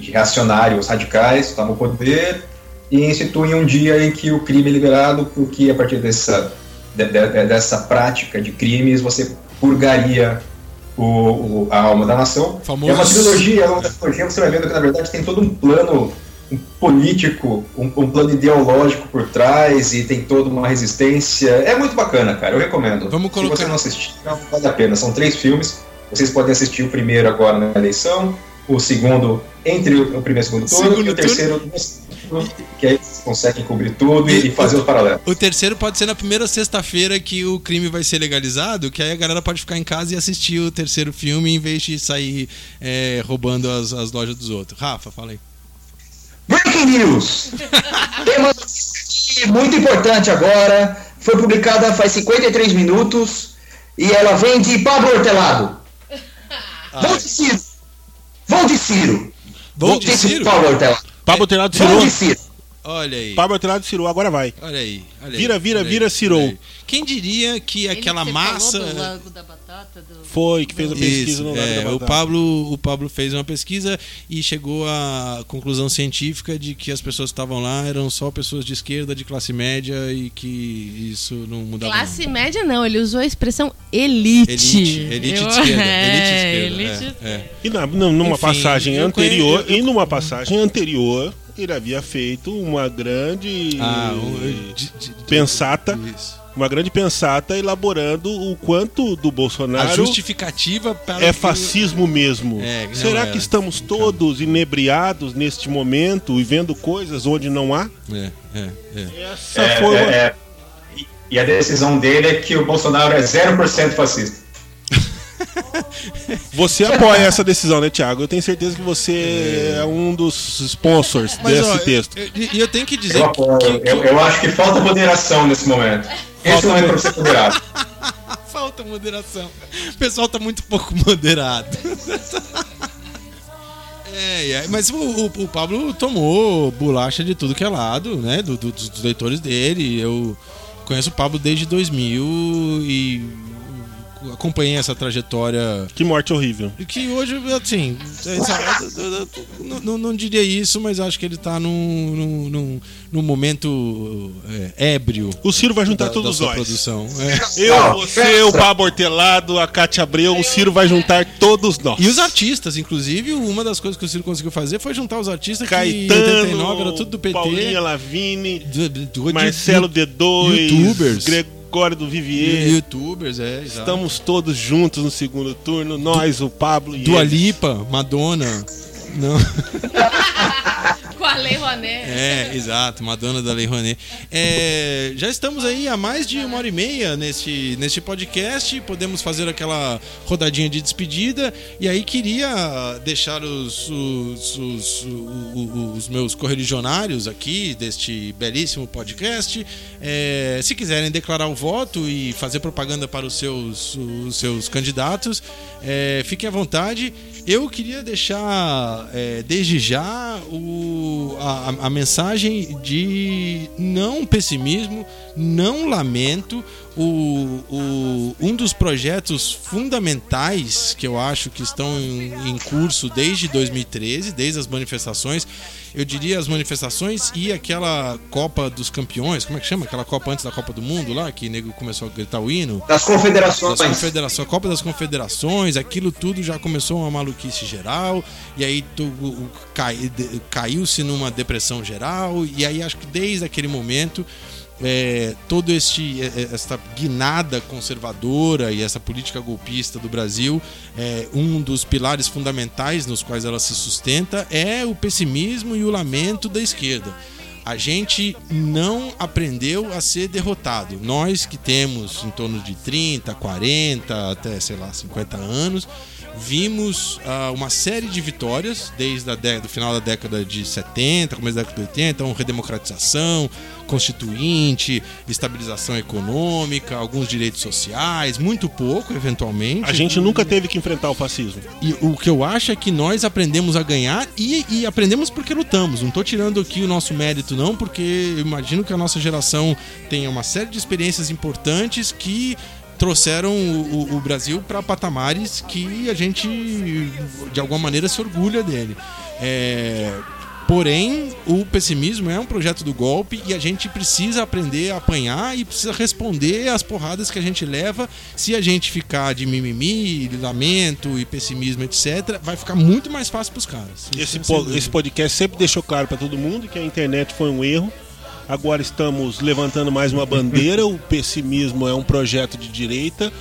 [SPEAKER 6] de reacionários radicais toma o poder e institui um dia em que o crime é liberado, porque a partir dessa, de- de- dessa prática de crimes você purgaria o, o- a alma da nação.
[SPEAKER 2] Famoso-
[SPEAKER 6] É uma trilogia, é uma trilogia, você vai vendo que na verdade tem todo um plano um político, um, um plano ideológico por trás e tem toda uma resistência. É muito bacana, cara, eu recomendo.
[SPEAKER 2] Vamos colocar-
[SPEAKER 6] Se você não assistir, não vale a pena. São três filmes. Vocês podem assistir o primeiro agora na eleição, o segundo entre o primeiro e o segundo turno,
[SPEAKER 2] Segundo
[SPEAKER 6] e o terceiro que aí vocês conseguem cobrir tudo e,
[SPEAKER 2] E-
[SPEAKER 6] fazer os paralelos.
[SPEAKER 2] O terceiro pode ser na primeira sexta-feira que o crime vai ser legalizado, que aí a galera pode ficar em casa e assistir o terceiro filme em vez de sair é, roubando as, as lojas dos outros. Rafa, fala aí.
[SPEAKER 4] Breaking News! *laughs* Tem uma notícia muito importante agora. Foi publicada faz 53 minutos e ela vem de Pablo Hortelado. *laughs* Vão de Ciro! Vão de Ciro!
[SPEAKER 2] Vão de Ciro?
[SPEAKER 4] Pablo Hortelado.
[SPEAKER 3] Pablo Telado
[SPEAKER 4] Vão de Ciro!
[SPEAKER 2] Olha aí.
[SPEAKER 3] Pablo Telado Cirou, agora vai.
[SPEAKER 2] Olha aí. olha aí,
[SPEAKER 3] Vira, vira,
[SPEAKER 2] olha aí,
[SPEAKER 3] vira, Cirou.
[SPEAKER 2] Quem diria que aquela
[SPEAKER 7] Ele que você
[SPEAKER 2] massa.
[SPEAKER 7] falou do Lago da Batata, do-
[SPEAKER 3] Foi, que fez a pesquisa
[SPEAKER 2] Isso,
[SPEAKER 3] no Lago
[SPEAKER 2] é,
[SPEAKER 3] da
[SPEAKER 2] o
[SPEAKER 3] Batata.
[SPEAKER 2] Pablo, o Pablo fez uma pesquisa e chegou à conclusão científica de que as pessoas que estavam lá eram só pessoas de esquerda, de classe média e que isso não mudava.
[SPEAKER 5] Classe média não, ele usou a expressão elite.
[SPEAKER 2] Elite, elite de
[SPEAKER 5] Eu-
[SPEAKER 2] esquerda, *laughs*
[SPEAKER 5] É,
[SPEAKER 2] elite de esquerda.
[SPEAKER 5] elite
[SPEAKER 2] é, é.
[SPEAKER 3] E na- numa
[SPEAKER 2] Enfim,
[SPEAKER 3] passagem anterior,
[SPEAKER 2] conhe- eu-
[SPEAKER 3] e numa passagem anterior, ele havia feito uma grande
[SPEAKER 2] Ah, um, de- de- de-
[SPEAKER 3] pensata
[SPEAKER 2] Isso.
[SPEAKER 3] uma grande pensata elaborando o quanto do
[SPEAKER 2] A
[SPEAKER 3] Bolsonaro
[SPEAKER 2] justificativa para
[SPEAKER 3] é fascismo mesmo.
[SPEAKER 2] É, não
[SPEAKER 3] Será
[SPEAKER 2] era.
[SPEAKER 3] que estamos todos inebriados neste momento e vendo coisas onde não há?
[SPEAKER 2] É, é, é.
[SPEAKER 3] Essa
[SPEAKER 6] É,
[SPEAKER 3] foi uma...
[SPEAKER 6] é, é. E- E a decisão dele é que o Bolsonaro é 0% fascista. *laughs*
[SPEAKER 3] Você apoia essa decisão, né, Thiago? Eu tenho certeza que você é um dos sponsors
[SPEAKER 2] Mas,
[SPEAKER 3] desse
[SPEAKER 2] ó,
[SPEAKER 3] texto.
[SPEAKER 2] eu- E eu, tenho que dizer
[SPEAKER 6] Eu, apoio.
[SPEAKER 2] que, que-
[SPEAKER 6] eu, eu acho que falta moderação nesse momento. Esse
[SPEAKER 3] Falta
[SPEAKER 6] momento é pra ser moderado. *laughs*
[SPEAKER 2] falta moderação. O pessoal tá muito pouco moderado. *laughs* É, é, mas o, o- o Pablo tomou bolacha de tudo que é lado, né? do- do- dos leitores dele. Eu conheço o Pablo desde 2000 e acompanhei essa trajetória
[SPEAKER 3] Que morte horrível.
[SPEAKER 2] E que hoje, assim, é, sabe, eu- eu- eu- não, não- não diria isso, mas acho que ele tá num, num, num, num momento é, ébrio.
[SPEAKER 3] O Ciro vai juntar
[SPEAKER 2] da,
[SPEAKER 3] todos
[SPEAKER 2] da
[SPEAKER 3] nós.
[SPEAKER 2] produção. É.
[SPEAKER 3] Eu, você, o Pablo Hortelado, a Cátia Abreu, o Ciro vai juntar todos nós.
[SPEAKER 2] E os artistas, inclusive, uma das coisas que o Ciro conseguiu fazer foi juntar os artistas que em
[SPEAKER 3] Caetano,
[SPEAKER 2] 89 era tudo do PT.
[SPEAKER 3] Paulinha Lavini,
[SPEAKER 2] do- do- do-
[SPEAKER 3] Marcelo
[SPEAKER 2] de-
[SPEAKER 3] D2,
[SPEAKER 2] youtubers.
[SPEAKER 3] Gregório do Vivier.
[SPEAKER 2] youtubers, é, exato.
[SPEAKER 3] Estamos todos juntos no segundo turno, nós, o Pablo e
[SPEAKER 2] Dua
[SPEAKER 3] eles.
[SPEAKER 2] Lipa, Madonna. Não. *laughs*
[SPEAKER 5] Com a Lei Rouanet.
[SPEAKER 2] É, exato, Madonna da Lei Rouanet. É, já estamos aí há mais de uma hora e meia neste, neste podcast. Podemos fazer aquela rodadinha de despedida. E aí queria deixar os, os, os, os meus correligionários aqui deste belíssimo podcast. é, se quiserem declarar o voto e fazer propaganda para os seus, os seus candidatos, é, fiquem à vontade. Eu queria deixar é, desde já o, a, a- mensagem de não pessimismo, não lamento. O, o- um dos projetos fundamentais que eu acho que estão em, em curso desde 2013, desde as manifestações, eu diria as manifestações e aquela Copa dos Campeões, como é que chama? Aquela Copa antes da Copa do Mundo lá, que o nego começou a gritar o hino.
[SPEAKER 4] Das confederações.
[SPEAKER 2] Das confederações, a Copa das Confederações, aquilo tudo já começou uma maluquice geral, e aí tu- cai- caiu-se numa depressão geral, e aí acho que desde aquele momento. É, todo este é, é, esta guinada conservadora e essa política golpista do Brasil é, um dos pilares fundamentais nos quais ela se sustenta é o pessimismo e o lamento da esquerda a gente não aprendeu a ser derrotado. Nós que temos em torno de 30, 40, até sei lá, 50 anos, vimos ah, uma série de vitórias desde a dé- do final da década de 70, começo da década de 80, então redemocratização, constituinte, estabilização econômica, alguns direitos sociais, muito pouco eventualmente.
[SPEAKER 3] A gente nunca teve que enfrentar o fascismo.
[SPEAKER 2] E o que eu acho é que nós aprendemos a ganhar e, e aprendemos porque lutamos. Não estou tirando aqui o nosso mérito, não, porque eu imagino que a nossa geração tenha uma série de experiências importantes que trouxeram o, o- Brasil para patamares que a gente, de alguma maneira, se orgulha dele. É, Porém, o pessimismo é um projeto do golpe e a gente precisa aprender a apanhar e precisa responder às porradas que a gente leva. Se a gente ficar de mimimi, lamento e pessimismo, etc., vai ficar muito mais fácil para os caras.
[SPEAKER 3] Esse,
[SPEAKER 2] Sem
[SPEAKER 3] po- esse podcast sempre deixou claro para todo mundo que a internet foi um erro. Agora estamos levantando mais uma bandeira. O pessimismo é um projeto de direita.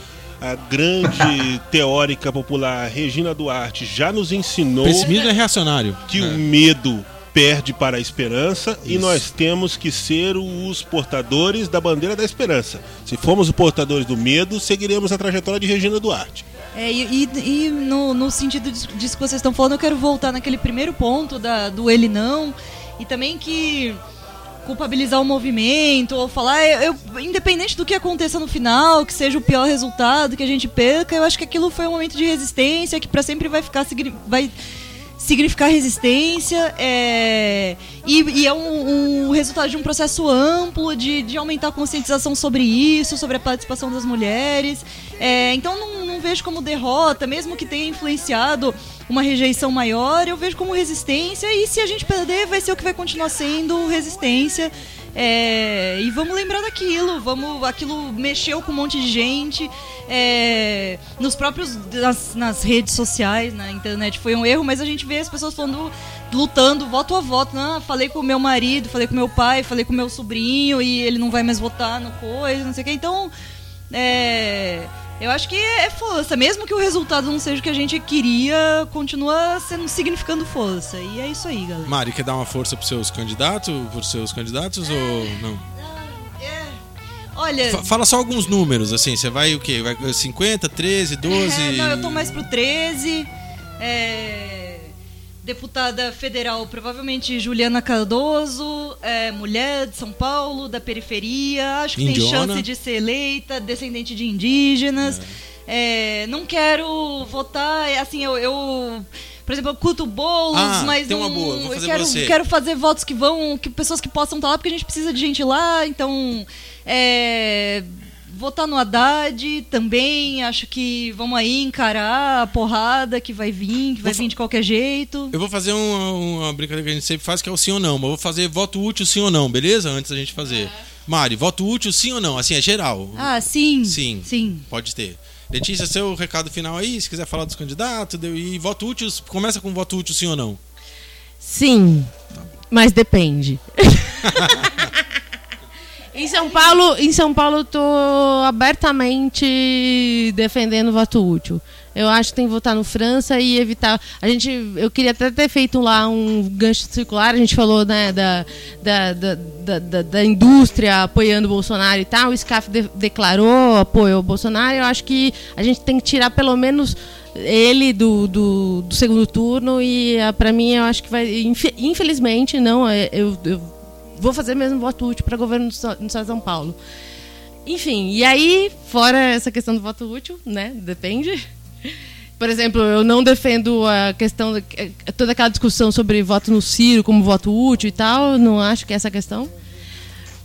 [SPEAKER 3] A grande *laughs* teórica popular Regina Duarte já nos ensinou
[SPEAKER 2] Pessimismo é reacionário.
[SPEAKER 3] que
[SPEAKER 2] É.
[SPEAKER 3] o medo perde para a esperança e
[SPEAKER 2] Isso.
[SPEAKER 3] nós temos que ser os portadores da bandeira da esperança. Se formos os portadores do medo, seguiremos a trajetória de Regina Duarte.
[SPEAKER 7] É, e, e- e no, no sentido disso disso que vocês estão falando, eu quero voltar naquele primeiro ponto da, do ele não. E também que culpabilizar o movimento, ou falar, eu, eu- independente do que aconteça no final, que seja o pior resultado, que a gente perca, eu acho que aquilo foi um momento de resistência, que para sempre vai ficar vai significar resistência é, e, e é um, um resultado de um processo amplo de, de aumentar a conscientização sobre isso, sobre a participação das mulheres. É, então não, não vejo como derrota, mesmo que tenha influenciado uma rejeição maior, eu vejo como resistência e se a gente perder vai ser o que vai continuar sendo resistência. É, e vamos lembrar daquilo, vamos, aquilo mexeu com um monte de gente, é, nos próprios nas, nas, redes sociais, na internet foi um erro, mas a gente vê as pessoas falando, lutando voto a voto. Não, falei com o meu marido, falei com meu pai, falei com meu sobrinho e ele não vai mais votar no coisa, não sei o que. Então, é, eu acho que é força, mesmo que o resultado não seja o que a gente queria, continua sendo significando força. E é isso aí, galera.
[SPEAKER 2] Mari, quer dar uma força pros seus candidatos, pros seus candidatos ou não?
[SPEAKER 7] É. Olha.
[SPEAKER 2] F fala só alguns números, assim, você vai o quê? Vai 50, 13, 12?
[SPEAKER 7] É, não, eu tô mais pro 13. É deputada federal, provavelmente Juliana Cardoso, é, mulher de São Paulo, da periferia, acho que Indiona. tem chance de ser eleita, descendente de indígenas. É. É, não quero votar, é, assim, eu, eu por exemplo, eu curto bolos,
[SPEAKER 2] ah,
[SPEAKER 7] mas
[SPEAKER 2] tem uma boa, vou fazer
[SPEAKER 7] eu quero, quero fazer votos que vão, que pessoas que possam estar lá, porque a gente precisa de gente lá, então é, votar no Haddad também. Acho que vamos aí encarar a porrada que vai vir, que vai vir de qualquer jeito.
[SPEAKER 2] Eu vou fazer uma, uma, brincadeira que a gente sempre faz, que é o sim ou não. Mas vou fazer voto útil sim ou não, beleza? Antes da gente fazer. É. Mari, voto útil sim ou não? Assim, é geral.
[SPEAKER 7] Ah, sim.
[SPEAKER 2] Sim.
[SPEAKER 7] Sim.
[SPEAKER 2] Pode ter. Letícia, seu recado final aí, se quiser falar dos candidatos. E voto útil, começa com voto útil sim ou não?
[SPEAKER 5] Sim. Mas depende. *laughs* Em São Paulo, em São Paulo, eu tô abertamente defendendo o voto útil. Eu acho que tem que votar no França e evitar. A gente, eu queria até ter feito lá um gancho circular. A gente falou né, da, da, da, da, da indústria apoiando o Bolsonaro e tal. O SCAF de, declarou apoio ao Bolsonaro. Eu acho que a gente tem que tirar pelo menos ele do, do, do segundo turno. E ah, para mim, eu acho que vai. Infelizmente, não. É, eu, eu vou fazer mesmo voto útil para governo do Estado de São Paulo. Enfim, e aí, fora essa questão do voto útil, né? Depende. Por exemplo, eu não defendo a questão, toda aquela discussão sobre voto no Ciro como voto útil e tal, não acho que é essa questão.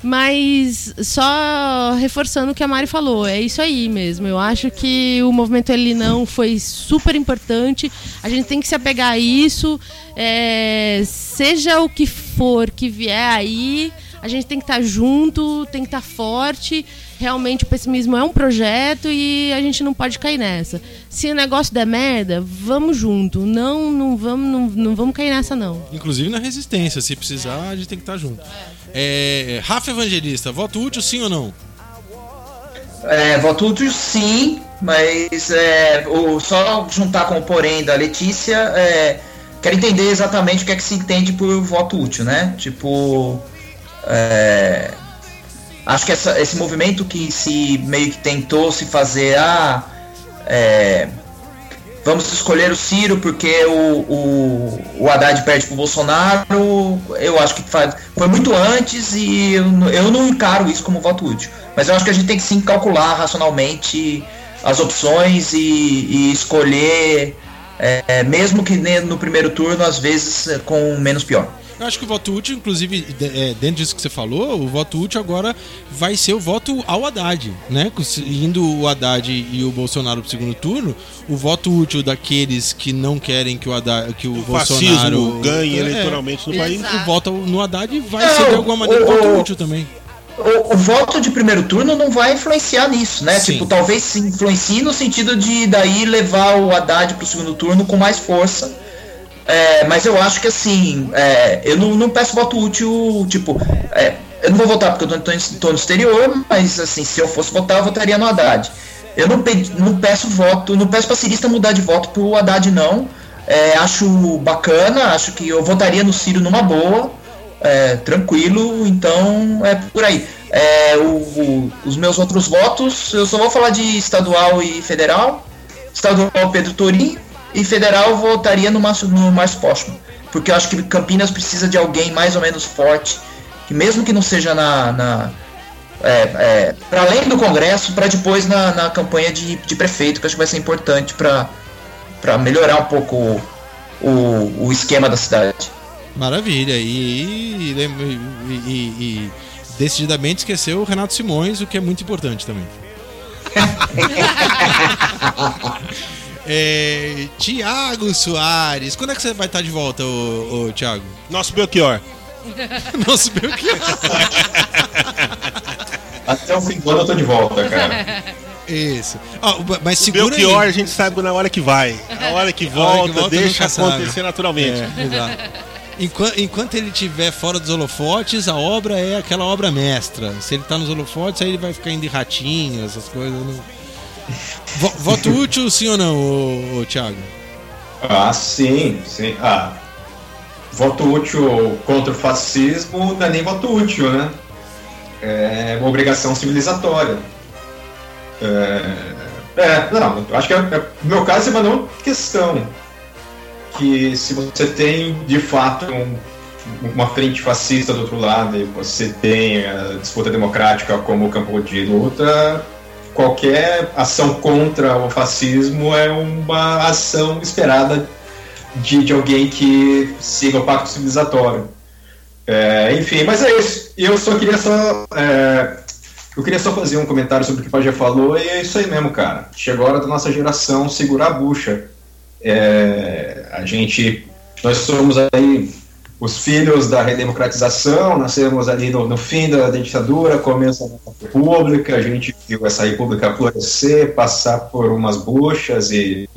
[SPEAKER 5] Mas só reforçando o que a Mari falou, é isso aí mesmo. Eu acho que o movimento ele não foi super importante. A gente tem que se apegar a isso. É, seja o que for que vier aí, a gente tem que estar tá junto, tem que estar tá forte. Realmente o pessimismo é um projeto e a gente não pode cair nessa. Se o negócio der merda, vamos junto. Não, não vamos, não, não vamos cair nessa não.
[SPEAKER 2] Inclusive na resistência, se precisar, a gente tem que estar tá junto. É, Rafa Evangelista, voto útil sim ou não?
[SPEAKER 4] É, voto útil sim, mas é, o, só juntar com o porém da Letícia, é, quero entender exatamente o que é que se entende por voto útil, né? Tipo, é, acho que essa, esse movimento que se meio que tentou se fazer, ah, é, vamos escolher o Ciro porque o, o, o Haddad perde pro Bolsonaro, eu acho que faz, foi muito antes e eu, eu não encaro isso como voto útil. Mas eu acho que a gente tem que sim calcular racionalmente as opções e, e escolher, é, mesmo que no primeiro turno, às vezes com menos pior.
[SPEAKER 2] Eu acho que o voto útil, inclusive, é, dentro disso que você falou, o voto útil agora vai ser o voto ao Haddad, né? Indo o Haddad e o Bolsonaro pro segundo turno, o voto útil daqueles que não querem que o, Haddad, que o, o Bolsonaro
[SPEAKER 3] ganhe é, eleitoralmente no país.
[SPEAKER 2] O voto no Haddad vai não, ser de alguma maneira o, voto útil também.
[SPEAKER 4] O, o, voto de primeiro turno não vai influenciar nisso, né? Sim. Tipo, talvez se influencie no sentido de daí levar o Haddad pro segundo turno com mais força é, mas eu acho que assim, é, eu não, não, peço voto útil, tipo, é, eu não vou votar porque eu tô, tô, tô, no exterior, mas assim, se eu fosse votar, eu votaria no Haddad. Eu não, pe não peço voto, não peço pra cirista mudar de voto pro Haddad, não. É, acho bacana, acho que eu votaria no Ciro numa boa, é, tranquilo, então é por aí. É, o, o, os meus outros votos, eu só vou falar de estadual e federal. Estadual Pedro Torinho, e Federal votaria no Márcio, no Márcio Postman. Porque eu acho que Campinas precisa de alguém mais ou menos forte, que mesmo que não seja na. na é, é, para além do Congresso, para depois na, na campanha de, de prefeito, que eu acho que vai ser importante para melhorar um pouco o, o, o, esquema da cidade.
[SPEAKER 2] Maravilha, e, e, e, e decididamente esqueceu o Renato Simões, o que é muito importante também. *laughs* É, Tiago Soares, quando é que você vai estar de volta, ô, ô, Tiago?
[SPEAKER 3] Nosso Belchior.
[SPEAKER 2] O que é.
[SPEAKER 6] Até o fim do ano eu tô de volta, cara.
[SPEAKER 2] Isso. Ó, mas
[SPEAKER 3] O
[SPEAKER 2] segura
[SPEAKER 3] Belchior
[SPEAKER 2] aí.
[SPEAKER 3] a gente sabe na hora que vai. A hora que
[SPEAKER 2] A hora que
[SPEAKER 3] volta,
[SPEAKER 2] volta
[SPEAKER 3] deixa
[SPEAKER 2] nunca sabe.
[SPEAKER 3] acontecer naturalmente.
[SPEAKER 2] É, exato. Enquanto, enquanto ele estiver fora dos holofotes, a obra é aquela obra mestra. Se ele tá nos holofotes, aí ele vai ficar indo de ratinho, essas coisas. Não... Vo- Voto útil, sim ou não, ô, ô, Thiago?
[SPEAKER 6] Ah, sim, sim. Ah, voto útil contra o fascismo não é nem voto útil, né? É uma obrigação civilizatória. É, é não, acho que é, é- no meu caso é uma não questão. Que se você tem de fato um- uma frente fascista do outro lado e você tem a disputa democrática como campo de luta, qualquer ação contra o fascismo é uma ação esperada de, de alguém que siga o pacto civilizatório. É, enfim, mas é isso. Eu só queria só. é, eu queria só fazer um comentário sobre o que o Pajé falou, e é isso aí mesmo, cara. Chegou a hora da nossa geração segurar a bucha. É, a gente. Nós somos aí os filhos da redemocratização, nascemos ali no, no fim da ditadura, começo da nossa república, a gente viu essa república florescer, passar por umas buchas e,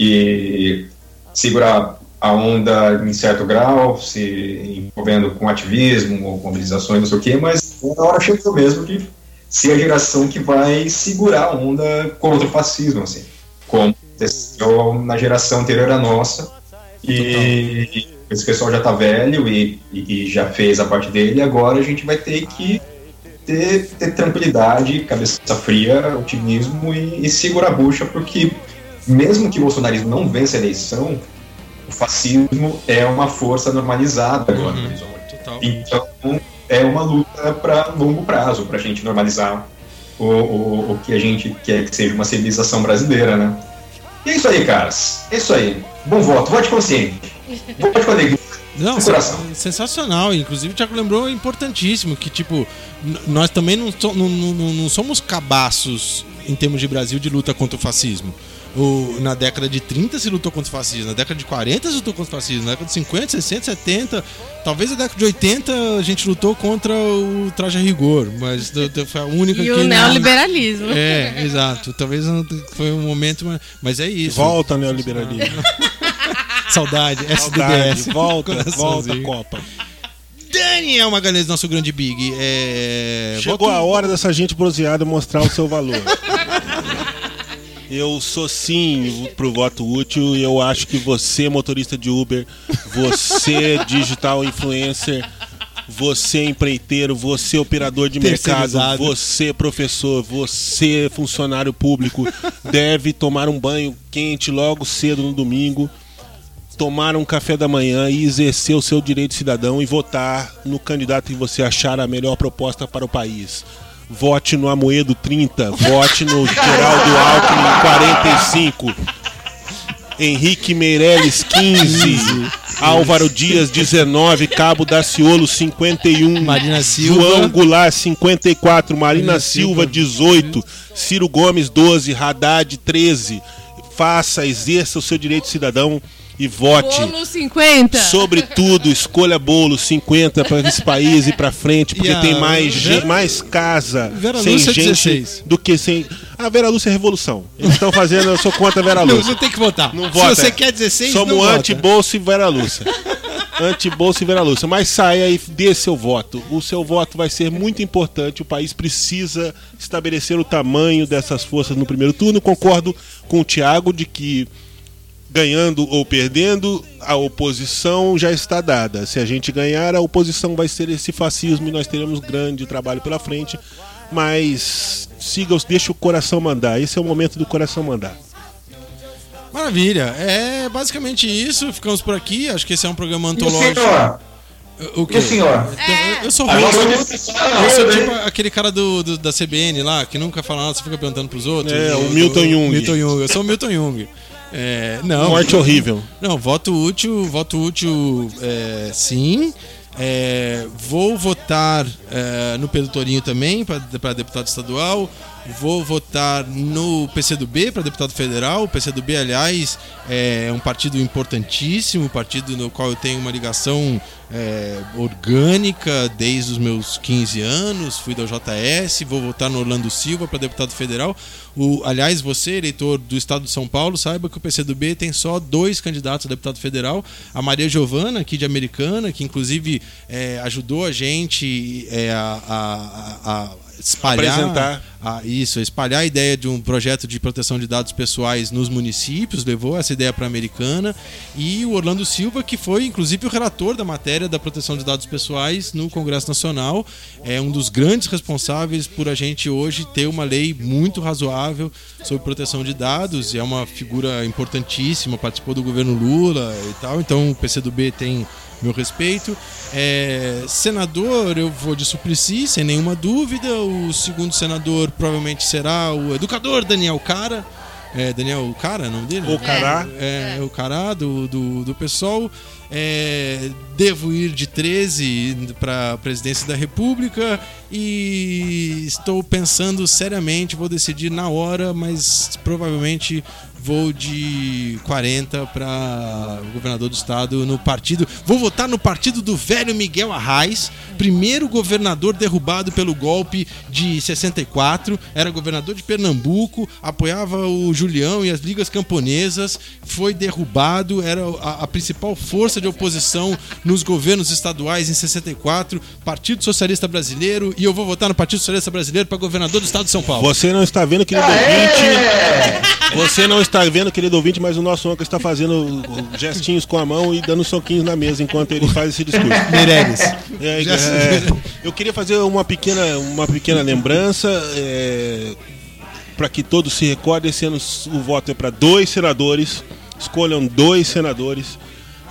[SPEAKER 6] e segurar a onda em certo grau, se envolvendo com ativismo ou mobilizações, não sei o quê, mas a hora chegou mesmo de ser a geração que vai segurar a onda contra o fascismo, assim, como aconteceu na geração anterior à nossa, e esse pessoal já tá velho e, e, e já fez a parte dele, agora a gente vai ter que ter, ter tranquilidade, cabeça fria, otimismo e, e segurar a bucha, porque mesmo que o bolsonarismo não vença a eleição, o fascismo é uma força normalizada agora.
[SPEAKER 2] Total.
[SPEAKER 6] Então é uma luta para longo prazo, para a gente normalizar o, o, o que a gente quer que seja uma civilização brasileira, né? E é isso aí, caras. É isso aí. Bom voto, vote consciente.
[SPEAKER 2] Não, sensacional. Inclusive, o Thiago lembrou importantíssimo que, tipo, nós também não, so- não- não- não somos cabaços em termos de Brasil de luta contra o fascismo. O, na década de 30 se lutou contra o fascismo, na década de 40 se lutou contra o fascismo, na década de 50, 60, 70, talvez na década de 80 a gente lutou contra o traje a rigor, mas foi a única
[SPEAKER 5] E
[SPEAKER 2] que.
[SPEAKER 5] o neoliberalismo.
[SPEAKER 2] É, exato. Talvez não- foi um momento, mas- mas é isso.
[SPEAKER 3] Volta, neoliberalismo. *laughs*
[SPEAKER 2] Saudade, *laughs*
[SPEAKER 3] Saudade,
[SPEAKER 2] SDS.
[SPEAKER 3] volta, volta. Copa.
[SPEAKER 2] Daniel Magalhães, nosso grande Big. É...
[SPEAKER 3] Chegou
[SPEAKER 2] voto-
[SPEAKER 3] a hora dessa gente bronzeada mostrar o seu valor. Eu sou sim pro voto útil e eu acho que você, motorista de Uber, você, *laughs* digital influencer, você, empreiteiro, você, operador de mercado, você, professor, você, funcionário público, deve tomar um banho quente logo cedo no domingo, tomar um café da manhã e exercer o seu direito cidadão e votar no candidato que você achar a melhor proposta para o país. Vote no Amoedo 30, vote no *laughs* Geraldo Alckmin 45, Henrique Meirelles 15, *laughs* Álvaro Dias 19, Cabo Daciolo 51,
[SPEAKER 2] Marina Silva.
[SPEAKER 3] João Goulart 54, Marina
[SPEAKER 2] Marina
[SPEAKER 3] Silva
[SPEAKER 2] Silva.
[SPEAKER 3] 18, Ciro Gomes 12, Haddad 13. Faça, exerça o seu direito cidadão e vote.
[SPEAKER 5] Bolo 50.
[SPEAKER 3] Sobretudo, escolha bolo 50 para esse país ir para frente, porque
[SPEAKER 2] E a
[SPEAKER 3] tem mais,
[SPEAKER 2] Vera-
[SPEAKER 3] mais casa
[SPEAKER 2] Vera
[SPEAKER 3] sem
[SPEAKER 2] Lúcia,
[SPEAKER 3] gente
[SPEAKER 2] 16.
[SPEAKER 3] do que sem. A Vera Lúcia é revolução. Eles estão fazendo, eu sou contra a Vera Lúcia.
[SPEAKER 2] não tem que votar.
[SPEAKER 3] Não
[SPEAKER 2] Se
[SPEAKER 3] vota.
[SPEAKER 2] você quer 16,
[SPEAKER 3] Somos anti-bolso e Vera Lúcia. Anti-bolso e Vera Lúcia. Mas saia e dê seu voto. O seu voto vai ser muito importante. O país precisa estabelecer o tamanho dessas forças no primeiro turno. Concordo com o Tiago de que ganhando ou perdendo, a oposição já está dada. Se a gente ganhar, a oposição vai ser esse fascismo e nós teremos grande trabalho pela frente. Mas siga, os- deixa o coração mandar. Esse é o momento do coração mandar.
[SPEAKER 2] Maravilha. É basicamente isso. Ficamos por aqui. Acho que esse é um programa
[SPEAKER 6] o
[SPEAKER 2] antológico.
[SPEAKER 6] senhor?
[SPEAKER 2] O
[SPEAKER 6] E
[SPEAKER 2] quê?
[SPEAKER 6] o senhor?
[SPEAKER 2] Eu, eu sou ruim.
[SPEAKER 6] eu
[SPEAKER 2] sou tipo aquele cara do, do- da CBN lá, que nunca fala nada, você fica perguntando pros outros.
[SPEAKER 3] É, o Milton Jung.
[SPEAKER 2] Milton Jung. Eu sou o Milton Jung. É, não.
[SPEAKER 3] Morte horrível.
[SPEAKER 2] Não, voto útil, voto útil é, sim. É, vou votar é, no Pedro Torinho também para deputado estadual. Vou votar no PCdoB para deputado federal. O PCdoB, aliás, é um partido importantíssimo, partido no qual eu tenho uma ligação é, orgânica desde os meus 15 anos. Fui da JS, vou votar no Orlando Silva para deputado federal. O, aliás, você, eleitor do estado de São Paulo, saiba que o PCdoB tem só dois candidatos a deputado federal. A Maria Giovana, aqui de Americana, que inclusive é, ajudou a gente é, a, a, a espalhar a, isso, espalhar a ideia de um projeto de proteção de dados pessoais nos municípios, levou essa ideia para a Americana. E o Orlando Silva, que foi inclusive o relator da matéria da proteção de dados pessoais no Congresso Nacional, é um dos grandes responsáveis por a gente hoje ter uma lei muito razoável sobre proteção de dados, e é uma figura importantíssima, participou do governo Lula e tal, então o PCdoB tem meu respeito. É, senador, eu vou de Suplicy, sem nenhuma dúvida. O segundo senador provavelmente será o educador Daniel Cara. É, Daniel Cara, é o nome dele?
[SPEAKER 3] O Cará.
[SPEAKER 2] É, o Cará do, do, do PSOL. É, devo ir de 13 para a presidência da República e estou pensando seriamente, vou decidir na hora, mas provavelmente vou de 40 para governador do estado no partido. Vou votar no partido do velho Miguel Arraes, primeiro governador derrubado pelo golpe de 64. Era governador de Pernambuco, apoiava o Julião e as ligas camponesas. Foi derrubado, era a, a principal força de oposição nos governos estaduais em 64. Partido Socialista Brasileiro. E eu vou votar no Partido Socialista Brasileiro para governador do estado de São Paulo.
[SPEAKER 3] Você não está vendo, querido ouvinte. Você não está vendo, querido ouvinte, mas o nosso Anca está fazendo gestinhos com a mão e dando soquinhos na mesa enquanto ele faz esse discurso. *laughs*
[SPEAKER 2] Meirelles.
[SPEAKER 3] É,
[SPEAKER 2] Já-
[SPEAKER 3] é, eu queria fazer uma pequena, uma pequena lembrança para que todos se recordem. Esse ano o voto é para dois senadores. Escolham dois senadores.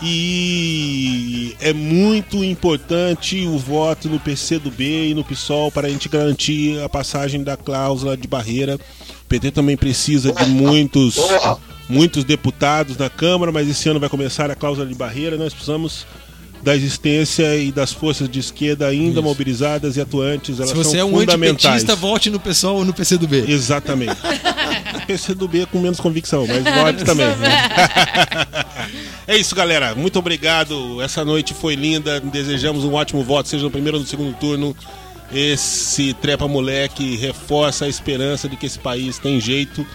[SPEAKER 3] E é muito importante o voto no PCdoB e no PSOL para a gente garantir a passagem da cláusula de barreira. O PT também precisa de muitos, muitos deputados na Câmara, mas esse ano vai começar a cláusula de barreira. Nós precisamos da existência e das forças de esquerda ainda mobilizadas e atuantes. Elas
[SPEAKER 2] Se você
[SPEAKER 3] são
[SPEAKER 2] é um antipetista, vote no PSOL ou no PCdoB.
[SPEAKER 3] Exatamente. *laughs* PCdoB com menos convicção, mas *laughs* vote também. *laughs* é isso, galera. Muito obrigado. Essa noite foi linda. Desejamos um ótimo voto, seja no primeiro ou no segundo turno. Esse trepa moleque reforça a esperança de que esse país tem jeito.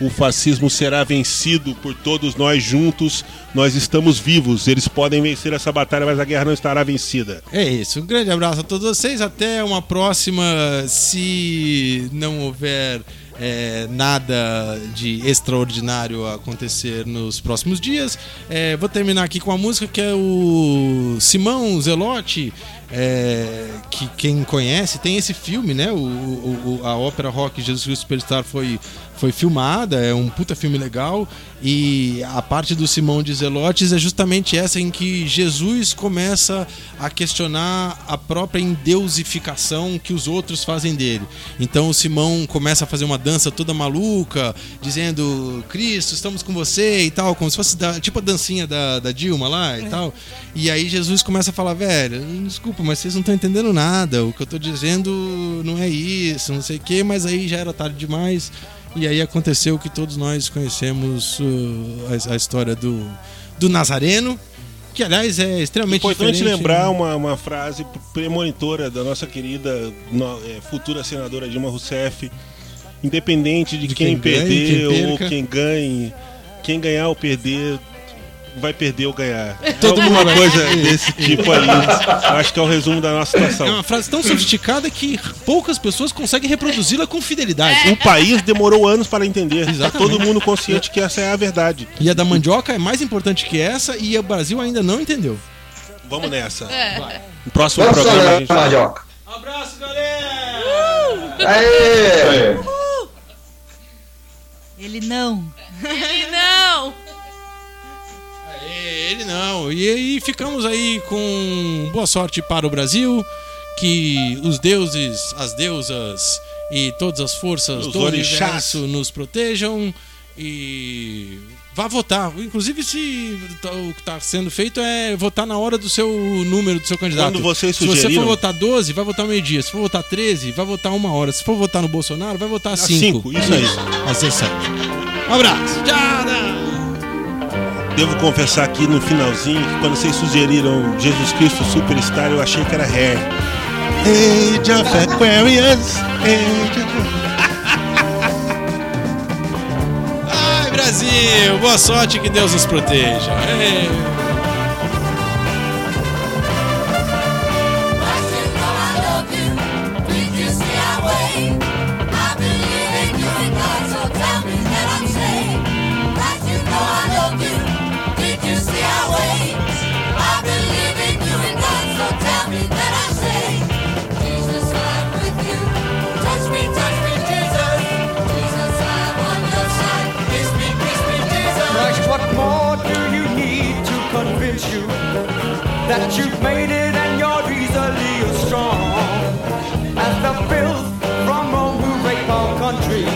[SPEAKER 3] O fascismo será vencido por todos nós juntos. Nós estamos vivos. Eles podem vencer essa batalha, mas a guerra não estará vencida.
[SPEAKER 2] É isso. Um grande abraço a todos vocês. Até uma próxima. Se não houver é, nada de extraordinário acontecer nos próximos dias, é, vou terminar aqui com a música que é o Simão Zelotti. É, que quem conhece tem esse filme, né? O, o- a ópera rock Jesus Cristo Superstar foi, foi filmada, é um puta filme legal. E a parte do Simão de Zelotes é justamente essa em que Jesus começa a questionar a própria endeusificação que os outros fazem dele. Então o Simão começa a fazer uma dança toda maluca, dizendo: Cristo, estamos com você e tal, como se fosse da- tipo a dancinha da, da Dilma lá e tal. E aí Jesus começa a falar: velho, desculpa, mas vocês não estão entendendo nada. O que eu tô dizendo não é isso, não sei o quê, mas aí já era tarde demais. E aí aconteceu que todos nós conhecemos uh, a, a história do, do Nazareno, que aliás é extremamente
[SPEAKER 3] Importante
[SPEAKER 2] diferente.
[SPEAKER 3] lembrar uma, uma frase premonitora da nossa querida no- é, futura senadora Dilma Rousseff. Independente de,
[SPEAKER 2] De
[SPEAKER 3] quem,
[SPEAKER 2] quem ganhe,
[SPEAKER 3] perder
[SPEAKER 2] quem
[SPEAKER 3] ou quem ganhe, quem ganhar ou perder, vai perder ou ganhar.
[SPEAKER 2] Todo
[SPEAKER 3] Alguma
[SPEAKER 2] mundo vai-
[SPEAKER 3] coisa desse tipo aí. Acho que é o resumo da nossa
[SPEAKER 2] É
[SPEAKER 3] situação.
[SPEAKER 2] uma frase tão sofisticada que poucas pessoas conseguem reproduzi-la com fidelidade.
[SPEAKER 3] O país demorou anos para entender. Tá
[SPEAKER 2] Exatamente.
[SPEAKER 3] todo mundo consciente que essa é a verdade.
[SPEAKER 2] E a da mandioca é mais importante que essa e o Brasil ainda não entendeu.
[SPEAKER 3] Vamos nessa. No próximo
[SPEAKER 4] Vamos
[SPEAKER 3] programa a gente.
[SPEAKER 4] Mandioca.
[SPEAKER 2] Abraço, galera!
[SPEAKER 4] Aê!
[SPEAKER 6] É,
[SPEAKER 7] Ele não.
[SPEAKER 5] Ele não!
[SPEAKER 2] Ele não. E aí ficamos aí com boa sorte para o Brasil. Que os deuses, as deusas e todas as forças
[SPEAKER 3] Os
[SPEAKER 2] do
[SPEAKER 3] orixás.
[SPEAKER 2] universo nos protejam. E vá votar. Inclusive, se o que está sendo feito é votar na hora do seu número, do seu candidato.
[SPEAKER 3] Quando vocês
[SPEAKER 2] Se você
[SPEAKER 3] sugeriram-
[SPEAKER 2] for votar 12, vai votar meio-dia. Se for votar 13, vai votar uma hora. Se for votar no Bolsonaro, vai votar 5.
[SPEAKER 3] cinco, isso aí.
[SPEAKER 2] Às 17. Um abraço. Tchau.
[SPEAKER 3] Devo confessar aqui no finalzinho que quando vocês sugeriram Jesus Cristo Superstar, eu achei que era Hair. Age of Aquarius, Age of... *laughs*
[SPEAKER 2] Ai, Brasil. Boa sorte. Que Deus nos proteja. Ei.
[SPEAKER 1] That you've made it and you're easily as strong as the filth from Rome who rape our country?